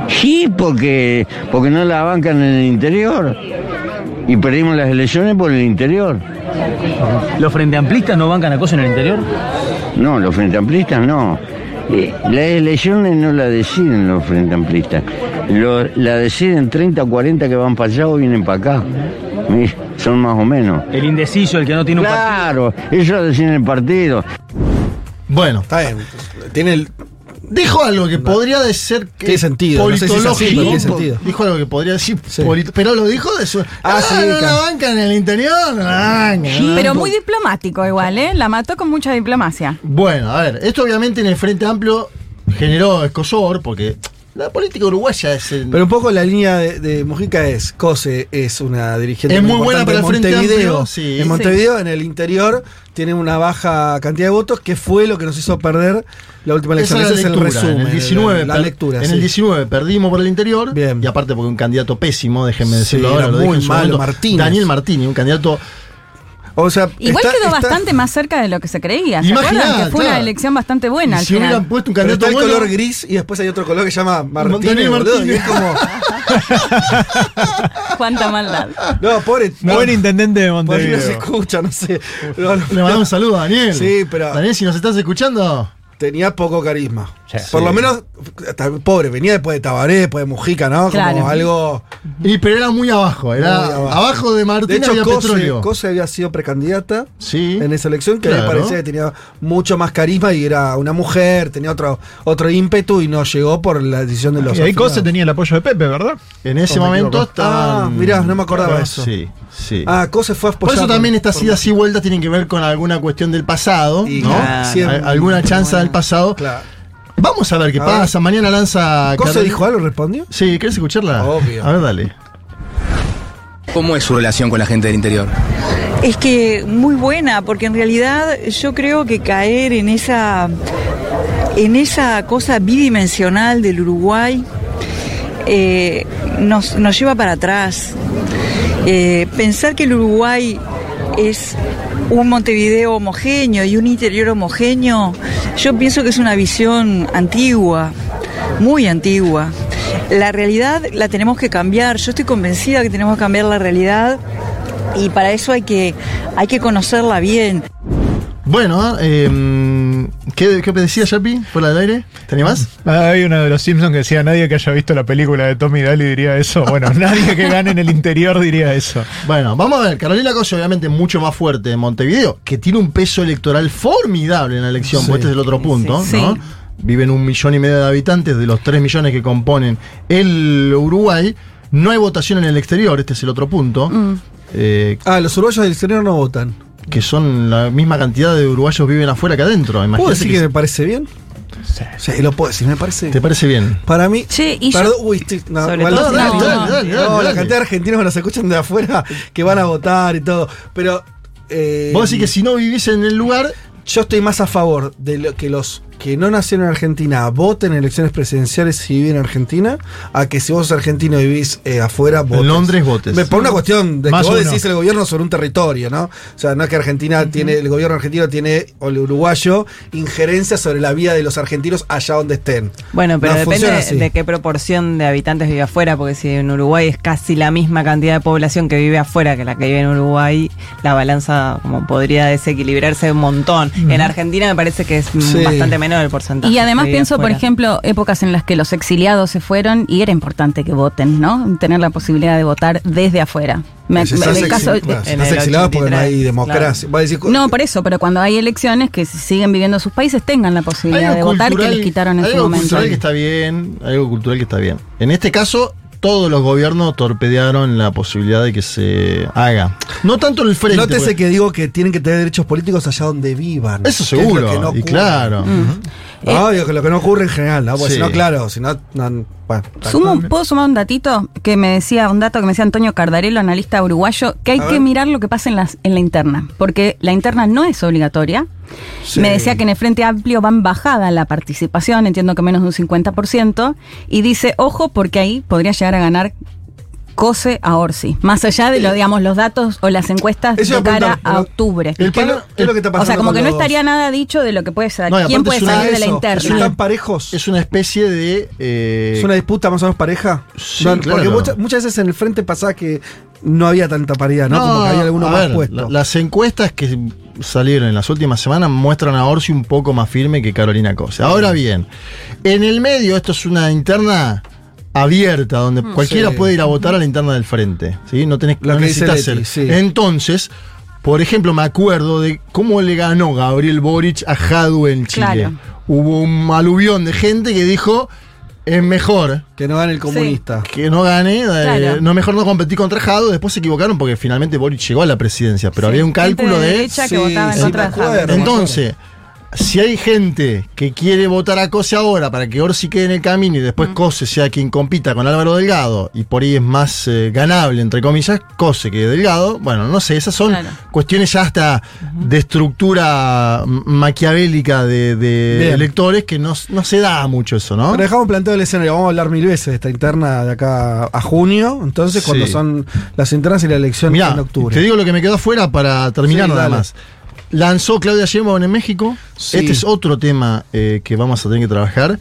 Sí, porque, porque no la bancan en el interior. Y perdimos las elecciones por el interior. ¿Los frente amplistas no bancan a Cose en el interior? No, los frente amplistas no. Eh, las elecciones no la deciden los frente amplistas. Lo- la deciden 30 o 40 que van para allá o vienen para acá. Son más o menos. El indeciso, el que no tiene un Claro, ellos deciden el partido. Bueno, Está bien. Tiene el. Dijo algo que podría de ser que sentido, no sé si es así, pero tiene sentido. Dijo algo que podría decir Sí. pero lo dijo de su Ah, Ah, sí, no la banca en el interior, no la banca, no la Pero muy diplomático igual, ¿eh? La mató con mucha diplomacia. Bueno, a ver, esto obviamente en el Frente Amplio generó escosor porque la política uruguaya es el- Pero un poco la línea de, de Mujica es: Cose es una dirigente Es muy buena para el Frente Montevideo. Amplio, sí. en Montevideo, en el interior, tiene una baja cantidad de votos, que fue lo que nos hizo perder la última elección. es la Ese es el resumen. en el 19, la per- lectura. en sí. el 19 perdimos por el interior Bien. y aparte porque un candidato pésimo, déjenme decirlo ahora, muy malo, Martínez. Daniel Martínez, un candidato O sea, Igual está- quedó está- bastante más cerca de lo que se creía. ¿Se Imaginá, acuerdan? Que fue una claro. elección bastante buena al si hubieran final. puesto un Pero candidato el bueno, color gris y después hay otro color que se llama Martínez, boludo, Martínez. y es como. Cuánta maldad. No, pobre. no, Buen intendente de por ahí no Montevideo. se escucha, no sé. No, no, le mandamos un saludo a Daniel. Sí, pero- Daniel, si nos estás escuchando, tenía poco carisma. Sí. Por lo menos, hasta- pobre, venía después de Tabaré, después de Mujica, ¿no? Claro. Como algo. y, pero era muy abajo, era Muy abajo. abajo. de De Martínez hecho, había Cose, petróleo. Cose había sido precandidata sí. en esa elección, que Claro. me parecía que tenía mucho más carisma y era una mujer, tenía otro, otro ímpetu y no llegó por la decisión de los Y ahí. Cose tenía el apoyo de Pepe, ¿verdad? En ese ¿O me momento estaban. Ah, mirá, no me acordaba Claro, eso. Sí, sí. Ah, Cose fue Por apoyado eso también estas por- idas y vueltas tienen que ver con alguna cuestión del pasado, Y ¿no? claro, siempre- Al- alguna chanza del pasado. Claro. Vamos a ver qué A pasa. Mañana lanza. ¿Cose Carolina- dijo algo? ¿Respondió? Sí, ¿querés escucharla? Obvio. A ver, dale. ¿Cómo es su relación con la gente del interior? Es que muy buena, porque en realidad yo creo que caer en esa, en esa cosa bidimensional del Uruguay eh, nos, nos lleva para atrás. Eh, pensar que el Uruguay es un Montevideo homogéneo y un interior homogéneo, yo pienso que es una visión antigua, muy antigua. La realidad la tenemos que cambiar, yo estoy convencida que tenemos que cambiar la realidad y para eso hay que, hay que conocerla bien. Bueno, eh, ¿qué, ¿qué decía Yapi? ¿Fuera del aire? ¿Tenía más? Hay uno de los Simpsons que decía, nadie que haya visto la película de Tommy Daly diría eso. Bueno, nadie que gane en el interior diría eso. Bueno, vamos a ver. Carolina Coche, obviamente, mucho más fuerte en Montevideo, que tiene un peso electoral formidable en la elección, Sí. porque este es el otro punto, Sí. ¿no? Viven un millón y medio de habitantes de los tres millones que componen el Uruguay. No hay votación en el exterior, este es el otro punto. Mm. eh, Ah, los uruguayos del exterior no votan. Que son la misma cantidad de uruguayos viven afuera que adentro. ¿Puedo Imagínate decir que que se- me parece bien? Sí, lo puedo decir, me parece. ¿Te parece bien? Para mí. Che, y yo- uy, estoy- no, Sobre todo no, si no- dale, dale, dale, dale, no, la cantidad de argentinos que nos escuchan de afuera que van a votar y todo. Pero. eh, Vos decís que si no vivís en el lugar, Yo estoy más a favor de lo que los que no nacieron en Argentina voten en elecciones presidenciales si viven en Argentina, a que si vos sos argentino y vivís eh, afuera, votes. en Londres votes. Por una cuestión de Más que vos decís el gobierno sobre un territorio, ¿no? O sea, no es que Argentina tiene, el gobierno argentino tiene, o el uruguayo, injerencia sobre la vida de los argentinos allá donde estén. Bueno, pero No, depende de qué proporción de habitantes vive afuera, porque si en Uruguay es casi la misma cantidad de población que vive afuera que la que vive en Uruguay, la balanza como podría desequilibrarse un montón. En Argentina me parece que es Sí. bastante menor. Menor el porcentaje. Y además pienso, por ejemplo, épocas en las que los exiliados se fueron y era importante que voten, ¿no? Tener la posibilidad de votar desde afuera. Me- Si me- estás en el exil- caso, bueno, si en estás el exilado porque no hay 83, democracia. Decir, no, por eso, pero cuando hay elecciones que siguen viviendo en sus países tengan la posibilidad de votar que les quitaron en hay su algo momento. cultural que está bien, hay algo cultural que está bien. En este caso, todos los gobiernos torpedearon la posibilidad de que se haga. No tanto en el frente. Nótese porque- que digo que tienen que tener derechos políticos allá donde vivan. Eso que es lo seguro, que no y claro. No, digo que lo que no ocurre en general, ¿no? Porque Sí. si no, claro, si no, no- bueno, Sumo, ¿Puedo sumar un datito? Que me decía, un dato que me decía Antonio Cardarello, analista uruguayo, que hay A que ver. mirar lo que pasa en, las, en la interna, porque la interna no es obligatoria. Sí. Me decía que en el Frente Amplio van bajada la participación, entiendo que menos de un 50%, y dice, ojo, porque ahí podría llegar a ganar COSE a Orsi, más allá de lo, digamos, los datos o las encuestas Eso de a cara a octubre. ¿Qué, es lo- qué es lo que está pasando O sea, como que no estaría nada dicho de lo que puede ser. No, ¿Quién puede salir de la interna? ¿Están parejos? Es una especie de. eh, ¿Es una disputa más o menos pareja? Sí, No, claro. Porque muchas, muchas veces en el frente pasaba que no había tanta paridad, ¿no? Como que había alguno a más ver, puesto. la- las encuestas que salieron en las últimas semanas muestran a Orsi un poco más firme que Carolina Cosa. Ahora bien, en el medio esto es una interna abierta, donde cualquiera Mm, Sí. puede ir a votar a la interna del frente. ¿sí? No, tenés, Lo no que necesitas Leti, ser. sí. Entonces, por ejemplo, me acuerdo de cómo le ganó Gabriel Boric a Jadwe en Chile. Claro. Hubo un aluvión de gente que dijo. Es mejor Que no gane el comunista. que no gane, eh, Claro. no es mejor no competir contra Jado, después se equivocaron porque finalmente Boric llegó a la presidencia, pero Sí, había un cálculo de de... derecha que Sí, votaba en sí, contra de. Entonces, si hay gente que quiere votar a Cose ahora para que Orsi quede en el camino y después Cose sea quien compita con Álvaro Delgado y por ahí es más eh, ganable, entre comillas, Cose que Delgado, bueno, no sé, esas son Claro. cuestiones ya hasta de estructura maquiavélica de, electores que no, no se da mucho eso, ¿no? Pero dejamos planteado el escenario. Vamos a hablar mil veces de esta interna de acá a junio. Entonces, Sí. cuando son las internas y la elección Mirá, en octubre. te digo lo que me quedó afuera para terminar Sí, nada dale. más. Lanzó Claudia Sheinbaum en México. Sí. Este es otro tema eh, que vamos a tener que trabajar.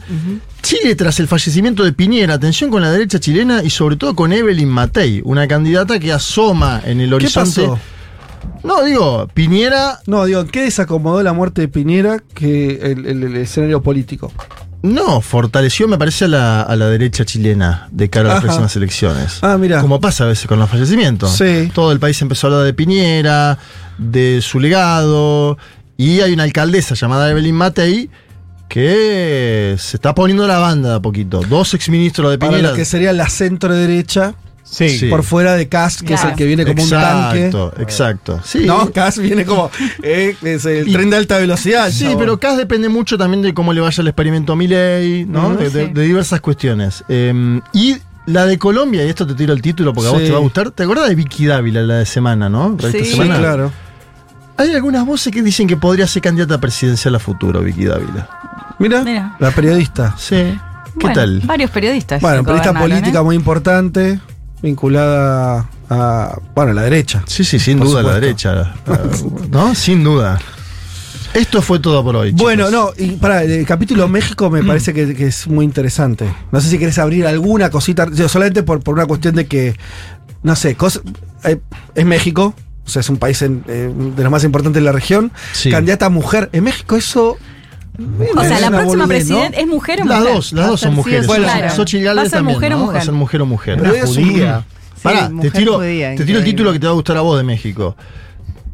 Chile tras el fallecimiento de Piñera, atención con la derecha chilena y sobre todo con Evelyn Matei, una candidata que asoma en el ¿Qué horizonte. pasó? No, digo, Piñera No, digo, ¿qué desacomodó la muerte de Piñera que el, el- el escenario político? No fortaleció, me parece, a la, a la derecha chilena de cara a las Ajá. próximas elecciones. Ah, mira. Como pasa a veces con los fallecimientos. Sí. Todo el país empezó a hablar de Piñera, de su legado, y hay una alcaldesa llamada Evelyn Matei que se está poniendo la banda de a poquito. Dos exministros de Para Piñera. lo que sería la centro derecha, Sí. Sí. por fuera de Cas, que es el que viene como exacto, un tanque. exacto. Sí. No, Cas viene como eh, es el Y- tren de alta velocidad. Sí, pero acá depende mucho también de cómo le vaya el experimento a Milei, ¿no? De, de- Sí. de diversas cuestiones. Eh, y la de Colombia, y esto te tiro el título porque a vos te va a gustar. ¿Te acuerdas de Vicky Dávila, la de semana, no? Esta Sí. Claro. Hay algunas voces que dicen que podría ser candidata presidencial a futuro, Vicky Dávila. Mira, Mira. la periodista. Sí. ¿Qué Bueno, tal? Varios periodistas. Bueno, periodista política ¿eh? muy importante, vinculada a, bueno, a la derecha. Sí, sí, sin duda la supuesto. derecha. eh, ¿No? Sin duda. Esto fue todo por hoy. Bueno, chicos. no, y para el capítulo México me parece que, que es muy interesante. No sé si querés abrir alguna cosita, yo, solamente por, por una cuestión de que, no sé, cos- eh, es México, o sea, es un país en- eh, de los más importantes de la región. Sí. Candidata a mujer. En México eso... O sea, la próxima presidenta es mujer o Las mujer. dos, las Va a dos son mujeres. Bueno, claro. Xochitl Va a Gálvez ser también, mujer o ¿no? Va a mujer. ser mujer o mujer. Pero es. Pará, te tiro, judía, te tiro el título que te va a gustar a vos de México.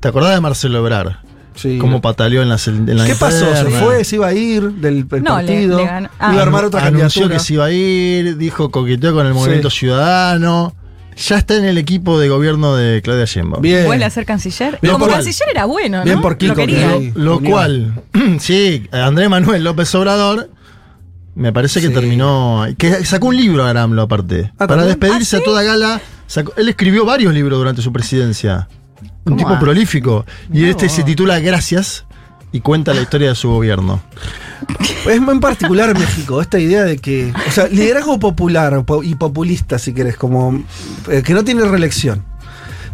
¿Te acordás de Marcelo Ebrard? Sí. Cómo pataleó en la, en la ¿Qué pasó? ¿Se fue? ¿Se iba a ir del, No, partido? le ganó- ah. ¿Iba a armar otra Anunció candidatura? que se iba a ir, dijo coqueteó con el movimiento ciudadano. Ya está en el equipo de gobierno de Claudia Sheinbaum. Bien. ¿Vuelve a ser canciller? Bien Como por- canciller era bueno, ¿no? Bien por Kiko, Lo quería. que- Lo cual, sí, Andrés Manuel López Obrador, me parece que Sí. terminó. Que sacó un libro a Aramlo aparte. Ah, para ¿también? despedirse ¿Ah, a toda gala. sacó- él escribió varios libros durante su presidencia. Un ¿Cómo tipo prolífico. Y este se titula Gracias y cuenta la historia de su gobierno. Es muy en particular México, esta idea de que, o sea, liderazgo popular po- y populista, si querés, como eh, que no tiene reelección.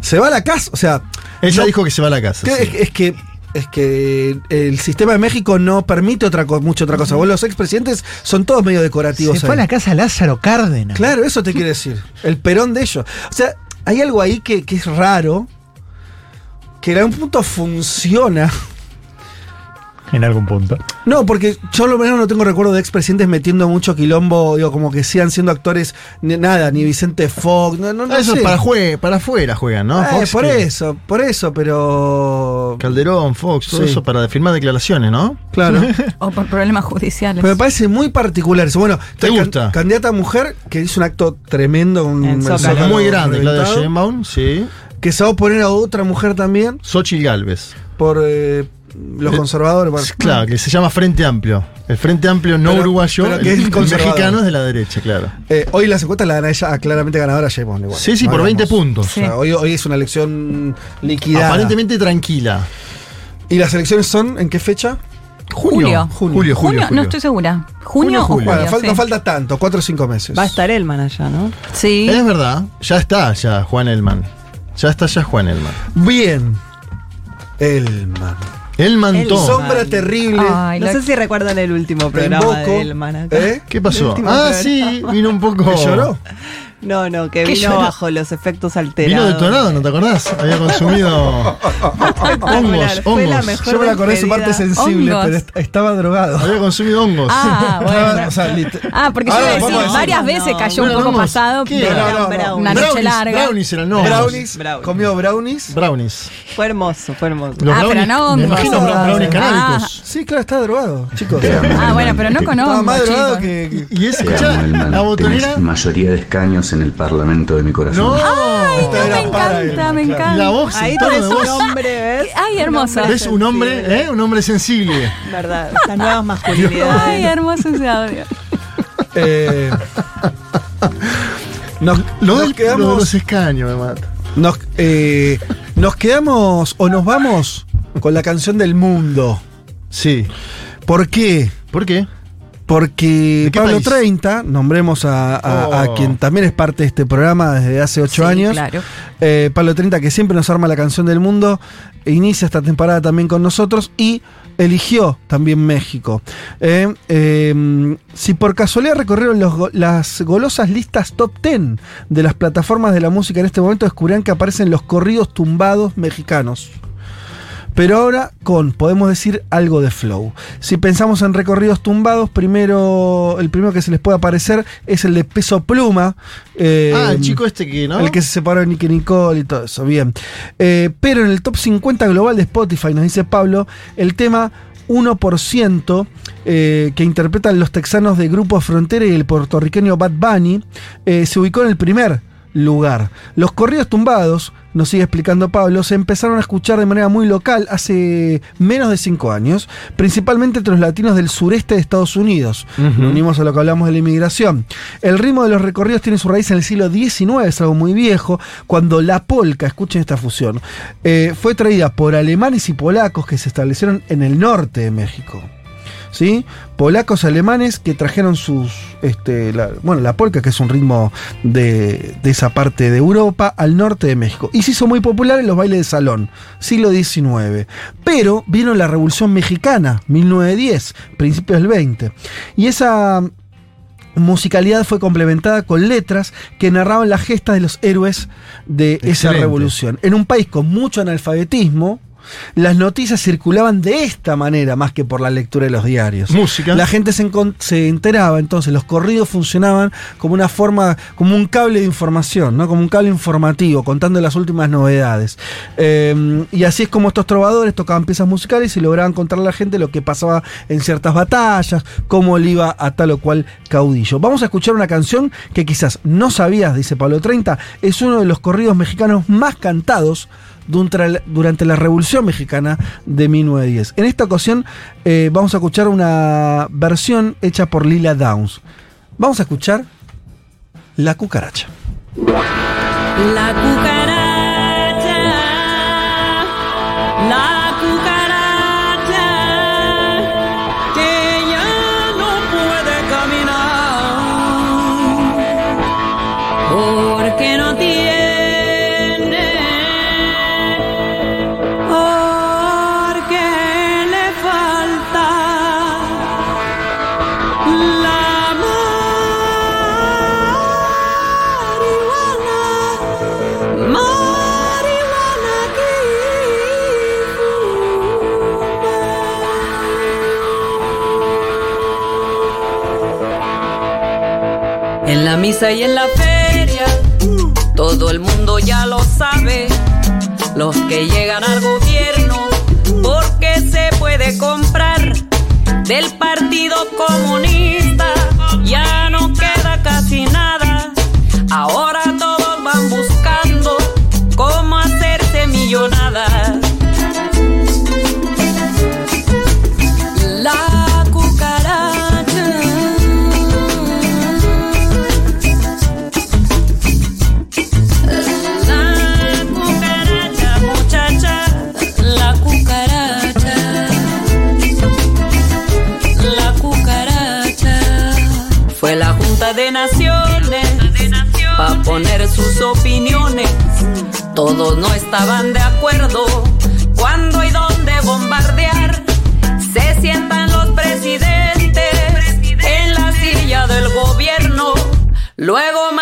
Se va a la casa, o sea, Él ya no- dijo que se va a la casa. que- sí. es, es que es que el sistema de México no permite otra mucha otra cosa. Vos los expresidentes son todos medio decorativos. Se fue a la casa Lázaro Cárdenas. Claro, eso te quiere decir. El perón de ellos. O sea, hay algo ahí que, que es raro, que en algún punto funciona. En algún punto. No, porque yo lo menos no tengo recuerdo de expresidentes metiendo mucho quilombo, digo, como que sigan siendo actores, ni- nada, ni Vicente Fox, no, no, no Eso sé. para, jue- para afuera juegan, ¿no? Eh, Fox por que- eso, por eso, pero... Calderón, Fox, todo Sí. eso para firmar declaraciones, ¿no? Claro. O por problemas judiciales. Pero me parece muy particular eso. Bueno, ¿Te can- gusta? candidata a mujer que hizo un acto tremendo. Un En Zócalo. Muy grande, Claudia Sheinbaum, sí. Que se va a oponer a otra mujer también Xochitl Galvez. por eh, los Eh, conservadores. bueno. Claro, que se llama Frente Amplio. El Frente Amplio no Pero- uruguayo, pero que es el mexicano es de la derecha, claro. Eh, hoy las encuestas la gana ella, ah, claramente ganadora Sheinbaum igual. Sí, sí, No por 20 hablamos. puntos. O sea, hoy, hoy es una elección liquidada. Aparentemente tranquila. ¿Y las elecciones son en qué fecha? Julio. Junio. Julio, julio, No estoy segura. ¿Junio, o julio? Bueno, fal- sí. no falta tanto, cuatro o cinco meses. Va a estar Elman allá, ¿no? Sí. Es verdad, ya está ya Juan Elman. Ya está ya Juan Elman. Bien. Elman. El todo. Sombra terrible. Ay, No sé si recuerdan el último programa Invoco. de Elman acá. ¿Eh? ¿Qué El pasó? Ah, programa. sí, vino un poco. ¿Que lloró? No, no, que ¿Qué vino bajo los efectos Vino alterados. detonado, ¿no te acordás? Había consumido hongos, hongos. Yo me acordé de su parte sensible, Hongos. pero est- estaba drogado. Había consumido hongos. Ah, Estaba- bueno. o sea, lit- Ah, porque yo Ahora iba a decir, varias veces No, cayó un no, poco no, pasado ¿qué? de No, no, no. Brownies. una noche larga. Brownies eran no. brownies, Brownies. comió brownies. Brownies. Fue hermoso, fue hermoso. Los Ah, pero brownies- no Me hongos. imagino brownies Ah. canábicos. Sí, claro, estaba drogado, chicos. Ah, bueno, pero no con Estaba más hongos, drogado que. Y es, la botonera. Mayoría de escaños en el parlamento de mi corazón. No, Ay, Esta me encanta, él, me claro. encanta. la voz, Ahí tenés de un hombre, ¿ves? Ay, hermoso. ¿Ves un hombre, eh? Un hombre sensible. Verdad, estas nuevas masculinidades. Ay, hermoso ese audio. Eh, nos, Lo, nos del, lo de quedamos. los escaños me mata. Nos, eh, nos quedamos o nos vamos con la canción del mundo. Sí. ¿Por qué? ¿Por qué? Porque ¿De qué Pablo país? 30, nombremos a, a- a Oh. quien también es parte de este programa desde hace ocho Sí, años. claro. Eh, Pablo 30, que siempre nos arma la canción del mundo, inicia esta temporada también con nosotros y eligió también México. Eh, eh, si por casualidad recorrieron los las golosas listas top 10 de las plataformas de la música en este momento, descubrirán que aparecen los corridos tumbados mexicanos. Pero ahora con, podemos decir, algo de flow. Si pensamos en recorridos tumbados, primero, el primero que se les puede aparecer es el de Peso Pluma. eh, ah, el chico este que, ¿no? el que se separó de Nicky Nicole y todo eso, bien. Eh, pero en el top 50 global de Spotify, nos dice Pablo, el tema 1% eh, que interpretan los texanos de Grupo Frontera y el puertorriqueño Bad Bunny eh, se ubicó en el primer lugar. Los corridos tumbados, nos sigue explicando Pablo, se empezaron a escuchar de manera muy local hace menos de 5 años, principalmente entre los latinos del sureste de Estados Unidos. Lo unimos a lo que hablamos de la inmigración. El ritmo de los recorridos tiene su raíz en el siglo XIX, es algo muy viejo, cuando la polca, escuchen esta fusión, eh, fue traída por alemanes y polacos que se establecieron en el norte de México. ¿Sí? Polacos alemanes que trajeron sus. Este, la, bueno, la polka, que es un ritmo de, de esa parte de Europa, al norte de México. Y se hizo muy popular en los bailes de salón, siglo XIX. Pero vino la Revolución Mexicana, 1910, principios del 20. Y esa musicalidad fue complementada con letras que narraban las gestas de los héroes de esa revolución. En un país con mucho analfabetismo, las noticias circulaban de esta manera más que por la lectura de los diarios. Música. La gente se, enteraba, entonces los corridos funcionaban como una forma, como un cable de información, ¿no? Como un cable informativo, contando las últimas novedades. Eh, y así es como estos trovadores tocaban piezas musicales y lograban contarle a la gente lo que pasaba en ciertas batallas, cómo le iba a tal o cual caudillo. Vamos a escuchar una canción que quizás no sabías, dice Pablo 30, es uno de los corridos mexicanos más cantados durante la Revolución Mexicana de 1910. En esta ocasión eh, vamos a escuchar una versión hecha por Lila Downs. Vamos a escuchar La cucaracha. La cucaracha, la la misa y en la feria, todo el mundo ya lo sabe. Los que llegan al gobierno, porque se puede comprar del Partido Comunista, ya no queda casi nada. Ahora poner sus opiniones. Todos no estaban de acuerdo cuándo y dónde bombardear. Se sientan los presidentes en la silla del gobierno. Luego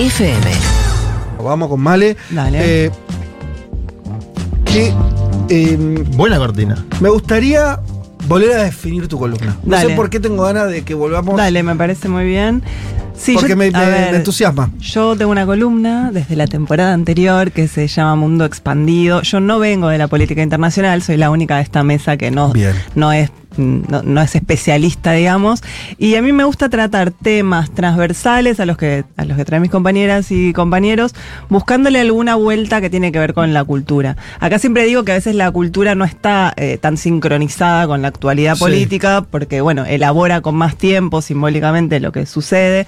FM. Vamos con Male. Eh, que, em, Buena cortina. me gustaría volver a definir tu columna. No Dale. sé por qué tengo ganas de que volvamos. Dale, me parece muy bien. Sí, porque yo- me, a me- ver, me entusiasma. Yo tengo una columna desde la temporada anterior que se llama Mundo Expandido. Yo no vengo de la política internacional, soy la única de esta mesa que no, Bien. no es no, no es especialista, digamos. Y a mí me gusta tratar temas transversales a los que a los que traen mis compañeras y compañeros, buscándole alguna vuelta que tiene que ver con la cultura. Acá siempre digo que a veces la cultura no está eh, tan sincronizada con la actualidad Sí. política, porque bueno, elabora con más tiempo simbólicamente lo que sucede.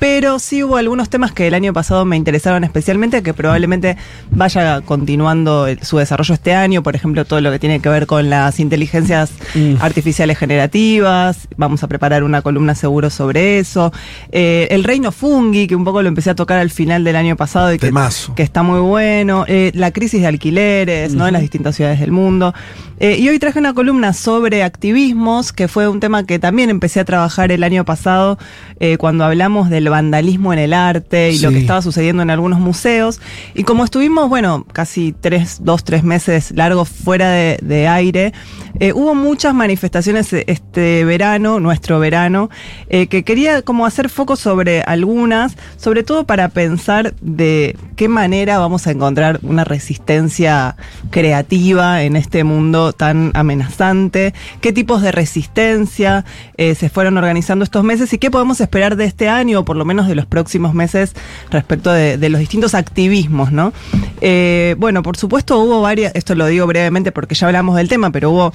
Pero sí hubo algunos temas que el año pasado me interesaron especialmente, que probablemente vaya continuando su desarrollo este año. Por ejemplo, todo lo que tiene que ver con las inteligencias artificiales artificiales generativas, vamos a preparar una columna seguro sobre eso. Eh, el reino fungi, que un poco lo empecé a tocar al final del año pasado y que, está muy bueno. Eh, la crisis de alquileres, ¿no? En las distintas ciudades del mundo. Eh, y hoy traje una columna sobre activismos, que fue un tema que también empecé a trabajar el año pasado eh, cuando hablamos del vandalismo en el arte y lo que estaba sucediendo en algunos museos. Y como estuvimos, bueno, casi tres, dos, tres meses largos fuera de, de aire, eh, hubo muchas manifestaciones este verano, nuestro verano, eh, que quería como hacer foco sobre algunas, sobre todo para pensar de qué manera vamos a encontrar una resistencia creativa en este mundo tan amenazante, qué tipos de resistencia eh, se fueron organizando estos meses y qué podemos esperar de este año o por lo menos de los próximos meses respecto de, los distintos activismos, ¿no? Eh, bueno, por supuesto hubo varias, esto lo digo brevemente porque ya hablamos del tema, pero hubo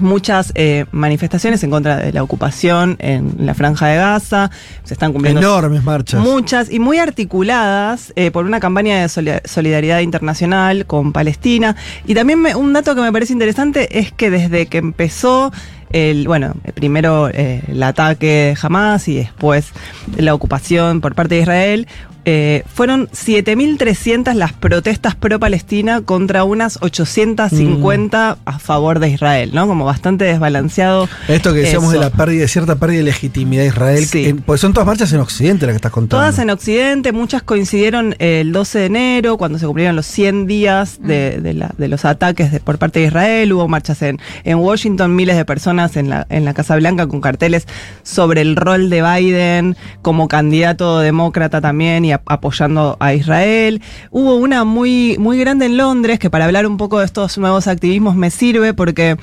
muchas eh, manifestaciones en contra de la ocupación en la franja de Gaza, se están cumpliendo Enormes marchas. Muchas y muy articuladas eh, por una campaña de soli- solidaridad internacional con Palestina. Y también me- un dato que me parece interesante es que desde que empezó el, bueno, primero eh, el ataque de Hamas y después la ocupación por parte de Israel, eh, fueron 7.300 las protestas pro-Palestina contra unas 850 a favor de Israel, ¿no? Como bastante desbalanceado. Esto que decíamos eso. de la pérdida, de cierta pérdida de legitimidad de Israel, que- pues son todas marchas en Occidente las que estás contando. Todas en Occidente, muchas coincidieron el 12 de enero, cuando se cumplieron los 100 días de, de la- de los ataques de- por parte de Israel. Hubo marchas en, en Washington, miles de personas en la, en la Casa Blanca con carteles sobre el rol de Biden como candidato demócrata también y a- apoyando a Israel. Hubo una muy, muy grande en Londres que para hablar un poco de estos nuevos activismos me sirve porque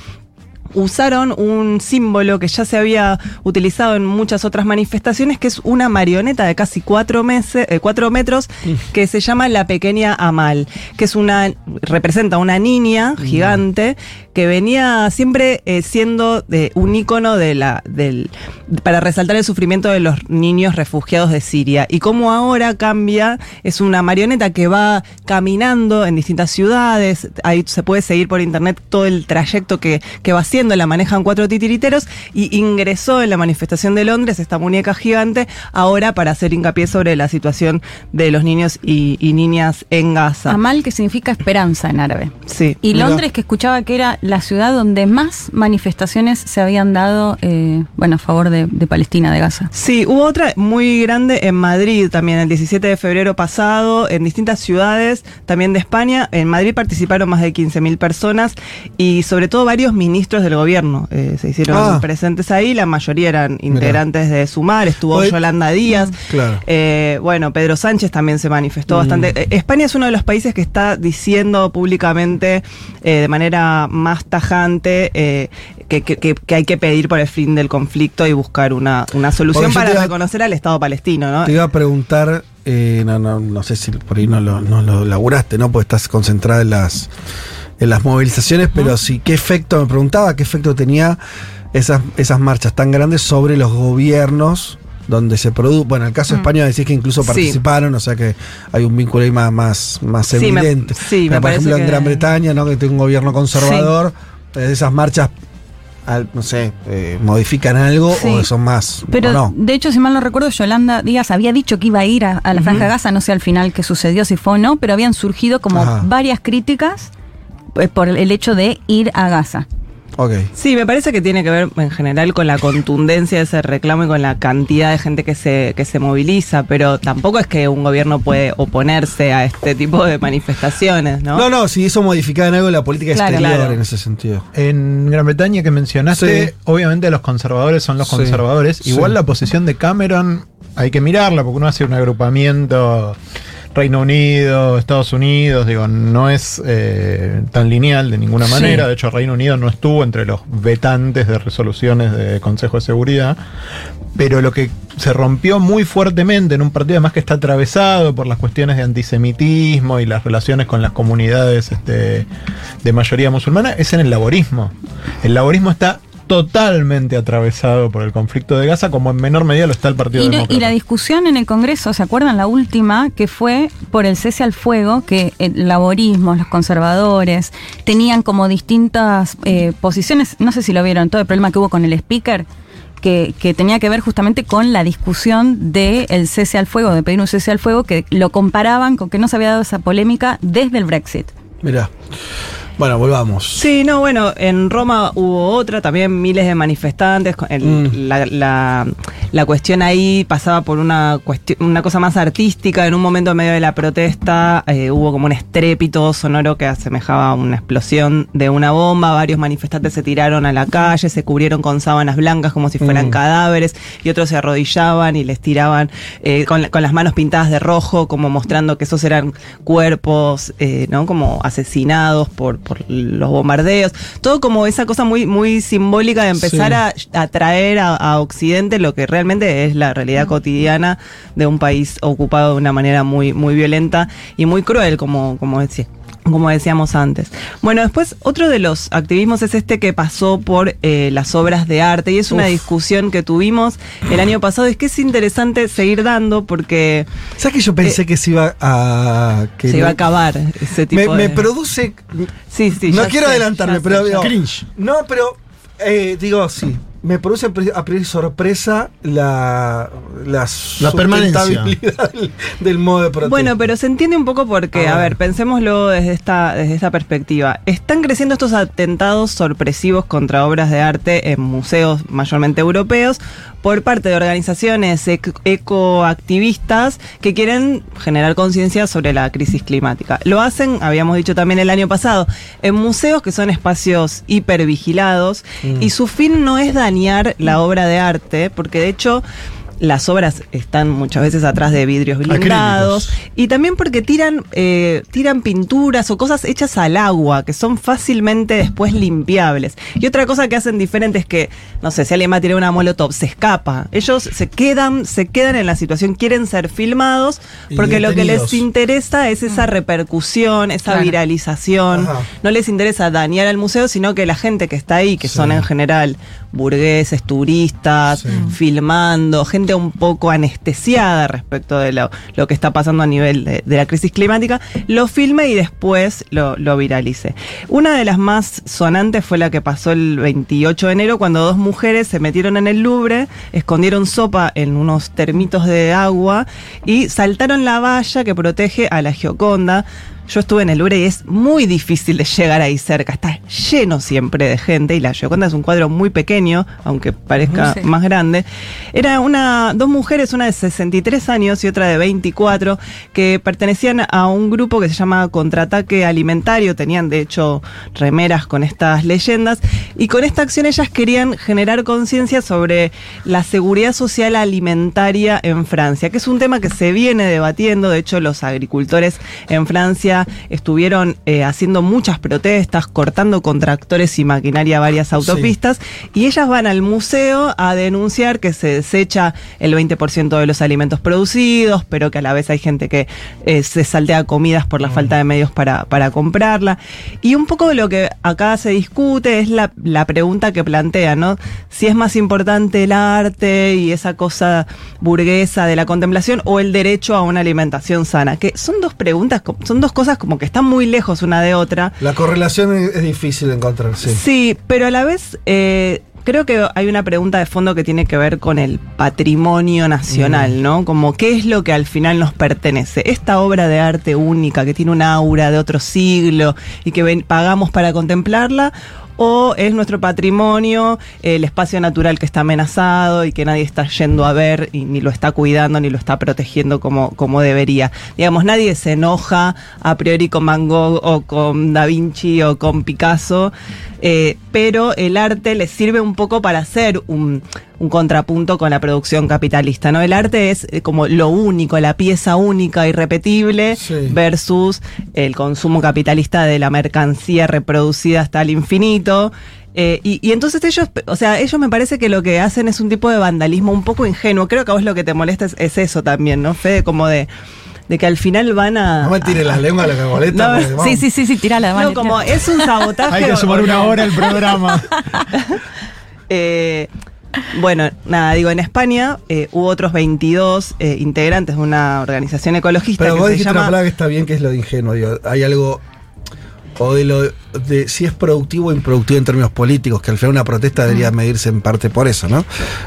usaron un símbolo que ya se había utilizado en muchas otras manifestaciones, que es una marioneta de casi cuatro, meses, eh, cuatro metros, que se llama la pequeña Amal, que es una, representa una niña gigante que venía siempre eh, siendo de, un ícono de la, del, para resaltar el sufrimiento de los niños refugiados de Siria. Y como ahora cambia, es una marioneta que va caminando en distintas ciudades, ahí se puede seguir por internet todo el trayecto que, que va haciendo, la manejan cuatro titiriteros y ingresó en la manifestación de Londres esta muñeca gigante ahora para hacer hincapié sobre la situación de los niños y, y niñas en Gaza. Amal, que significa esperanza en árabe. Sí. Y. Londres, que escuchaba que era la ciudad donde más manifestaciones se habían dado, eh, bueno, a favor de, de Palestina, de Gaza. Sí, hubo otra muy grande en Madrid también, el 17 de febrero pasado, en distintas ciudades también de España. En Madrid participaron más de 15.000 personas y sobre todo varios ministros del gobierno eh, se hicieron Ah. presentes ahí. La mayoría eran integrantes de Sumar, estuvo Hoy- Yolanda Díaz. Claro. Eh, bueno, Pedro Sánchez también se manifestó Mm. bastante. Eh, España es uno de los países que está diciendo públicamente eh, de manera más tajante eh, que, que- hay que pedir por el fin del conflicto y buscar una, una solución para iba- reconocer al Estado palestino, ¿no? Te iba a preguntar, eh, no, no, no sé si por ahí no lo, no lo laburaste, ¿no? Porque estás concentrada en las, en las movilizaciones, pero sí, ¿qué efecto, me preguntaba, qué efecto tenía esas, esas marchas tan grandes sobre los gobiernos donde se produce, bueno, en el caso de Mm. España decís que incluso Sí. participaron, o sea que hay un vínculo ahí más, más, más Sí, me- sí, me por ejemplo, en Gran Bretaña, ¿no? Que tiene un gobierno conservador, eh, esas marchas, al- no sé, eh, modifican algo Sí. o son más, Pero no. de hecho, si mal no recuerdo, Yolanda Díaz había dicho que iba a ir a, a la. Franja de Gaza, no sé al final qué sucedió, si fue o no, pero habían surgido como Ajá. varias críticas pues, por el hecho de ir a Gaza. Sí, me parece que tiene que ver en general con la contundencia de ese reclamo y con la cantidad de gente que se, que se moviliza, pero tampoco es que un gobierno puede oponerse a este tipo de manifestaciones, ¿no? No, no, si eso modificaba en algo la política Claro. exterior Claro. en ese sentido. En Gran Bretaña que mencionaste, Sí. obviamente los conservadores son los Sí. conservadores. Sí. Igual la posición de Cameron hay que mirarla porque uno hace un agrupamiento Reino Unido, Estados Unidos, digo, no es eh, tan lineal de ninguna Sí. manera. De hecho, Reino Unido no estuvo entre los vetantes de resoluciones de Consejo de Seguridad. Pero lo que se rompió muy fuertemente en un partido además que está atravesado por las cuestiones de antisemitismo y las relaciones con las comunidades este, de mayoría musulmana es en el laborismo. El laborismo está totalmente atravesado por el conflicto de Gaza, como en menor medida lo está el Partido Y, no- Demócrata. y la discusión en el Congreso, ¿se acuerdan la última? Que fue por el cese al fuego, que el laborismo, los conservadores, tenían como distintas eh, posiciones, no sé si lo vieron, todo el problema que hubo con el speaker, que, que tenía que ver justamente con la discusión del cese al fuego, de pedir un cese al fuego, que lo comparaban con que no se había dado esa polémica desde el Brexit. Mirá. Bueno, volvamos. Sí, no, bueno, en Roma hubo otra, también miles de manifestantes. el- Mm. la, la- la cuestión ahí pasaba por una, una cosa más artística. En un momento en medio de la protesta eh, hubo como un estrépito sonoro que asemejaba a una explosión de una bomba. Varios manifestantes se tiraron a la calle, se cubrieron con sábanas blancas como si fueran Mm. cadáveres y otros se arrodillaban y les tiraban eh, con, con las manos pintadas de rojo, como mostrando que esos eran cuerpos, eh, ¿no? Como asesinados por, por los bombardeos. Todo como esa cosa muy, muy simbólica de empezar Sí. a, a traer a, a Occidente lo que realmente es la realidad cotidiana de un país ocupado de una manera muy, muy violenta y muy cruel, como, como decía como decíamos antes. Bueno, después otro de los activismos es este que pasó por eh, las obras de arte y es una Uf. discusión que tuvimos el año pasado. Es que es interesante seguir dando porque ¿Sabes que yo pensé que se iba a. Que Eh, se no- iba a acabar ese tipo me, me de... produce. Sí, sí, no quiero sé, adelantarme, pero digo. Cringe. No, pero. eh, digo, sí. Me produce a priori sorpresa la. La, La permanencia. Del, del modo de protesta. Bueno, pero se entiende un poco porque, A a ver. ver, pensémoslo desde esta, desde esta perspectiva. Están creciendo estos atentados sorpresivos contra obras de arte en museos mayormente europeos por parte de organizaciones ec- ecoactivistas que quieren generar conciencia sobre la crisis climática. Lo hacen, habíamos dicho también el año pasado, en museos que son espacios hipervigilados Mm. y su fin no es dañar la obra de arte, porque de hecho las obras están muchas veces atrás de vidrios blindados y también porque tiran eh, tiran pinturas o cosas hechas al agua que son fácilmente después limpiables y otra cosa que hacen diferente es que no sé si alguien va a tirar una molotov se escapa ellos se quedan se quedan en la situación quieren ser filmados porque lo que les interesa es esa repercusión esa Claro. viralización Ajá. no les interesa dañar al museo sino que la gente que está ahí que Sí. son en general burgueses turistas Sí. filmando, gente un poco anestesiada respecto de lo, lo que está pasando a nivel de, de la crisis climática, lo filme y después lo, lo viralice. Una de las más sonantes fue la que pasó el 28 de enero cuando dos mujeres se metieron en el Louvre, escondieron sopa en unos termitos de agua y saltaron la valla que protege a la Gioconda. Yo estuve en el Louvre y es muy difícil de llegar ahí cerca. Está lleno siempre de gente y la Gioconda es un cuadro muy pequeño, aunque parezca Sí. más grande. Era una, dos mujeres, una de 63 años y otra de 24, que pertenecían a un grupo que se llama Contraataque Alimentario. Tenían, de hecho, remeras con estas leyendas. Y con esta acción ellas querían generar conciencia sobre la seguridad social alimentaria en Francia, que es un tema que se viene debatiendo. De hecho, los agricultores en Francia estuvieron eh, haciendo muchas protestas, cortando con tractores y maquinaria varias autopistas. Y ellas van al museo a denunciar que se desecha el 20% de los alimentos producidos, pero que a la vez hay gente que eh, se saltea comidas por la falta de medios para, para comprarla. Y un poco de lo que acá se discute es la, la pregunta que plantea, ¿no? Si es más importante el arte y esa cosa burguesa de la contemplación o el derecho a una alimentación sana, que son dos preguntas, son dos cosas como que están muy lejos una de otra. La correlación es, difícil de encontrar, sí. Sí, pero a la vez eh, creo que hay una pregunta de fondo que tiene que ver con el patrimonio nacional, ¿no? Como qué es lo que al final nos pertenece. Esta obra de arte única que tiene un aura de otro siglo y que ven- pagamos para contemplarla. O es nuestro patrimonio, el espacio natural que está amenazado y que nadie está yendo a ver y ni lo está cuidando ni lo está protegiendo como, como debería. Digamos, nadie se enoja a priori con Van Gogh o con Da Vinci o con Picasso, eh, pero el arte les sirve un poco para hacer un, un contrapunto con la producción capitalista, ¿no? El arte es eh, como lo único, la pieza única, irrepetible, Sí. versus el consumo capitalista de la mercancía reproducida hasta el infinito. Eh, y, y entonces ellos, o sea, ellos me parece que lo que hacen es un tipo de vandalismo un poco ingenuo. Creo que a vos lo que te molesta es, es eso también, ¿no, Fede? Como de, de que al final van a... No me tires las lenguas lo que me molesta. No, porque. Sí, sí, sí, sí, tirala. No, vale, como tira. es un sabotaje. Hay que sumar una hora al programa. Eh, bueno, nada, digo, en España eh, hubo otros 22 eh, integrantes de una organización ecologista Pero que vos se dijiste llama... una palabra que está bien, que es lo de ingenuo. digo, hay algo. O de lo de si es productivo o improductivo en términos políticos, que al final una protesta debería medirse en parte por eso, ¿no?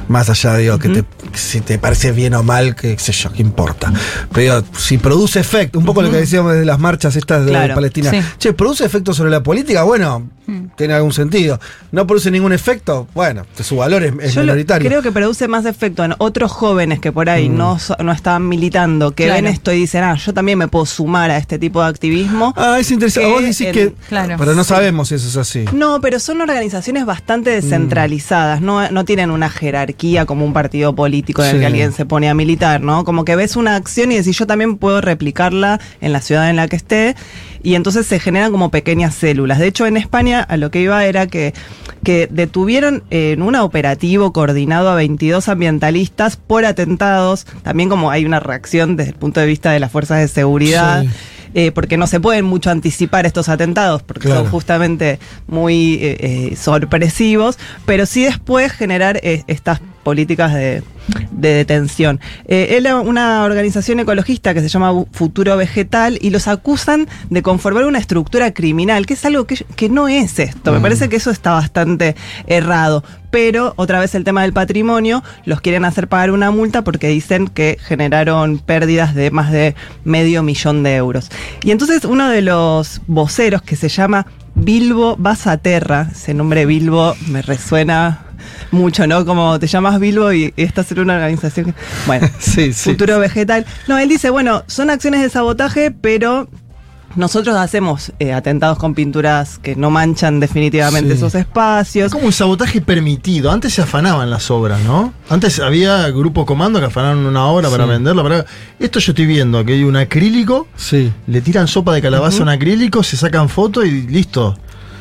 Más allá, digo, que te, si te parece bien o mal, que qué sé yo, qué importa. Pero digo, si produce efecto, un poco lo que decíamos de las marchas estas de Claro, Palestina. sí. Che, produce efecto sobre la política, bueno, tiene algún sentido. No produce ningún efecto, bueno, su valor es, es Yo lo- minoritario. creo que produce más efecto en otros jóvenes que por ahí Mm. no, so- no estaban militando, que Claro. ven esto y dicen, ah, yo también me puedo sumar a este tipo de activismo. Ah, es interesante. Vos decís en- que. Claro. Pero no Sí. sabemos si eso es así. No, pero son organizaciones bastante Mm. descentralizadas, no, no tienen una jerarquía como un partido político en el Sí. que alguien se pone a militar, ¿no? Como que ves una acción y decís, yo también puedo replicarla en la ciudad en la que esté, y entonces se generan como pequeñas células. De hecho, en España a lo que iba era que, que detuvieron en un operativo coordinado a 22 ambientalistas por atentados, también como hay una reacción desde el punto de vista de las fuerzas de seguridad. Sí. eh, porque no se pueden mucho anticipar estos atentados, porque Claro. son justamente muy eh, eh, sorpresivos, pero sí después generar eh, estas políticas de, de detención. Eh, él es una organización ecologista que se llama Futuro Vegetal y los acusan de conformar una estructura criminal, que es algo que, que no es esto. Me Mm. parece que eso está bastante errado. Pero otra vez el tema del patrimonio, los quieren hacer pagar una multa porque dicen que generaron pérdidas de más de medio millón de euros. Y entonces uno de los voceros que se llama Bilbo Basaterra, ese nombre Bilbo me resuena mucho, ¿no? Como te llamas Bilbo y, y estás en una organización. que- Bueno, Sí, sí. futuro vegetal. No, él dice, bueno, son acciones de sabotaje, pero nosotros hacemos eh, atentados con pinturas que no manchan definitivamente Sí. esos espacios. Es como un sabotaje permitido. Antes se afanaban las obras, ¿no? Antes había grupo comando que afanaron una obra para venderla. Para... Esto yo estoy viendo, que hay un acrílico, Sí. le tiran sopa de calabaza a un acrílico, se sacan fotos y listo.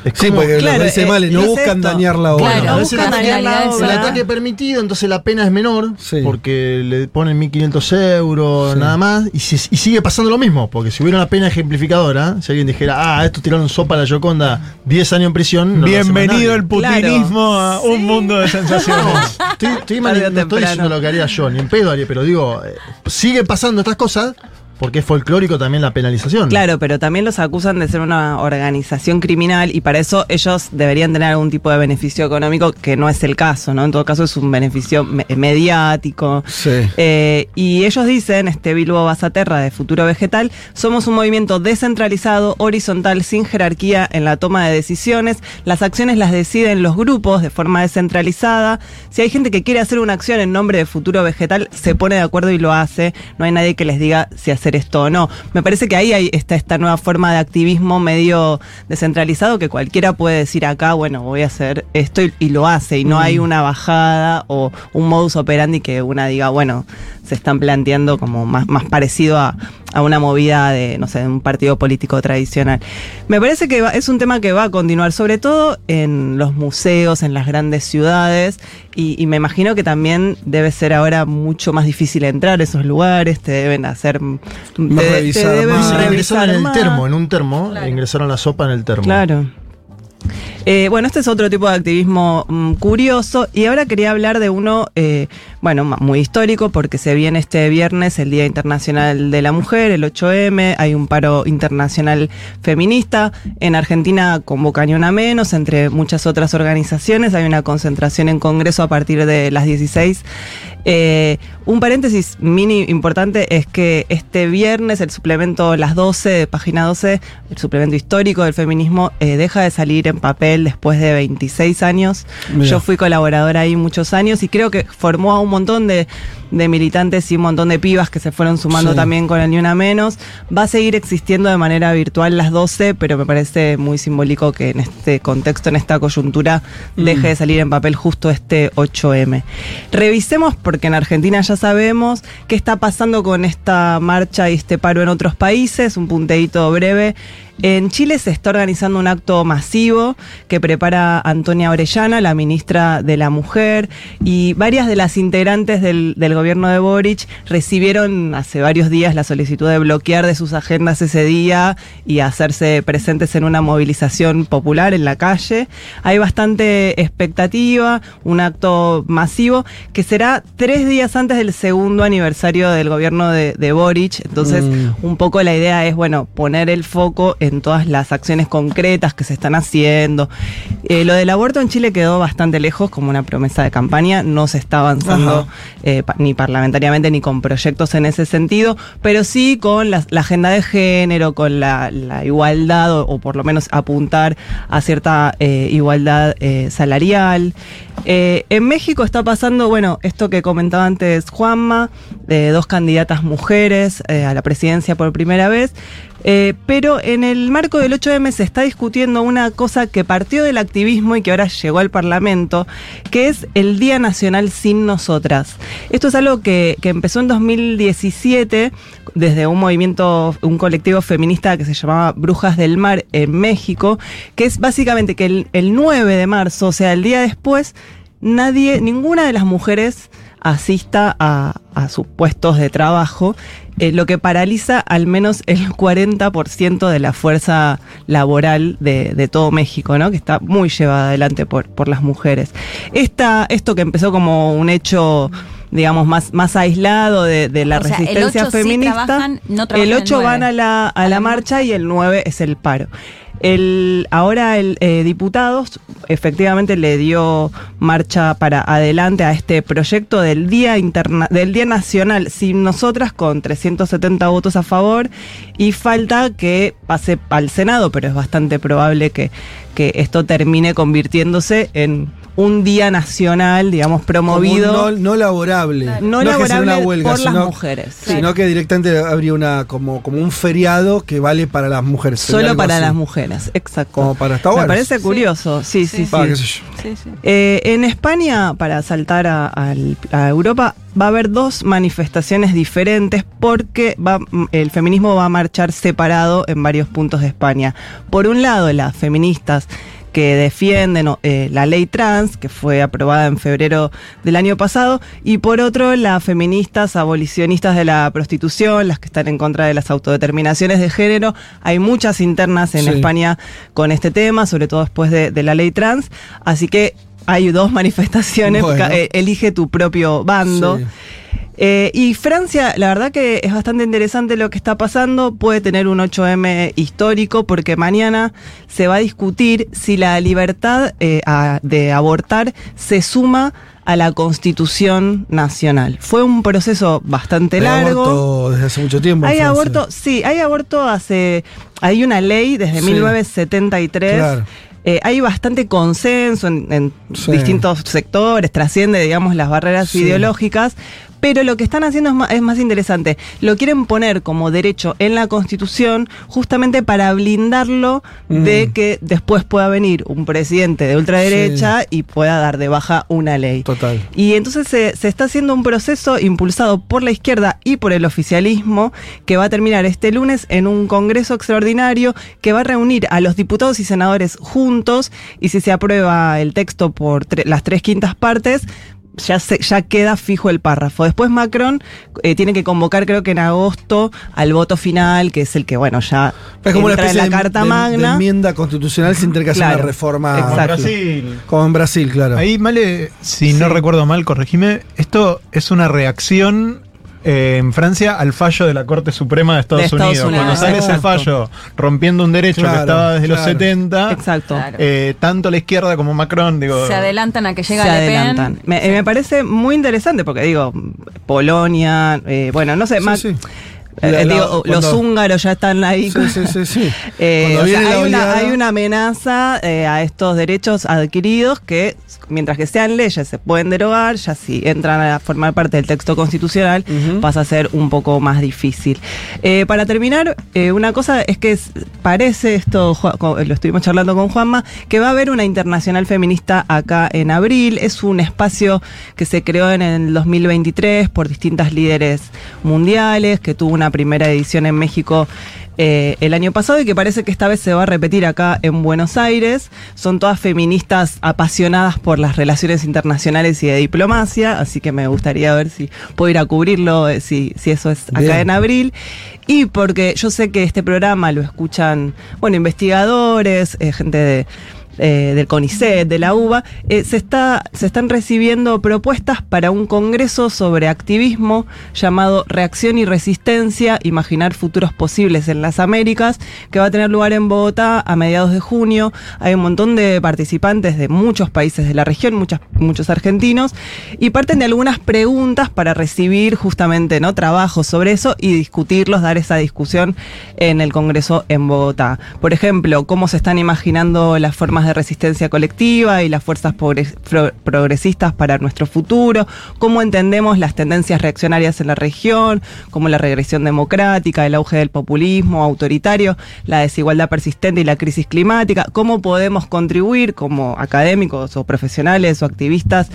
Es Sí, porque Claro, lo eh, Male, no es buscan esto. dañar la obra. Claro, Bueno, a veces buscan el ataque- dañar la el obra. ataque permitido, entonces la pena es menor, Sí. porque le ponen 1.500 euros, Sí. nada más, y, si- y sigue pasando lo mismo, porque si hubiera una pena ejemplificadora, si alguien dijera, ah, estos tiraron sopa a la Yoconda, 10 años en prisión, no lo Bienvenido el putinismo a un mundo de sensaciones. Estoy, estoy no estoy diciendo lo que haría yo, ni en pedo haría, pero digo, eh, sigue pasando estas cosas porque es folclórico también la penalización. Claro, pero también los acusan de ser una organización criminal y para eso ellos deberían tener algún tipo de beneficio económico que no es el caso, ¿no? En todo caso es un beneficio me- mediático. Sí. Eh, y ellos dicen, este Bilbo Basaterra de Futuro Vegetal, somos un movimiento descentralizado, horizontal, sin jerarquía en la toma de decisiones. Las acciones las deciden los grupos de forma descentralizada. Si hay gente que quiere hacer una acción en nombre de Futuro Vegetal, se pone de acuerdo y lo hace. No hay nadie que les diga si hacer esto o no. Me parece que ahí hay, está esta nueva forma de activismo medio descentralizado que cualquiera puede decir acá, bueno, voy a hacer esto y, y lo hace. Y no hay una bajada o un modus operandi que una diga, bueno, se están planteando como más, más parecido a, a una movida de, no sé, de un partido político tradicional. Me parece que va- es un tema que va a continuar, sobre todo en los museos, en las grandes ciudades, y, y me imagino que también debe ser ahora mucho más difícil entrar a esos lugares, te deben hacer... Más te, te revisar, deben más. Revisar ingresaron en el más. termo, en un termo, ingresaron la sopa en el termo. Claro. Eh, bueno, este es otro tipo de activismo mm, curioso. Y ahora quería hablar de uno, eh, bueno, muy histórico porque se viene este viernes el Día Internacional de la Mujer, el 8M, hay un paro internacional feminista, en Argentina convoca ni una menos, entre muchas otras organizaciones, hay una concentración en Congreso a partir de las 16. Eh, un paréntesis mini importante es que este viernes el suplemento Las 12 de página 12, el suplemento histórico del feminismo, deja de salir en papel después de 26 años. Mira. Yo fui colaboradora ahí muchos años y creo que formó a un montón de, de militantes y un montón de pibas que se fueron sumando Sí. también con el Ni Una Menos. Va a seguir existiendo de manera virtual las 12, pero me parece muy simbólico que en este contexto, en esta coyuntura, deje de salir en papel justo este 8M. Revisemos, porque en Argentina ya sabemos qué está pasando con esta marcha y este paro en otros países, un punteíto breve. En Chile se está organizando un acto masivo que prepara Antonia Orellana, la ministra de la Mujer, y varias de las integrantes del, del gobierno gobierno de Boric recibieron hace varios días la solicitud de bloquear de sus agendas ese día y hacerse presentes en una movilización popular en la calle. Hay bastante expectativa, un acto masivo que será tres días antes del segundo aniversario del gobierno de, de Boric. Entonces, Mm. un poco la idea es, bueno, poner el foco en todas las acciones concretas que se están haciendo. Eh, lo del aborto en Chile quedó bastante lejos como una promesa de campaña, no se está avanzando eh, ni parlamentariamente ni con proyectos en ese sentido, pero sí con la, agenda de género, con la, igualdad o, por lo menos apuntar a cierta eh, igualdad eh, salarial. Eh, en México está pasando, bueno, esto que comentaba antes Juanma, de dos candidatas mujeres a la presidencia por primera vez. Eh, pero en el marco del 8M se está discutiendo una cosa que partió del activismo y que ahora llegó al Parlamento, que es el Día Nacional sin Nosotras. Esto es algo que, que empezó en 2017 desde un movimiento, un colectivo feminista que se llamaba Brujas del Mar en México, que es básicamente que el, el 9 de marzo, o sea, el día después, nadie, ninguna de las mujeres asista a sus puestos de trabajo, eh, lo que paraliza al menos el 40% de la fuerza laboral de, de todo México, ¿no? que está muy llevada adelante por, por las mujeres. Esta, esto que empezó como un hecho digamos, más, más aislado de, de la O sea, el resistencia 8 sí feminista. trabajan, no trabajan el el 8 van 9. a la, a la marcha y el 9 es el paro. El, ahora el eh, diputados efectivamente le dio marcha para adelante a este proyecto del Día Interna del Día Nacional sin nosotras con 370 votos a favor y falta que pase al Senado, pero es bastante probable que, que esto termine convirtiéndose en un día nacional, digamos, promovido. Como un no, no laborable. No laborable una huelga, por las mujeres. Sino que directamente habría una como, como un feriado que vale para las mujeres. Solo para así. las mujeres, exacto. Como para está Me parece curioso, sí, sí, sí. Va, qué sé yo. Eh, en España, para saltar a, a Europa, va a haber dos manifestaciones diferentes porque va, el feminismo va a marchar separado en varios puntos de España. Por un lado, las feministas que defienden eh, la ley trans, que fue aprobada en febrero del año pasado, y por otro, las feministas abolicionistas de la prostitución, las que están en contra de las autodeterminaciones de género. Hay muchas internas en Sí. España con este tema, sobre todo después de, de la ley trans. Así que hay dos manifestaciones, Bueno. eh, elige tu propio bando. Sí. Eh, y Francia, la verdad que es bastante interesante lo que está pasando. Puede tener un 8M histórico porque mañana se va a discutir si la libertad eh, a- de abortar se suma a la Constitución Nacional. Fue un proceso bastante Hay largo. aborto desde hace mucho tiempo. Hay aborto, sí, hay aborto hace. Hay una ley desde Sí. 1973. Claro. Eh, hay bastante consenso en, en Sí. distintos sectores, trasciende, digamos, las barreras Sí. ideológicas. Pero lo que están haciendo es más, es más interesante. Lo quieren poner como derecho en la Constitución justamente para blindarlo de Mm. que después pueda venir un presidente de ultraderecha y pueda dar de baja una ley. Total. Y entonces se, se está haciendo un proceso impulsado por la izquierda y por el oficialismo que va a terminar este lunes en un congreso extraordinario que va a reunir a los diputados y senadores juntos y si se aprueba el texto por tre- las tres quintas partes, ya, se, ya queda fijo el párrafo. Después Macron eh, tiene que convocar, creo que en agosto, al voto final, que es el que, bueno, ya Es como una entra en especie la de, Carta de- de Magna. enmienda constitucional sin tener que hacer Claro. una reforma. Exacto. Como Brasil. Como en Brasil, claro. Ahí, Male, si no recuerdo mal, corregime, esto es una reacción eh, en Francia al fallo de la Corte Suprema de Estados, De Estados Unidos. Unidos, Cuando sale ese fallo rompiendo un derecho Claro, que estaba desde los claro. 70, Exacto. eh, tanto la izquierda como Macron, digo, Se adelantan a que llega se Le Pen. adelantan. Me, me parece muy interesante porque digo, Polonia, eh, bueno, no sé, sí. Eh, La- los húngaros ya están ahí. Sí, sí, sí, sí. Eh, o sea, hay, una, oleada- hay una amenaza eh, a estos derechos adquiridos que, mientras que sean leyes, se pueden derogar. Ya si entran a formar parte del texto constitucional, pasa a ser un poco más difícil. Para terminar, una cosa es que parece, esto lo estuvimos charlando con Juanma, que va a haber una internacional feminista acá en abril. Es un espacio que se creó en el 2023 por distintas líderes mundiales, que tuvo una una primera edición en México eh, el año pasado y que parece que esta vez se va a repetir acá en Buenos Aires. Son todas feministas apasionadas por las relaciones internacionales y de diplomacia, así que me gustaría ver si puedo ir a cubrirlo, eh, si, si eso es acá Bien. en abril. Y porque yo sé que este programa lo escuchan, bueno, investigadores, eh, gente de, eh, del CONICET, de la UBA, eh, se, está, se están recibiendo propuestas para un congreso sobre activismo llamado Reacción y Resistencia, Imaginar Futuros Posibles en las Américas, que va a tener lugar en Bogotá a mediados de junio. Hay un montón de participantes de muchos países de la región, muchas, muchos argentinos, y parten de algunas preguntas para recibir justamente ¿no? trabajos sobre eso y discutirlos, dar esa discusión en el Congreso en Bogotá. Por ejemplo, cómo se están imaginando las formas de resistencia colectiva y las fuerzas progres- pro- progresistas para nuestro futuro, cómo entendemos las tendencias reaccionarias en la región, como la regresión democrática, el auge del populismo autoritario, la desigualdad persistente y la crisis climática, cómo podemos contribuir como académicos o profesionales o activistas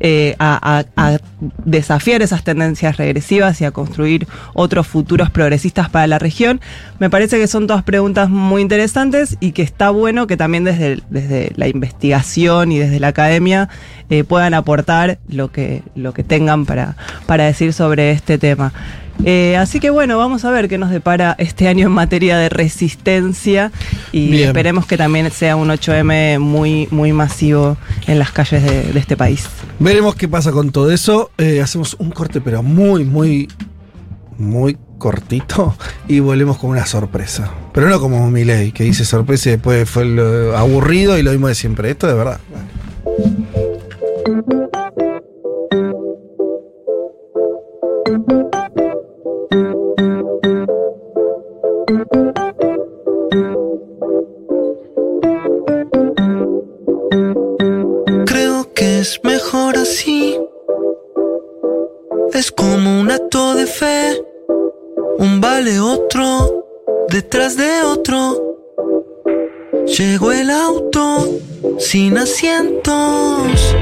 eh, a, a- a desafiar esas tendencias regresivas y a construir otros futuros progresistas para la región. Me parece que son todas preguntas muy interesantes y que está bueno que también desde, desde la investigación y desde la academia eh, puedan aportar lo que, lo que tengan para, para decir sobre este tema. Eh, así que bueno, vamos a ver qué nos depara este año en materia de resistencia y Bien. esperemos que también sea un 8M muy, muy masivo en las calles de, de este país. Veremos qué pasa con todo eso. Eh, hacemos un corte, pero muy, muy, muy cortito. Y volvemos con una sorpresa. Pero no como Miley, que dice sorpresa y después fue aburrido y lo mismo de siempre. Esto de verdad. Creo que es mejor así. Es como un acto de fe. Un vale otro detrás de otro. Llegó el auto sin asientos.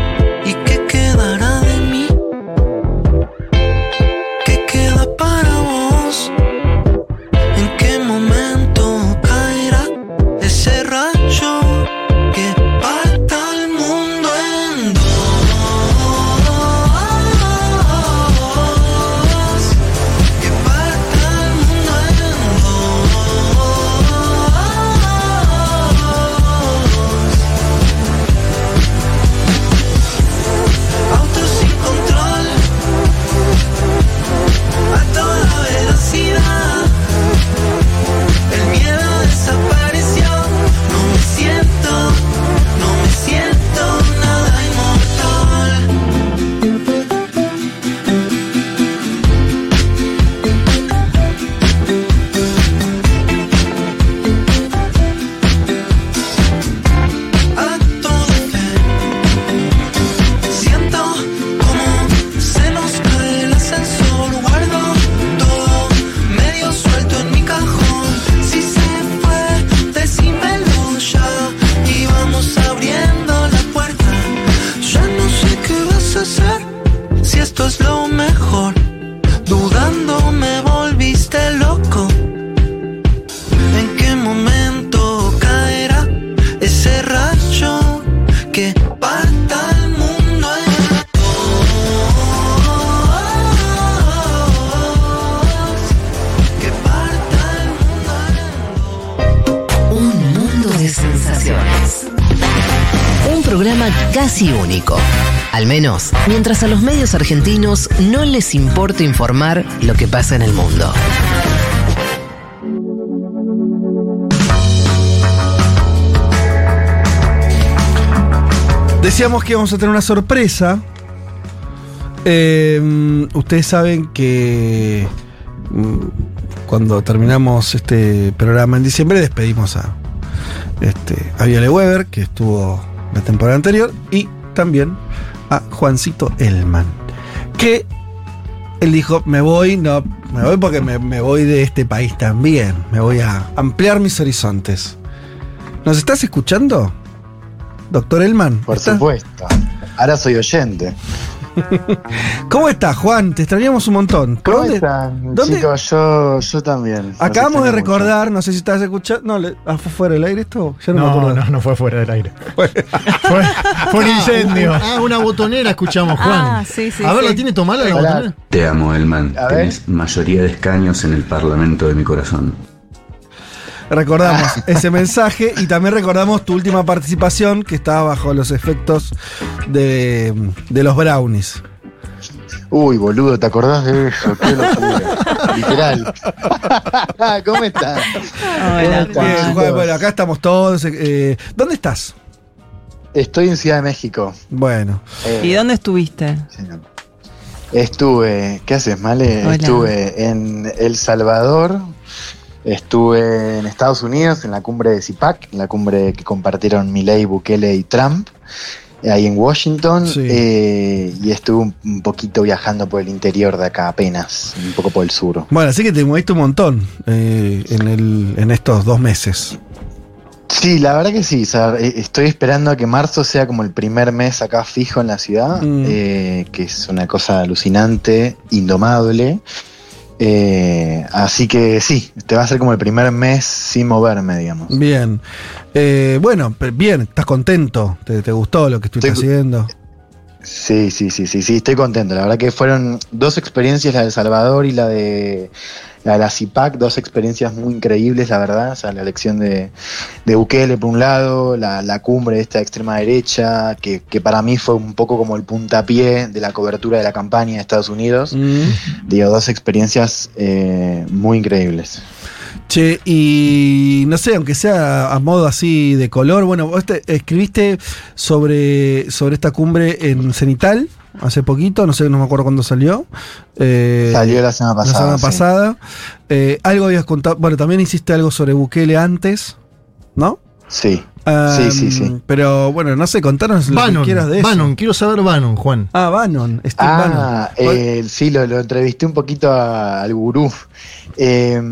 Mientras a los medios argentinos no les importa informar lo que pasa en el mundo. Decíamos que íbamos a tener una sorpresa. Eh, ustedes saben que mm, cuando terminamos este programa en diciembre despedimos a, este, Weber, que estuvo la temporada anterior, y también a Juancito Elman, que él dijo, me voy, no, me voy porque me, me voy de este país también, me voy a ampliar mis horizontes. ¿Nos estás escuchando? Doctor Elman. Por supuesto. Ahora soy oyente. ¿Cómo estás, Juan? Te extrañamos un montón. ¿Por ¿Cómo dónde- están, dónde- chicos? Yo, yo también. Acabamos de mucho. recordar, no sé si estás escuchando. No, le- ah, ¿fue fuera del aire esto? Ya no, me No, acuerdo. no, no fue fuera del aire. fue, fue un incendio. Ah, una botonera escuchamos, Juan. Ah, sí, sí, A ver, sí. ¿la tiene tomada la Hola. botonera? Te amo, Elman. Tenés mayoría de escaños en el Parlamento de mi corazón. Recordamos ese mensaje y también recordamos tu última participación que estaba bajo los efectos de, de los brownies. Uy, boludo, ¿te acordás de eso? Qué locura. Literal. ¿Cómo estás? Hola. Juan, bueno, acá estamos todos. eh, ¿Dónde estás? Estoy en Ciudad de México. Bueno, Eh, ¿Y dónde estuviste? Estuve, ¿qué haces, Male? Hola. Estuve en El Salvador, estuve en Estados Unidos, en la cumbre de CIPAC, en la cumbre que compartieron Milei, Bukele y Trump, ahí en Washington, Sí. eh, y estuve un, poquito viajando por el interior de acá apenas, un poco por el sur. bueno, así que te moviste un montón eh, en, el, en estos dos meses. Sí, la verdad que sí. o sea, eh, estoy esperando a que marzo sea como el primer mes acá fijo en la ciudad, Mm. eh, que es una cosa alucinante, indomable. Eh, así que sí, te va a ser como el primer mes sin moverme, digamos. Bien. Eh, bueno, bien, estás contento. ¿Te, te gustó lo que estuviste Estoy- haciendo? Sí, sí, sí, sí, sí, estoy contento. La verdad que fueron dos experiencias, la de El Salvador y la de la de la CIPAC, dos experiencias muy increíbles, la verdad. O sea, la elección de, de Bukele por un lado, la, la cumbre de esta extrema derecha, que, que para mí fue un poco como el puntapié de la cobertura de la campaña de Estados Unidos. Mm. Digo, dos experiencias eh, muy increíbles. Che, y no sé, aunque sea a modo así de color, bueno, vos te- escribiste sobre, sobre esta cumbre en Cenital hace poquito, no sé, no me acuerdo cuándo salió. Eh, Salió la semana pasada, La semana sí. pasada. Eh, algo habías contado, bueno, también hiciste algo sobre Bukele antes, ¿no? Sí, Um, sí, sí, sí. Pero bueno, no sé, contanos lo que Bannon, quieras de eso. Bannon, quiero saber Bannon, Juan. Ah, Bannon, Steve Bannon. Ah, eh, sí, lo, lo entrevisté un poquito a- al gurú. Eh,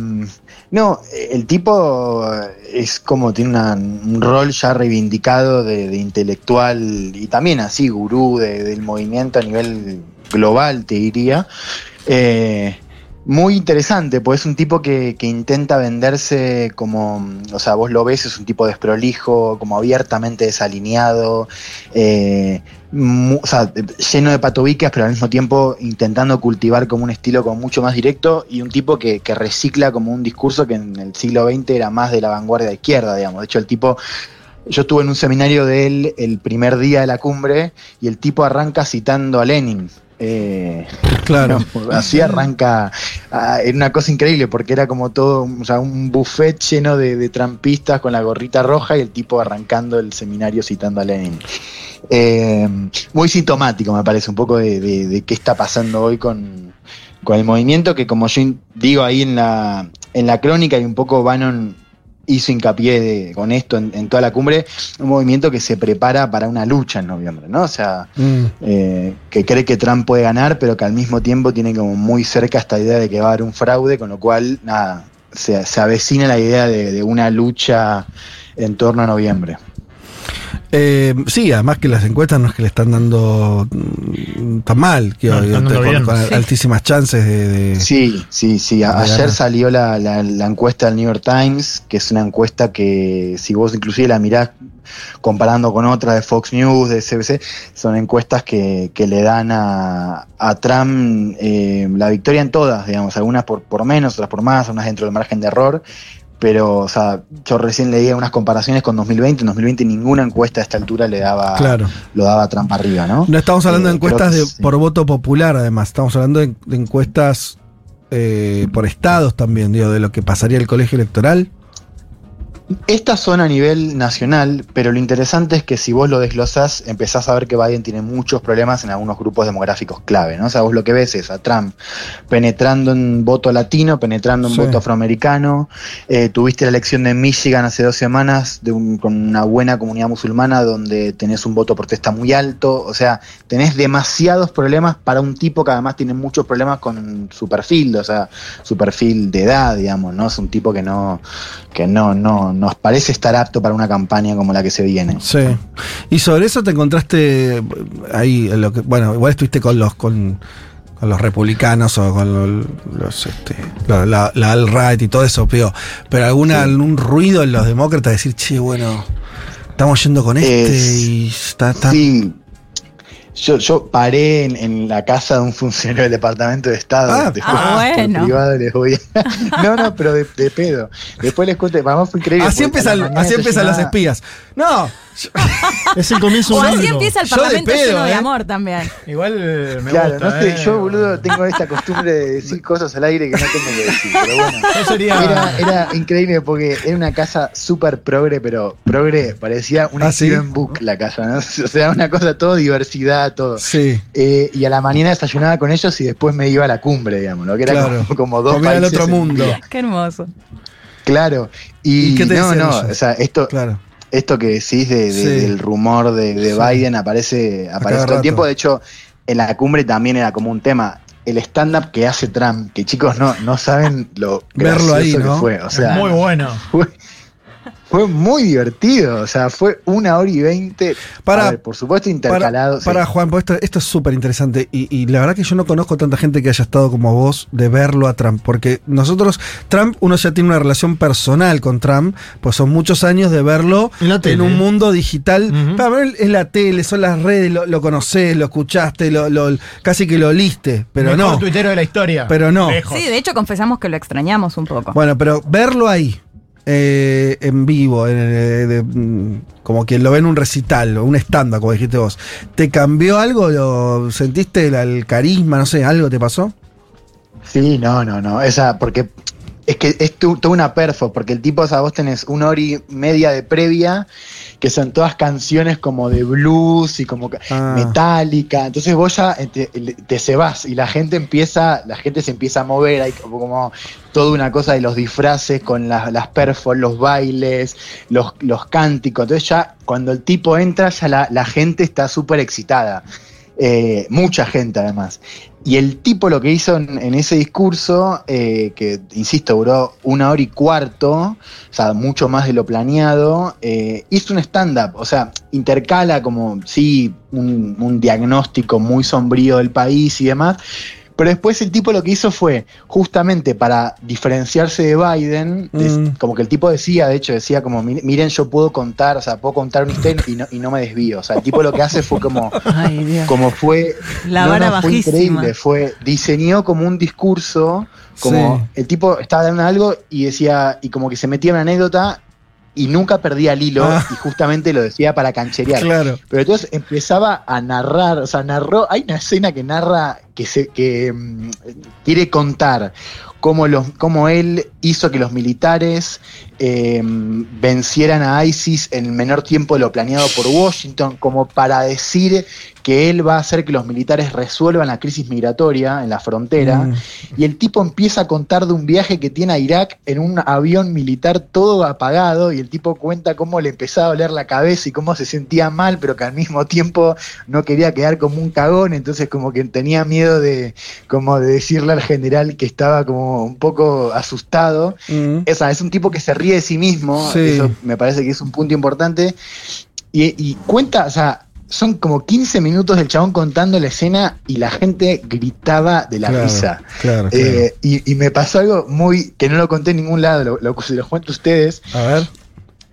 no, el tipo es como tiene un rol ya reivindicado de, de intelectual y también así gurú de- del movimiento a nivel global, te diría. Eh, muy interesante, pues es un tipo que, que intenta venderse como, o sea, vos lo ves, es un tipo desprolijo, como abiertamente desalineado, eh, o sea, lleno de patobicas, pero al mismo tiempo intentando cultivar como un estilo como mucho más directo y un tipo que, que recicla como un discurso que en el siglo XX era más de la vanguardia izquierda, digamos. De hecho, el tipo yo estuve en un seminario de él el primer día de la cumbre y el tipo arranca citando a Lenin. Eh, Claro. no, así arranca. ah, era una cosa increíble porque era como todo, o sea, un buffet lleno de, de trampistas con la gorrita roja y el tipo arrancando el seminario citando a Lenin. Eh, muy sintomático, me parece, un poco de, de- de qué está pasando hoy con, con el movimiento, que como yo digo ahí en la, en la crónica y un poco Bannon hizo hincapié de- con esto en, en toda la cumbre, un movimiento que se prepara para una lucha en noviembre, ¿no? O sea, Mm. eh, que cree que Trump puede ganar, pero que al mismo tiempo tiene como muy cerca esta idea de que va a haber un fraude, con lo cual, nada, se, se avecina la idea de, de una lucha en torno a noviembre. Eh, sí, además que las encuestas no es que le están dando mm, tan mal, que No, con, bien. con Sí. altísimas chances de, de- Sí, sí, sí. A- Ayer ganar. salió la, la- la encuesta del New York Times, que es una encuesta que si vos inclusive la mirás comparando con otra de Fox News, de CBC, son encuestas que, que le dan a, a Trump eh, la victoria en todas, digamos, algunas por, por menos, otras por más, unas dentro del margen de error. Pero, o sea, yo recién leía unas comparaciones con 2020. En 2020 ninguna encuesta a esta altura le daba, Claro. lo daba a Trump arriba, ¿no? No estamos hablando de Eh, encuestas de, sí. por voto popular, además. Estamos hablando de, de encuestas eh, por estados también, digo, de lo que pasaría el colegio electoral. Estas son a nivel nacional, pero lo interesante es que si vos lo desglosás, empezás a ver que Biden tiene muchos problemas en algunos grupos demográficos clave, ¿no? O sea, vos lo que ves es a Trump penetrando en voto latino, penetrando en Sí. voto afroamericano. Eh, tuviste la elección de Michigan hace dos semanas de un- con una buena comunidad musulmana donde tenés un voto protesta muy alto. O sea, tenés demasiados problemas para un tipo que además tiene muchos problemas con su perfil, o sea, su perfil de edad, digamos, ¿no? Es un tipo que no, que no, no, nos parece estar apto para una campaña como la que se viene. Sí. Y sobre eso te encontraste ahí, lo que, bueno, igual estuviste con los con, con los republicanos o con los, los, este, la, la, la alt-right y todo eso, pero, pero alguna, algún ruido en los demócratas decir, che, bueno, estamos yendo con este Es- y está, está- Sí. Yo, yo paré en, en la casa de un funcionario del Departamento de Estado. Ah, Después, ah, bueno. privado les voy a- no, no, pero de, de pedo. Después les cuento, mí fue increíble. Así empiezan, así empiezan desayunaba- espías. No, Es el comienzo O de un así libro. empieza el Yo de parlamento pedo, lleno de ¿eh? amor también. Igual me Claro, gusta. no sé, eh. yo boludo tengo esta costumbre de decir cosas al aire que no tengo que decir, pero bueno. Yo sería- Era, era increíble porque era una casa súper progre, pero progre, parecía una ¿Ah, sí? Steven Book la casa, ¿no? O sea, una cosa todo diversidad, todo. sí. Eh, y a la mañana desayunaba con ellos y después me iba a la cumbre, digamos, lo que era Claro. como, como dos Comía al países otro en mundo. Qué hermoso. Claro. Y, ¿Y qué te no, decían no, ellos? o sea, esto, Claro. Esto que decís de, de- Sí. del rumor de, de Sí. Biden aparece, aparece todo el tiempo. De hecho, en la cumbre también era como un tema. El stand-up que hace Trump, que chicos no, no saben lo Verlo ahí, que fue. O sea, Muy bueno. fue, fue muy divertido. O sea, fue una hora y veinte. Para- ver, por supuesto, intercalado. Para, para, sí. Juan, porque esto, esto es súper interesante y, y la verdad que yo no conozco tanta gente que haya estado como vos de verlo a Trump, porque nosotros, Trump, uno ya tiene una relación personal con Trump, pues son muchos años de verlo En un mundo digital. Para ver, es la tele, son las redes, lo, lo conocés, lo escuchaste, lo, lo- casi que lo oliste, pero Mejor no. tuitero de la historia. Pero no. Lejos. Sí, de hecho confesamos que lo extrañamos un poco. Bueno, pero verlo ahí, eh, en vivo, en, eh, mm, como quien lo ve en un recital o un stand como dijiste vos, ¿te cambió algo? ¿Lo sentiste el, el carisma? No sé, ¿algo te pasó? Sí, no, no, no. Esa, porque es que es tu- toda una perfo, porque el tipo, o sea, vos tenés una hora y media de previa, que son todas canciones como de blues y como Ah. metálica. Entonces vos ya eh, te, te cebás y la gente empieza, la gente se empieza a mover, hay como, como toda una cosa de los disfraces con las, las perfos, los bailes, los, los cánticos. Entonces ya cuando el tipo entra, ya la, la gente está súper excitada. Eh, mucha gente además. Y el tipo lo que hizo en, ese discurso, eh, que insisto, duró una hora y cuarto, o sea, mucho más de lo planeado, eh, hizo un stand-up, o sea, intercala como, sí, un, un diagnóstico muy sombrío del país y demás, pero después el tipo lo que hizo fue, justamente para diferenciarse de Biden, Mm. como que el tipo decía, de hecho, decía como, "Mir- miren, yo puedo contar, o sea, puedo contar una historia y no, y no me desvío. O sea, el tipo lo que hace fue como, Ay, Dios. como fue, La vara fue bajísima. increíble, fue, diseñó como un discurso, como Sí. el tipo estaba dando algo y decía, y como que se metía en una anécdota y nunca perdía el hilo Ah. y justamente lo decía para cancherear. Claro. Pero entonces empezaba a narrar, o sea, narró, hay una escena que narra, que se, que mm, quiere contar cómo, los, cómo él hizo que los militares eh, vencieran a ISIS en el menor tiempo de lo planeado por Washington, como para decir que él va a hacer que los militares resuelvan la crisis migratoria en la frontera. Mm. Y el tipo empieza a contar de un viaje que tiene a Irak en un avión militar todo apagado y el tipo cuenta cómo le empezaba a doler la cabeza y cómo se sentía mal, pero que al mismo tiempo no quería quedar como un cagón, entonces como que tenía miedo de como de decirle al general que estaba como un poco asustado. Mm. Esa, es un tipo que se ríe de sí mismo, Sí. eso me parece que es un punto importante. Y, y cuenta, o sea, son como 15 minutos del chabón contando la escena y la gente gritaba de la Claro, risa. claro, claro. Eh, y, y me pasó algo muy que no lo conté en ningún lado, lo, lo, se los cuento a ustedes. A ver.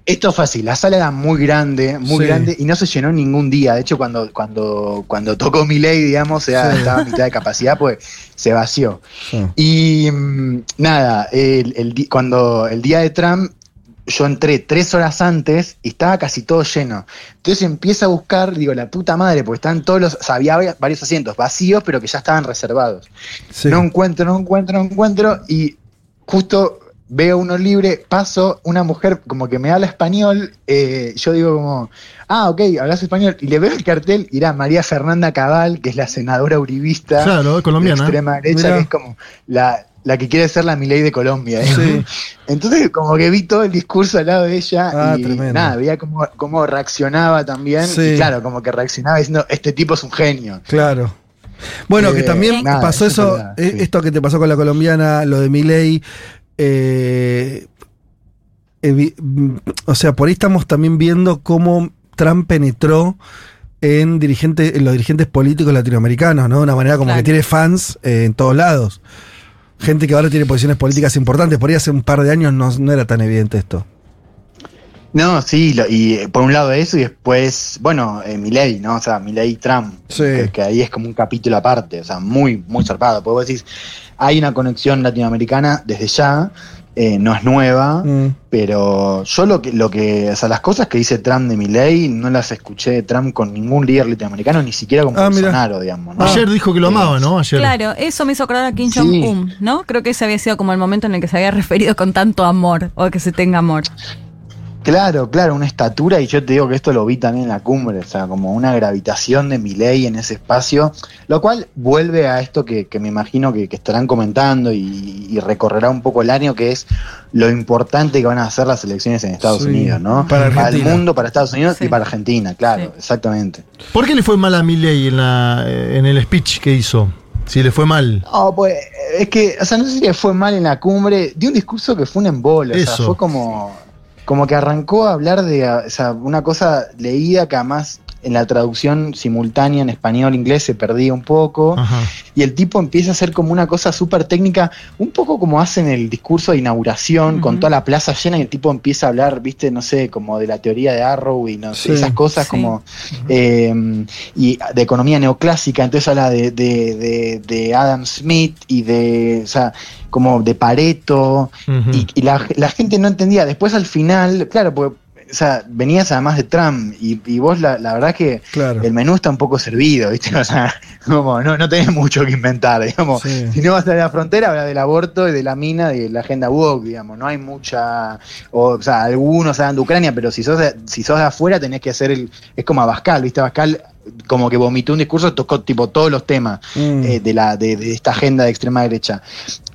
Esto es fácil, la sala era muy grande, muy Sí. grande y no se llenó ningún día. De hecho, cuando, cuando, cuando tocó mi ley, digamos, Sí. estaba a mitad de capacidad, pues se vació. Sí. Y mm, nada, el, cuando el día de Trump, yo entré tres horas antes y estaba casi todo lleno. Entonces empiezo a buscar, digo, la puta madre, porque estaban todos los, o sea, había varios- asientos vacíos, pero que ya estaban reservados. Sí. No encuentro, no encuentro, no encuentro. Y justo veo uno libre, paso, una mujer como que me habla español. eh, yo digo como, ah, ok, hablas español. Y le veo el cartel y era María Fernanda Cabal, que es la senadora uribista. Claro, colombiana. De extrema derecha, que es como la, la que quiere ser la Milei de Colombia. ¿eh? Sí. Entonces como que vi todo el discurso al lado de ella Ah, y tremendo. nada, veía cómo, cómo reaccionaba también. Sí. Y claro, como que reaccionaba diciendo, este tipo es un genio. Claro. Bueno, que Eh, también nada, pasó eso eso, es verdad, eh, sí. esto que te pasó con la colombiana, lo de Milei. eh, mm, o sea, por ahí estamos también viendo cómo Trump penetró en, dirigentes, en los dirigentes políticos latinoamericanos, ¿no? De una manera como Claro. que tiene fans eh, en todos lados. Gente que ahora tiene posiciones políticas importantes. Por ahí hace un par de años no, no era tan evidente esto. No, sí, lo- y eh, por un lado eso y después, bueno, eh, Milei, ¿no? O sea, Milei Trump, que, que ahí es como un capítulo aparte, o sea, muy, muy zarpado. Porque vos decís, hay una conexión latinoamericana desde ya, eh, no es nueva, Mm. pero yo lo que, lo que, o sea, las cosas que dice Trump de Milei no las escuché de Trump con ningún líder latinoamericano, ni siquiera con Ah. Bolsonaro, digamos. ¿no? Ayer dijo que lo amaba, ¿no? Ayer. Claro, eso me hizo acordar a Kim Sí. Jong-un, ¿no? Creo que ese había sido como el momento en el que se había referido con tanto amor, o que se tenga amor. Claro, claro, una estatura, y yo te digo que esto lo vi también en la cumbre, o sea, como una gravitación de Milei en ese espacio, lo cual vuelve a esto que, que me imagino que, que estarán comentando y, y recorrerá un poco el año, que es lo importante que van a ser las elecciones en Estados Sí, Unidos, ¿no? para el Argentina. mundo, para Estados Unidos y para Argentina, claro, exactamente. ¿Por qué le fue mal a Milley en, la, en el speech que hizo? Si le fue mal. Oh, pues, es que, o sea, no sé si le fue mal en la cumbre, dio un discurso que fue un embole, o sea, fue como, como que arrancó a hablar de, o sea, una cosa leída que además en la traducción simultánea en español-inglés se perdía un poco, y el tipo empieza a hacer como una cosa súper técnica, un poco como hacen el discurso de inauguración, con toda la plaza llena, y el tipo empieza a hablar, viste, no sé, como de la teoría de Arrow y no sé, esas cosas sí. como eh, y de economía neoclásica, entonces habla de, de, de- de Adam Smith y de, o sea, como de Pareto, y, y la, la gente no entendía. Después al final, claro, porque, o sea, venías además de Trump y, y vos la, la verdad que el menú está un poco servido, ¿viste? O sea, como no, no tenés mucho que inventar, digamos. Si no vas a la frontera, habla del aborto y de la mina, de la agenda woke, digamos. No hay mucha, o, o sea, algunos hablan de Ucrania, pero si sos de, si sos de afuera tenés que hacer el, es como Abascal, ¿viste? Abascal como que vomitó un discurso, tocó tipo todos los temas eh, de, la, de, de esta agenda de extrema derecha.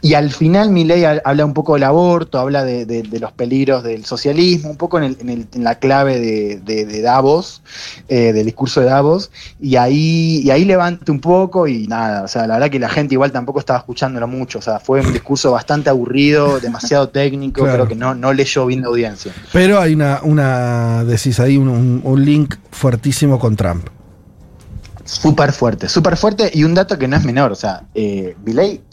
Y al final Milei ha- habla un poco del aborto, habla de, de- de los peligros del socialismo, un poco en, el- en el- en la clave de, Davos, eh, del discurso de Davos, y ahí, y ahí levanta un poco y nada, o sea, la verdad que la gente igual tampoco estaba escuchándolo mucho, o sea, fue un discurso bastante aburrido, demasiado técnico, Claro. creo que no, no leyó bien la audiencia. Pero hay una, una decís ahí, un link fuertísimo con Trump. Súper fuerte, súper fuerte y un dato que no es menor, o sea, eh,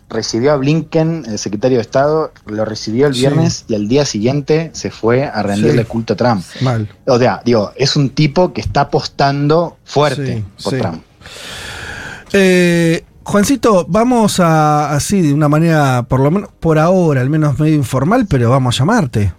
recibió a Blinken, el secretario de Estado, lo recibió el Sí. viernes y al día siguiente se fue a rendirle Sí. culto a Trump. Mal. O sea, digo, es un tipo que está apostando fuerte Sí, por. Trump. Eh, Juancito, vamos a, así, de una manera, por lo menos, por ahora, al menos medio informal, pero vamos a llamarte.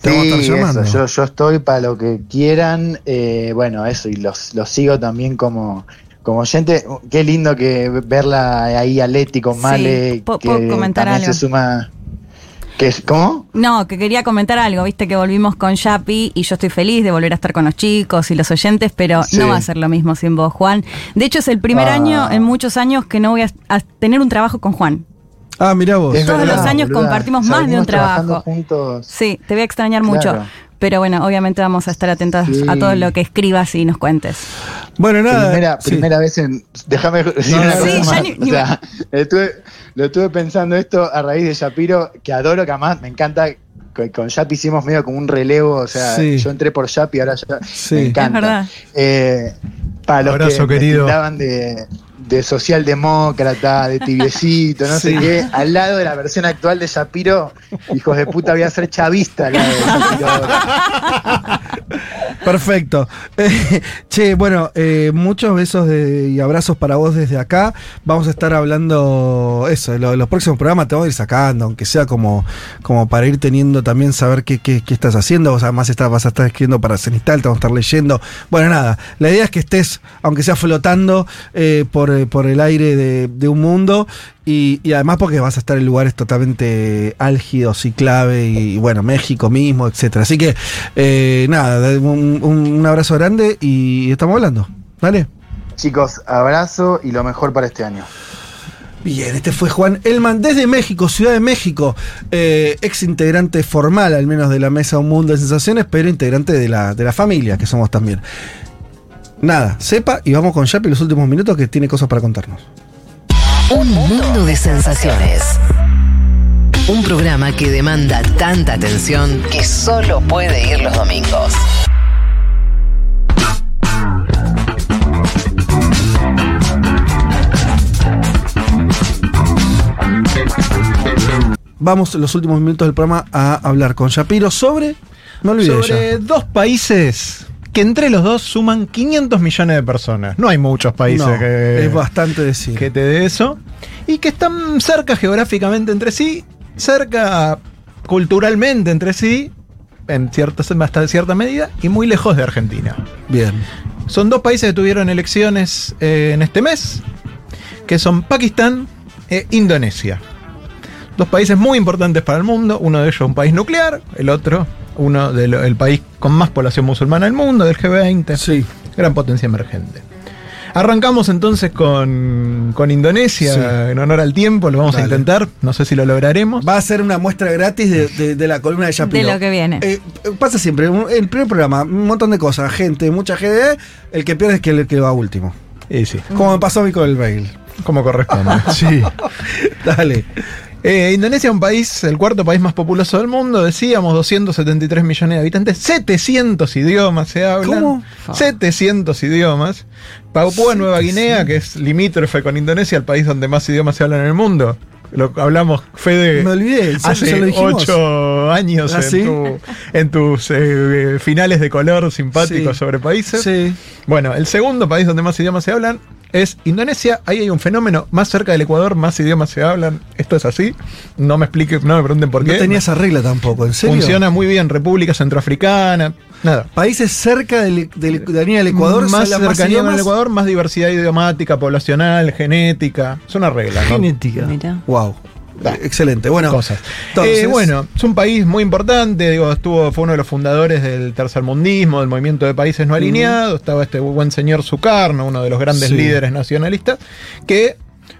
Te vamos a estar Sí, llamando. eso, yo, yo estoy para lo que quieran, eh, bueno, eso, y los, los sigo también como, como oyente. Qué lindo que verla ahí a Leti con Sí, Male, ¿puedo- que puedo comentar también algo? se suma... Es- ¿Cómo? No, que quería comentar algo, viste que volvimos con Yapi y yo estoy feliz de volver a estar con los chicos y los oyentes, pero Sí. no va a ser lo mismo sin vos, Juan. De hecho, es el primer Ah. año en muchos años que no voy a, a tener un trabajo con Juan. Ah, mira vos. Todos los años compartimos más de un trabajo. Juntos. Sí, te voy a extrañar Claro. mucho. Pero bueno, obviamente vamos a estar atentos Sí. a todo lo que escribas y nos cuentes. Bueno, nada. Primera, sí. primera vez en. Déjame decir No, una cosa sí, ya más. ni- O sea, estuve- lo estuve pensando esto a raíz de Shapiro, que adoro, que además me encanta. Con, con Yapi hicimos medio como un relevo, o sea, Sí. yo entré por Yapi, ahora ya Sí. me Es encanta. verdad. Eh, para los Abrazo, que querido. de, de socialdemócrata, de tibiecito, no sé qué, al lado de la versión actual de Shapiro, hijos de puta, voy a ser chavista al lado de Shapiro. Perfecto. Eh, che, bueno, eh, muchos besos de- y abrazos para vos desde acá. Vamos a estar hablando eso, lo- los próximos programas te vamos a ir sacando, aunque sea como, como para ir teniendo también saber qué, qué- qué estás haciendo. Vos además estás, vas a estar escribiendo para Cenistal, te vamos a estar leyendo. Bueno, nada, la idea es que estés, aunque sea flotando eh, por, eh, por el aire de un mundo. Y, y además porque vas a estar en lugares totalmente álgidos y clave, y, bueno, México mismo, etcétera. Así que, eh, nada, un, abrazo grande y estamos hablando. Dale. Chicos, abrazo y lo mejor para este año. Bien, este fue Juan Elman desde México, Ciudad de México, eh, ex integrante formal al menos de la mesa Un Mundo de Sensaciones, pero integrante de la, de la familia que somos también. Nada, sepa y vamos con Yapi los últimos minutos que tiene cosas para contarnos. Un mundo de sensaciones. Un programa que demanda tanta atención que solo puede ir los domingos. Vamos los últimos minutos del programa a hablar con Shapiro sobre. Me olvidé Sobre ya. dos países que entre los dos suman 500 millones de personas. No hay muchos países No, que, es bastante decir. que te dé eso. Y que están cerca geográficamente entre sí, cerca culturalmente entre sí, en cierta, hasta cierta medida, y muy lejos de Argentina. Bien. Son dos países que tuvieron elecciones eh, en este mes, que son Pakistán e Indonesia. Dos países muy importantes para el mundo, uno de ellos un país nuclear, el otro uno del el país con más población musulmana del mundo, del G20. Sí. Gran potencia emergente. Arrancamos entonces con, con Indonesia, Sí. en honor al tiempo, lo vamos a intentar, no sé si lo lograremos. Va a ser una muestra gratis de, de- de la columna de Shapiro. De lo que viene. Eh, pasa siempre, el primer programa, un montón de cosas, gente, mucha gente, el que pierde es que el que va último. Y sí, Como me pasó a mí con el bail. como corresponde. Sí. Dale. Eh, Indonesia es un país, el cuarto país más populoso del mundo, decíamos 273 millones de habitantes, 700 idiomas se hablan. ¿Cómo? 700 idiomas. Papúa Nueva Guinea, que es limítrofe con Indonesia, el país donde más idiomas se hablan en el mundo. Lo hablamos, Fede, Me olvidé, ¿en serio? ¿Ya hace lo ocho años ¿Ah, en, sí? tu- en tus eh, finales de color simpáticos Sí. sobre países. Sí. Bueno, el segundo país donde más idiomas se hablan es Indonesia. Ahí hay un fenómeno más cerca del Ecuador, más idiomas se hablan. Esto es así. No me explique, no me pregunten por No qué. tenía esa regla tampoco, ¿en serio? Funciona muy bien. República Centroafricana. Nada. Países cerca del, del- de la línea del Ecuador, más cercanía con el. Ecuador, más diversidad idiomática, poblacional, genética. Es una regla. ¿no? Genética. Mira. Wow. Excelente. Bueno, cosas. entonces- Eh, bueno, es un país muy importante, digo, estuvo, fue uno de los fundadores del tercermundismo, del movimiento de países no alineados, estaba este buen señor Sukarno, uno de los grandes Sí. líderes nacionalistas, que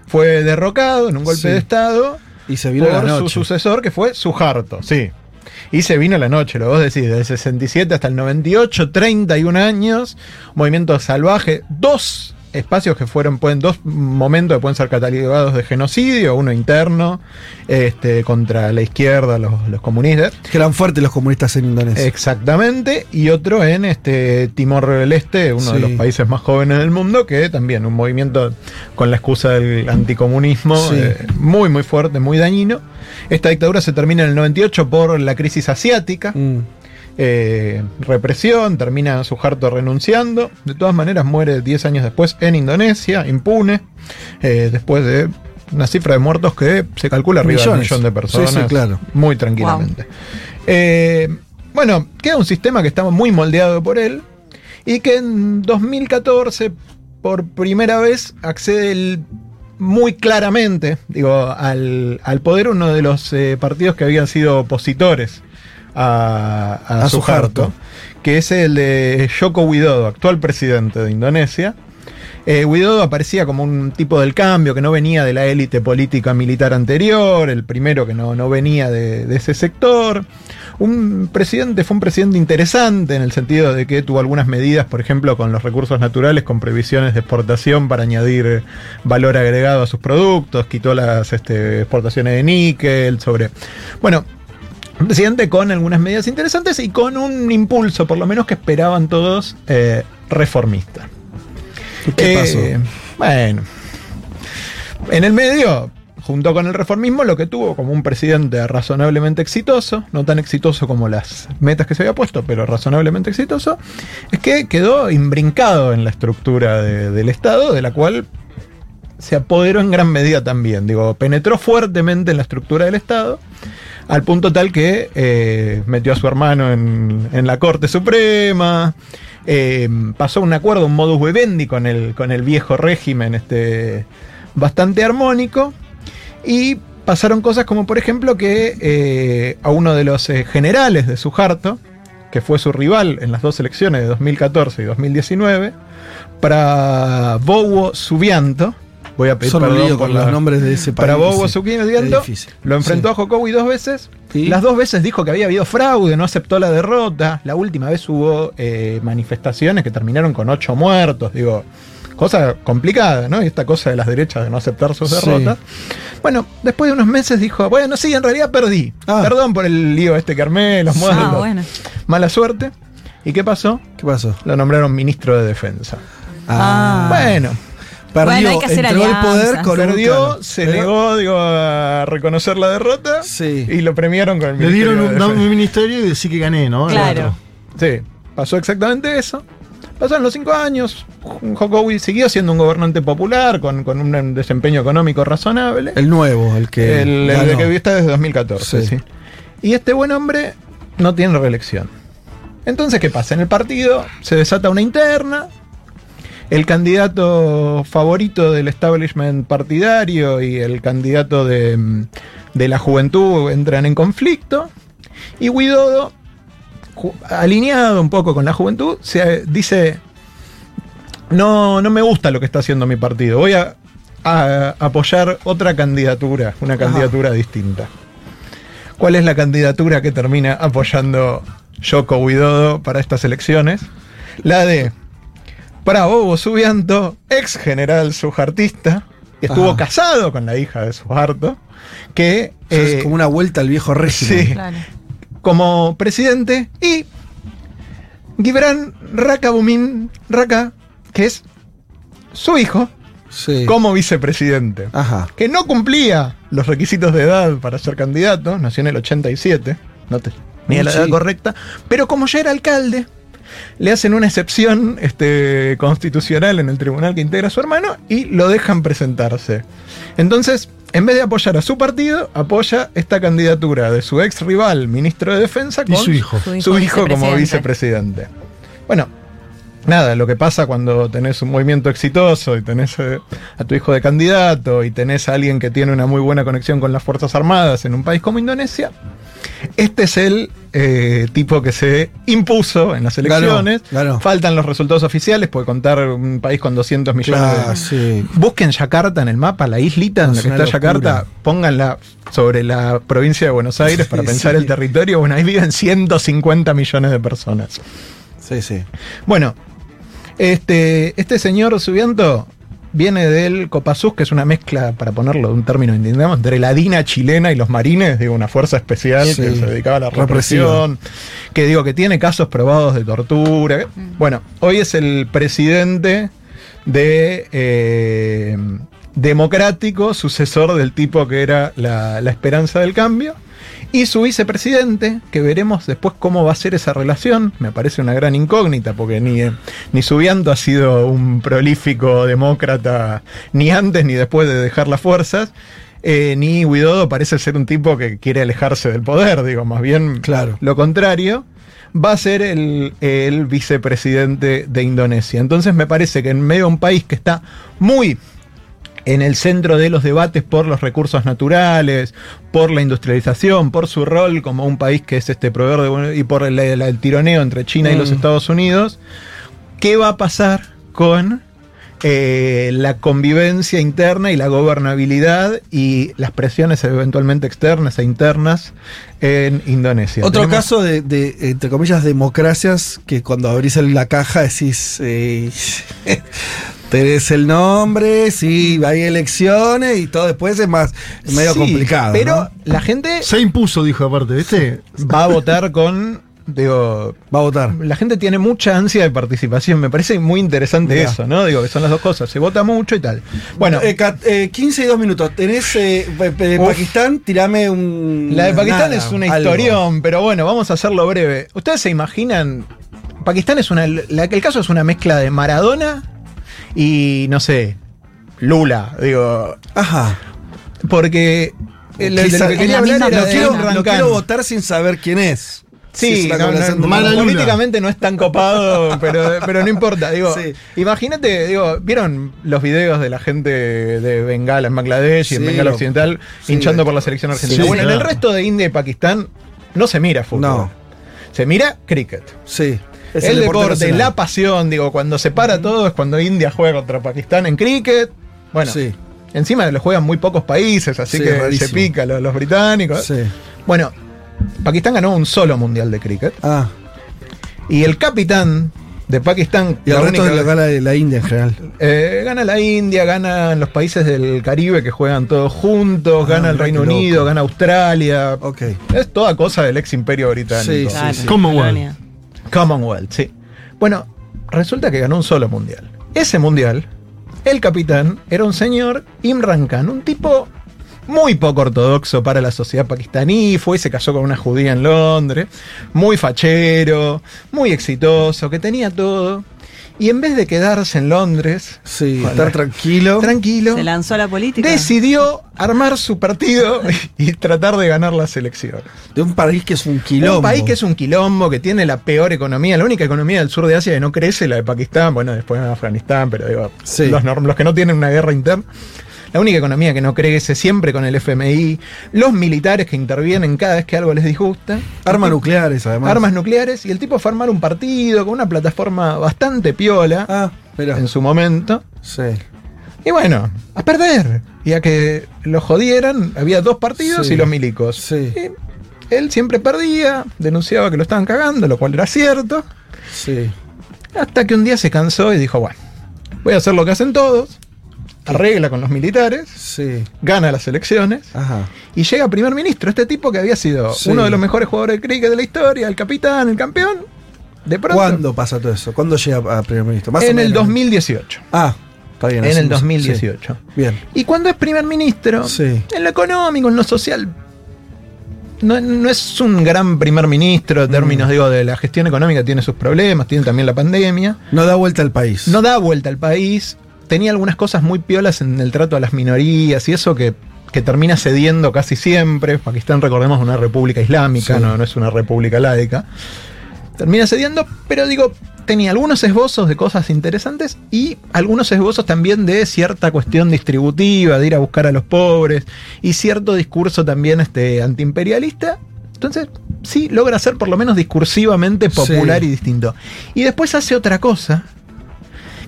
fue derrocado en un golpe Sí. de Estado Y se vino por la su sucesor, que fue Suharto, sí. Y se vino la noche, lo vos decís, del 67 hasta el 98, 31 años, movimiento salvaje, dos espacios que fueron, pueden, dos momentos que pueden ser catalogados de genocidio, uno interno, este, contra la izquierda, los, los comunistas. Que eran fuertes los comunistas en Indonesia. Exactamente, y otro en este Timor del Este, uno de los países más jóvenes del mundo, que también un movimiento con la excusa del anticomunismo Sí. eh, muy muy fuerte, muy dañino. Esta dictadura se termina en el 98 por la crisis asiática. Mm. Eh, represión, termina Suharto renunciando. De todas maneras, muere 10 años después en Indonesia, impune, eh, después de una cifra de muertos que se calcula arriba de un millón de personas. Sí, sí, claro. Muy tranquilamente. Eh, bueno, queda un sistema que estaba muy moldeado por él y que en 2014, por primera vez, accede el- muy claramente digo, al, al poder uno de los eh, partidos que habían sido opositores a, a, A Suharto, Suharto. que es el de Joko Widodo, actual presidente de Indonesia. Eh, Widodo aparecía como un tipo del cambio que no venía de la élite política militar anterior, el primero que no, no venía de, de ese sector. Un presidente, fue un presidente interesante en el sentido de que tuvo algunas medidas, por ejemplo, con los recursos naturales, con previsiones de exportación para añadir valor agregado a sus productos, quitó las este, exportaciones de níquel, sobre. Bueno, presidente con algunas medidas interesantes y con un impulso, por lo menos que esperaban todos, eh, reformista. ¿Qué Eh, pasó? Bueno, en el medio, junto con el reformismo, lo que tuvo como un presidente razonablemente exitoso, no tan exitoso como las metas que se había puesto, pero razonablemente exitoso, es que quedó imbrincado en la estructura de- del Estado, de la cual se apoderó en gran medida también. Digo, penetró fuertemente en la estructura del Estado, al punto tal que eh, metió a su hermano en, en la Corte Suprema, eh, pasó un acuerdo, un modus vivendi con el, con el viejo régimen este, bastante armónico, y pasaron cosas como, por ejemplo, que eh, a uno de los generales de Suharto, que fue su rival en las dos elecciones de 2014 y 2019, para Bowo Subianto, voy a pedir Solo perdón por con la- los nombres de ese Para país, Bowo sí. Subianto, Es difícil. lo enfrentó Sí. a Jokowi dos veces. Sí. Las dos veces dijo que había habido fraude, no aceptó la derrota. La última vez hubo eh, manifestaciones que terminaron con ocho muertos. Digo, Cosa complicada, ¿no? Y esta cosa de las derechas de no aceptar sus Sí. derrotas. Bueno, después de unos meses dijo, bueno, sí, en realidad perdí. Perdón por el lío este que armé, los modos. Ah, bueno. Mala suerte. ¿Y qué pasó? ¿Qué pasó? Lo nombraron ministro de defensa. Ah. Bueno. Perdió, Bueno, hay que hacer entró el poder con Perdió, se negó digo, a reconocer la derrota y lo premiaron con el Le ministerio dieron de un, Defensa. un ministerio y decir que gané, ¿no? Claro. Sí, pasó exactamente eso. Pasaron los cinco años. Jokowi siguió siendo un gobernante popular con, con un desempeño económico razonable. El nuevo, el que. el, el que está desde 2014, Sí. sí. Y este buen hombre no tiene reelección. Entonces, ¿qué pasa? En el partido se desata una interna. El candidato favorito del establishment partidario y el candidato de, mm, de la juventud entran en conflicto. Y Guidodo, alineado un poco con la juventud, se dice: No, no me gusta lo que está haciendo mi partido. Voy a, a apoyar otra candidatura, una candidatura distinta. ¿Cuál es la candidatura que termina apoyando Yoko Widodo para estas elecciones? La de Prabowo Subianto, ex general sujartista, que estuvo Ajá. casado con la hija de Suharto, que O sea, eh, es como una vuelta al viejo régimen. Sí. como presidente y Gibran Rakabumin Raka, que es su hijo, como vicepresidente. Ajá. Que no cumplía los requisitos de edad para ser candidato, nació en el 87, no te, ni a la Sí. edad correcta, pero como ya era alcalde, le hacen una excepción este, constitucional en el tribunal que integra a su hermano y lo dejan presentarse. Entonces, en vez de apoyar a su partido, apoya esta candidatura de su ex rival, ministro de Defensa, Y con su hijo. su Su hijo, como vicepresidente. vicepresidente. Bueno, nada, lo que pasa cuando tenés un movimiento exitoso y tenés eh, a tu hijo de candidato y tenés a alguien que tiene una muy buena conexión con las Fuerzas Armadas en un país como Indonesia, este es el eh, tipo que se impuso en las elecciones. Faltan los resultados oficiales, puede contar un país con 200 millones Claro, de... sí. Busquen Yakarta en el mapa, la islita en la que está locura. Yakarta, pónganla sobre la provincia de Buenos Aires para Sí, pensar sí. el territorio. Bueno, ahí viven 150 millones de personas. Sí, sí. Bueno, este, este señor Subianto viene del Copasús, que es una mezcla, para ponerlo de un término indígena, entre la DINA chilena y los marines, digo, una fuerza especial Sí. que se dedicaba a la Represiva. represión, que digo, que tiene casos probados de tortura. Bueno, hoy es el presidente de eh, democrático, sucesor del tipo que era la, la esperanza del cambio. Y su vicepresidente, que veremos después cómo va a ser esa relación, me parece una gran incógnita, porque ni, eh, ni Subianto ha sido un prolífico demócrata ni antes ni después de dejar las fuerzas, eh, ni Guidodo parece ser un tipo que quiere alejarse del poder, digo, más bien lo contrario, va a ser el, el vicepresidente de Indonesia. Entonces me parece que en medio de un país que está muy en el centro de los debates por los recursos naturales, por la industrialización, por su rol como un país que es este proveedor de, y por el, el- el tironeo entre China y los Mm. Estados Unidos. ¿Qué va a pasar con eh, la convivencia interna y la gobernabilidad y las presiones eventualmente externas e internas en Indonesia? Otro Tenemos- caso de, de, entre comillas, democracias que cuando abrís la caja decís. eh, tenés el nombre, sí, hay elecciones y todo después es más. Es medio Sí, complicado. Pero ¿no? la gente Se impuso, dijo aparte, ¿viste? va a votar con. Digo, va a votar. La gente tiene mucha ansia de participación. Me parece muy interesante Mirá. eso, ¿no? Digo, que son las dos cosas. Se vota mucho y tal. Bueno, Eh, ca- eh, 15 y 2 minutos. Tenés eh, pe- Uf. Pakistán, tirame un. la de Pakistán nada, es una algo. historión, pero bueno, vamos a hacerlo breve. ¿Ustedes se imaginan? Pakistán es una. la- el caso es una mezcla de Maradona y no sé. Lula, digo. Ajá. Porque. eh, lo- de que quería hablar era de quiero votar sin saber quién es. Sí, no, no, políticamente no es tan copado, pero, pero no importa. Digo, Sí. imagínate, digo, ¿vieron los videos de la gente de Bengala en Bangladesh y en Bengala Occidental sí, hinchando por la selección argentina? bueno, en el resto de India y Pakistán no se mira fútbol. No. Se mira cricket. Sí. Es el, deporte, la pasión, digo, cuando se para todo es cuando India juega contra Pakistán en cricket. Bueno, Sí. encima lo juegan muy pocos países, así Sí, que rarísimo. se pica los, los británicos. Bueno, Pakistán ganó un solo mundial de cricket. Ah. Y el capitán de Pakistán. Y el la resto única- India en general. Eh, gana la India, ganan los países del Caribe que juegan todos juntos, Ah, gana el Reino loco. Unido, gana Australia. Ok. Es toda cosa del ex imperio británico. Sí, sí, Claro, sí. Commonwealth. Commonwealth, sí. Bueno, resulta que ganó un solo mundial. Ese mundial, el capitán era un señor Imran Khan, un tipo muy poco ortodoxo para la sociedad pakistaní, fue y se casó con una judía en Londres, muy fachero, muy exitoso, que tenía todo. Y en vez de quedarse en Londres, Sí, estar la- tranquilo. tranquilo, Se lanzó a la política. decidió armar su partido y tratar de ganar las elecciones. De un país que es un quilombo. Un país que es un quilombo, que tiene la peor economía, la única economía del sur de Asia que no crece, la de Pakistán, bueno, después en Afganistán, pero digo, Sí. los, norm- los que no tienen una guerra interna. La única economía que no crece, siempre con el FMI, los militares que intervienen cada vez que algo les disgusta. Armas nucleares, además. Armas nucleares, y el tipo fue a armar un partido con una plataforma bastante piola Ah, en su momento. Sí. Y bueno, a perder. Y a que lo jodieran, había dos partidos Sí. y los milicos. Sí. Y él siempre perdía, denunciaba que lo estaban cagando, lo cual era cierto. Sí. Hasta que un día se cansó y dijo, bueno, voy a hacer lo que hacen todos. Arregla con los militares, Sí. gana las elecciones Ajá. y llega primer ministro. Este tipo que había sido Sí. uno de los mejores jugadores de cricket de la historia, el capitán, el campeón. De pronto, ¿Cuándo pasa todo eso? ¿Cuándo llega a primer ministro? Más o en el menos. 2018. Ah, está bien. En el no sé. 2018. Sí. Bien. Y cuando es primer ministro, Sí. en lo económico, en lo social, no, no es un gran primer ministro en términos, Mm. digo, de la gestión económica, tiene sus problemas, tiene también la pandemia. No da vuelta al país. No da vuelta al país. Tenía algunas cosas muy piolas en el trato a las minorías y eso que, que termina cediendo casi siempre. Pakistán, recordemos, es una república islámica, Sí. no, no es una república laica. Termina cediendo, pero digo, tenía algunos esbozos de cosas interesantes y algunos esbozos también de cierta cuestión distributiva, de ir a buscar a los pobres y cierto discurso también este, antiimperialista. Entonces, sí, logra ser por lo menos discursivamente popular Sí. y distinto. Y después hace otra cosa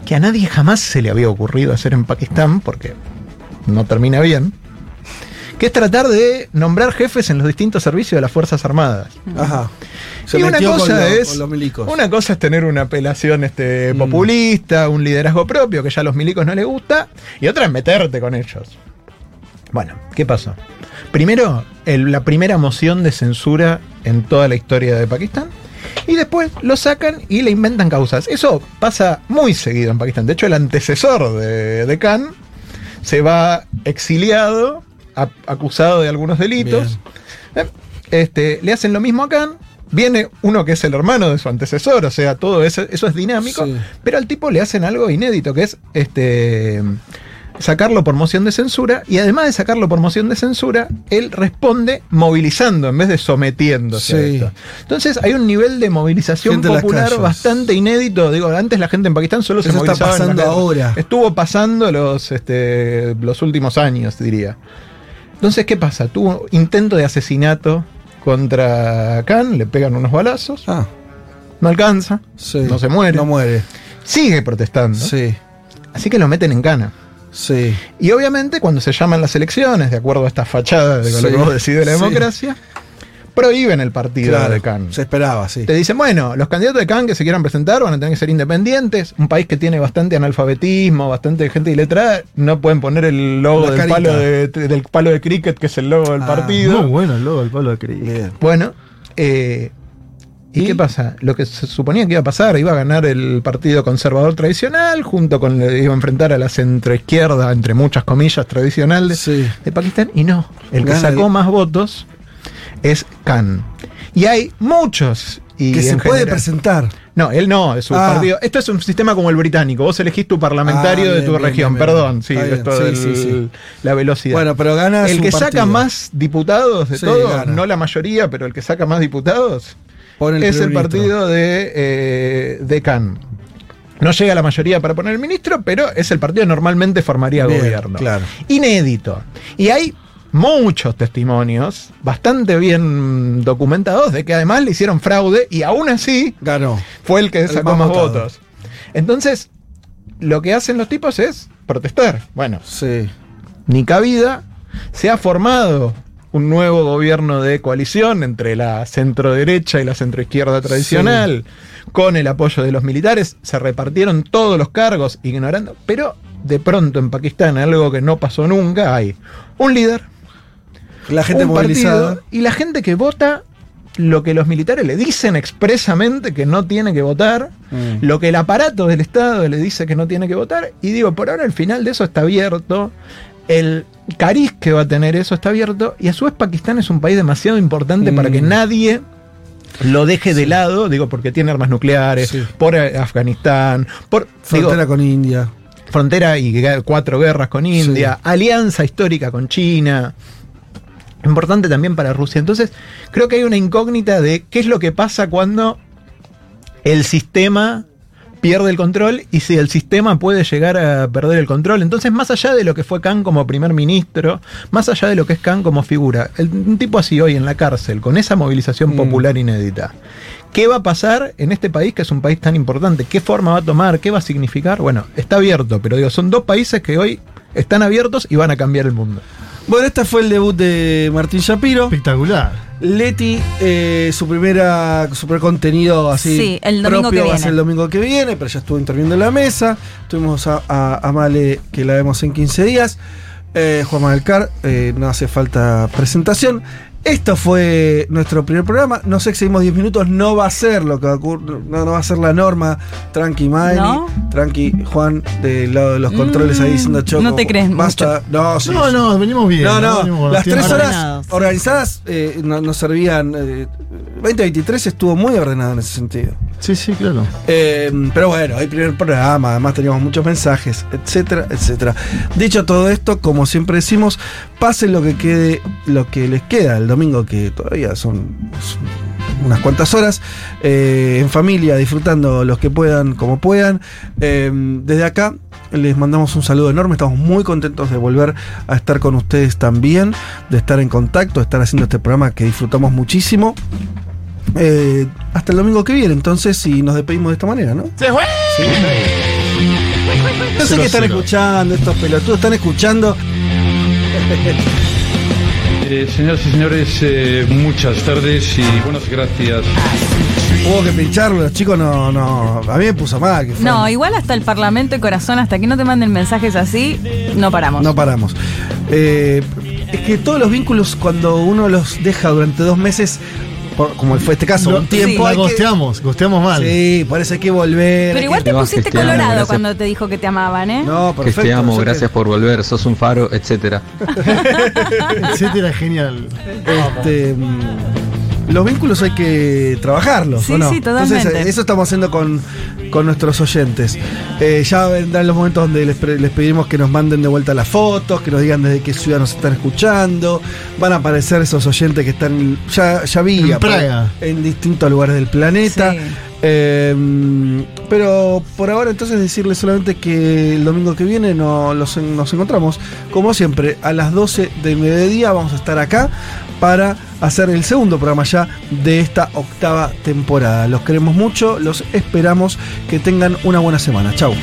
que a nadie jamás se le había ocurrido hacer en Pakistán, porque no termina bien, que es tratar de nombrar jefes en los distintos servicios de las Fuerzas Armadas. Ajá. Se y una cosa lo- es una cosa es tener una apelación este, populista, un liderazgo propio que ya a los milicos no les gusta, y otra es meterte con ellos. Bueno, ¿qué pasó? Primero, el- la primera moción de censura en toda la historia de Pakistán. Y después lo sacan y le inventan causas. Eso pasa muy seguido en Pakistán. De hecho, el antecesor de, de Khan se va exiliado, a- acusado de algunos delitos. Eh, Este, le hacen lo mismo a Khan. Viene uno que es el hermano de su antecesor, o sea, todo eso, eso es dinámico. Sí. Pero al tipo le hacen algo inédito, que es este sacarlo por moción de censura. Y además de sacarlo por moción de censura, él responde movilizando en vez de sometiéndose a esto. Entonces hay un nivel de movilización Gente en popular bastante inédito. Digo, antes la gente en Pakistán solo se Eso está movilizaba. en pasando guerras. ahora. Estuvo pasando los, este, los últimos años, diría. Entonces, ¿qué pasa? Tuvo intento de asesinato contra Khan, le pegan unos balazos. Ah, No alcanza, sí. no se muere. No muere. Sigue protestando. Sí. Así que lo meten en cana. Sí. Y obviamente cuando se llaman las elecciones, de acuerdo a esta fachada de Sí, lo que vos decís de la sí. democracia, prohíben el partido Claro, de Khan. Se esperaba, sí. Te dicen, bueno, los candidatos de Khan que se quieran presentar van a tener que ser independientes. Un país que tiene bastante analfabetismo, bastante gente iletrada, no pueden poner el logo del palo de, del palo de cricket, que es el logo del Ah, partido. Muy bueno el logo del palo de cricket. Bien. Bueno, eh, ¿y, ¿Y? qué pasa? Lo que se suponía que iba a pasar, iba a ganar el partido conservador tradicional, junto con, iba a enfrentar a la centroizquierda, entre muchas comillas, tradicional de, Sí. de Pakistán, y no, el que sacó más votos es Khan. Y hay muchos. Y Que se puede presentar. No, él no, es su Ah. partido. Esto es un sistema como el británico. Vos elegís tu parlamentario Ah, de tu bien, región. bien, bien. Perdón, sí, esto sí, del- sí, sí. la velocidad. Bueno, pero gana el que saca más diputados de Sí, todo, gana. no la mayoría, pero el que saca más diputados, El es el partido de, eh, de Khan. No llega la mayoría para poner el ministro, pero es el partido que normalmente formaría Bien, gobierno. claro. Inédito. Y hay muchos testimonios bastante bien documentados de que además le hicieron fraude y aún así Ganó. fue el que El sacó más más votos. Entonces, lo que hacen los tipos es protestar. Bueno, Sí. ni cabida, se ha formado un nuevo gobierno de coalición entre la centro derecha y la centro izquierda tradicional, con el apoyo de los militares, se repartieron todos los cargos, ignorando, pero de pronto en Pakistán, algo que no pasó nunca, hay un líder, La gente un movilizada. y la gente que vota lo que los militares le dicen expresamente que no tiene que votar, Mm. lo que el aparato del Estado le dice que no tiene que votar, y digo, por ahora el final de eso está abierto, el cariz que va a tener eso está abierto, y a su vez Pakistán es un país demasiado importante para que Mm. nadie lo deje de lado, digo, porque tiene armas nucleares, por Afganistán, por Frontera digo, con India. frontera y cuatro guerras con India, alianza histórica con China. Importante también para Rusia. Entonces, creo que hay una incógnita de qué es lo que pasa cuando el sistema pierde el control y si el sistema puede llegar a perder el control. Entonces, más allá de lo que fue Khan como primer ministro, más allá de lo que es Khan como figura, el- un tipo así hoy en la cárcel, con esa movilización popular inédita, ¿qué va a pasar en este país que es un país tan importante? ¿Qué forma va a tomar? ¿Qué va a significar? Bueno, está abierto, pero digo, son dos países que hoy están abiertos y van a cambiar el mundo. Bueno, este fue el debut de Martín Shapiro. Espectacular. Leti, eh, su primera, su primer contenido así Sí, el domingo propio que va a ser el domingo que viene, pero ya estuvo interviniendo en la mesa. Tuvimos a, a- a Male que la vemos en 15 días. Eh, Juan Manuel Car, eh, no hace falta presentación. Esto fue nuestro primer programa. No sé, excedimos 10 minutos. No va a ser lo que va a ocurrir. No, no va a ser la norma. Tranqui, Miley. ¿No? Tranqui, Juan, del lado de los controles ahí diciendo choco. no te crees Basta. No, sí, No, no, venimos bien. No, no, los las tres horas Ordenados. organizadas eh, no- nos servían. eh, 2023 estuvo muy ordenado en ese sentido. Sí, sí, claro. Eh, pero bueno, hay primer programa, además teníamos muchos mensajes, etcétera, etcétera. Dicho todo esto, como siempre decimos, pasen lo que quede, lo que les queda el domingo, que todavía son, son unas cuantas horas, eh, en familia, disfrutando los que puedan, como puedan. Eh, desde acá les mandamos un saludo enorme, estamos muy contentos de volver a estar con ustedes también, de estar en contacto, de estar haciendo este programa que disfrutamos muchísimo. Eh, hasta el domingo que viene, entonces, si nos despedimos de esta manera, ¿no? ¡Se fue! Sí. Yo sé que están escuchando, estos pelotudos están escuchando. Eh, señoras y señores, eh, muchas tardes y buenas gracias. Hubo que pincharlo, los chicos no, no. A mí me puso mal. Que fue- No, igual hasta el Parlamento y Corazón, hasta que no te manden mensajes así, no paramos. No paramos. Eh, es que todos los vínculos, cuando uno los deja durante dos meses, por- como fue este caso, un tiempo. La hay que- gosteamos, gosteamos mal. Sí, por eso hay que volver. Pero igual que- te pusiste que te colorado gracias. cuando te dijo que te amaban, ¿eh? No, Que perfecto. te amo, que- gracias por volver, sos un faro, etcétera. Etcétera, genial. Este, mm, los vínculos hay que trabajarlos, Sí, ¿o no? sí, totalmente. Entonces, eso estamos haciendo con, con nuestros oyentes. Eh, ya vendrán los momentos donde les, les pedimos que nos manden de vuelta las fotos, que nos digan desde qué ciudad nos están escuchando. Van a aparecer esos oyentes que están, ya, ya vi, En apare- Praga. en distintos lugares del planeta. Sí. Eh, pero por ahora entonces decirles solamente que el domingo que viene nos encontramos, como siempre, a las 12 del mediodía vamos a estar acá para hacer el segundo programa ya de esta octava temporada. Los queremos mucho, los esperamos, que tengan una buena semana. Chau.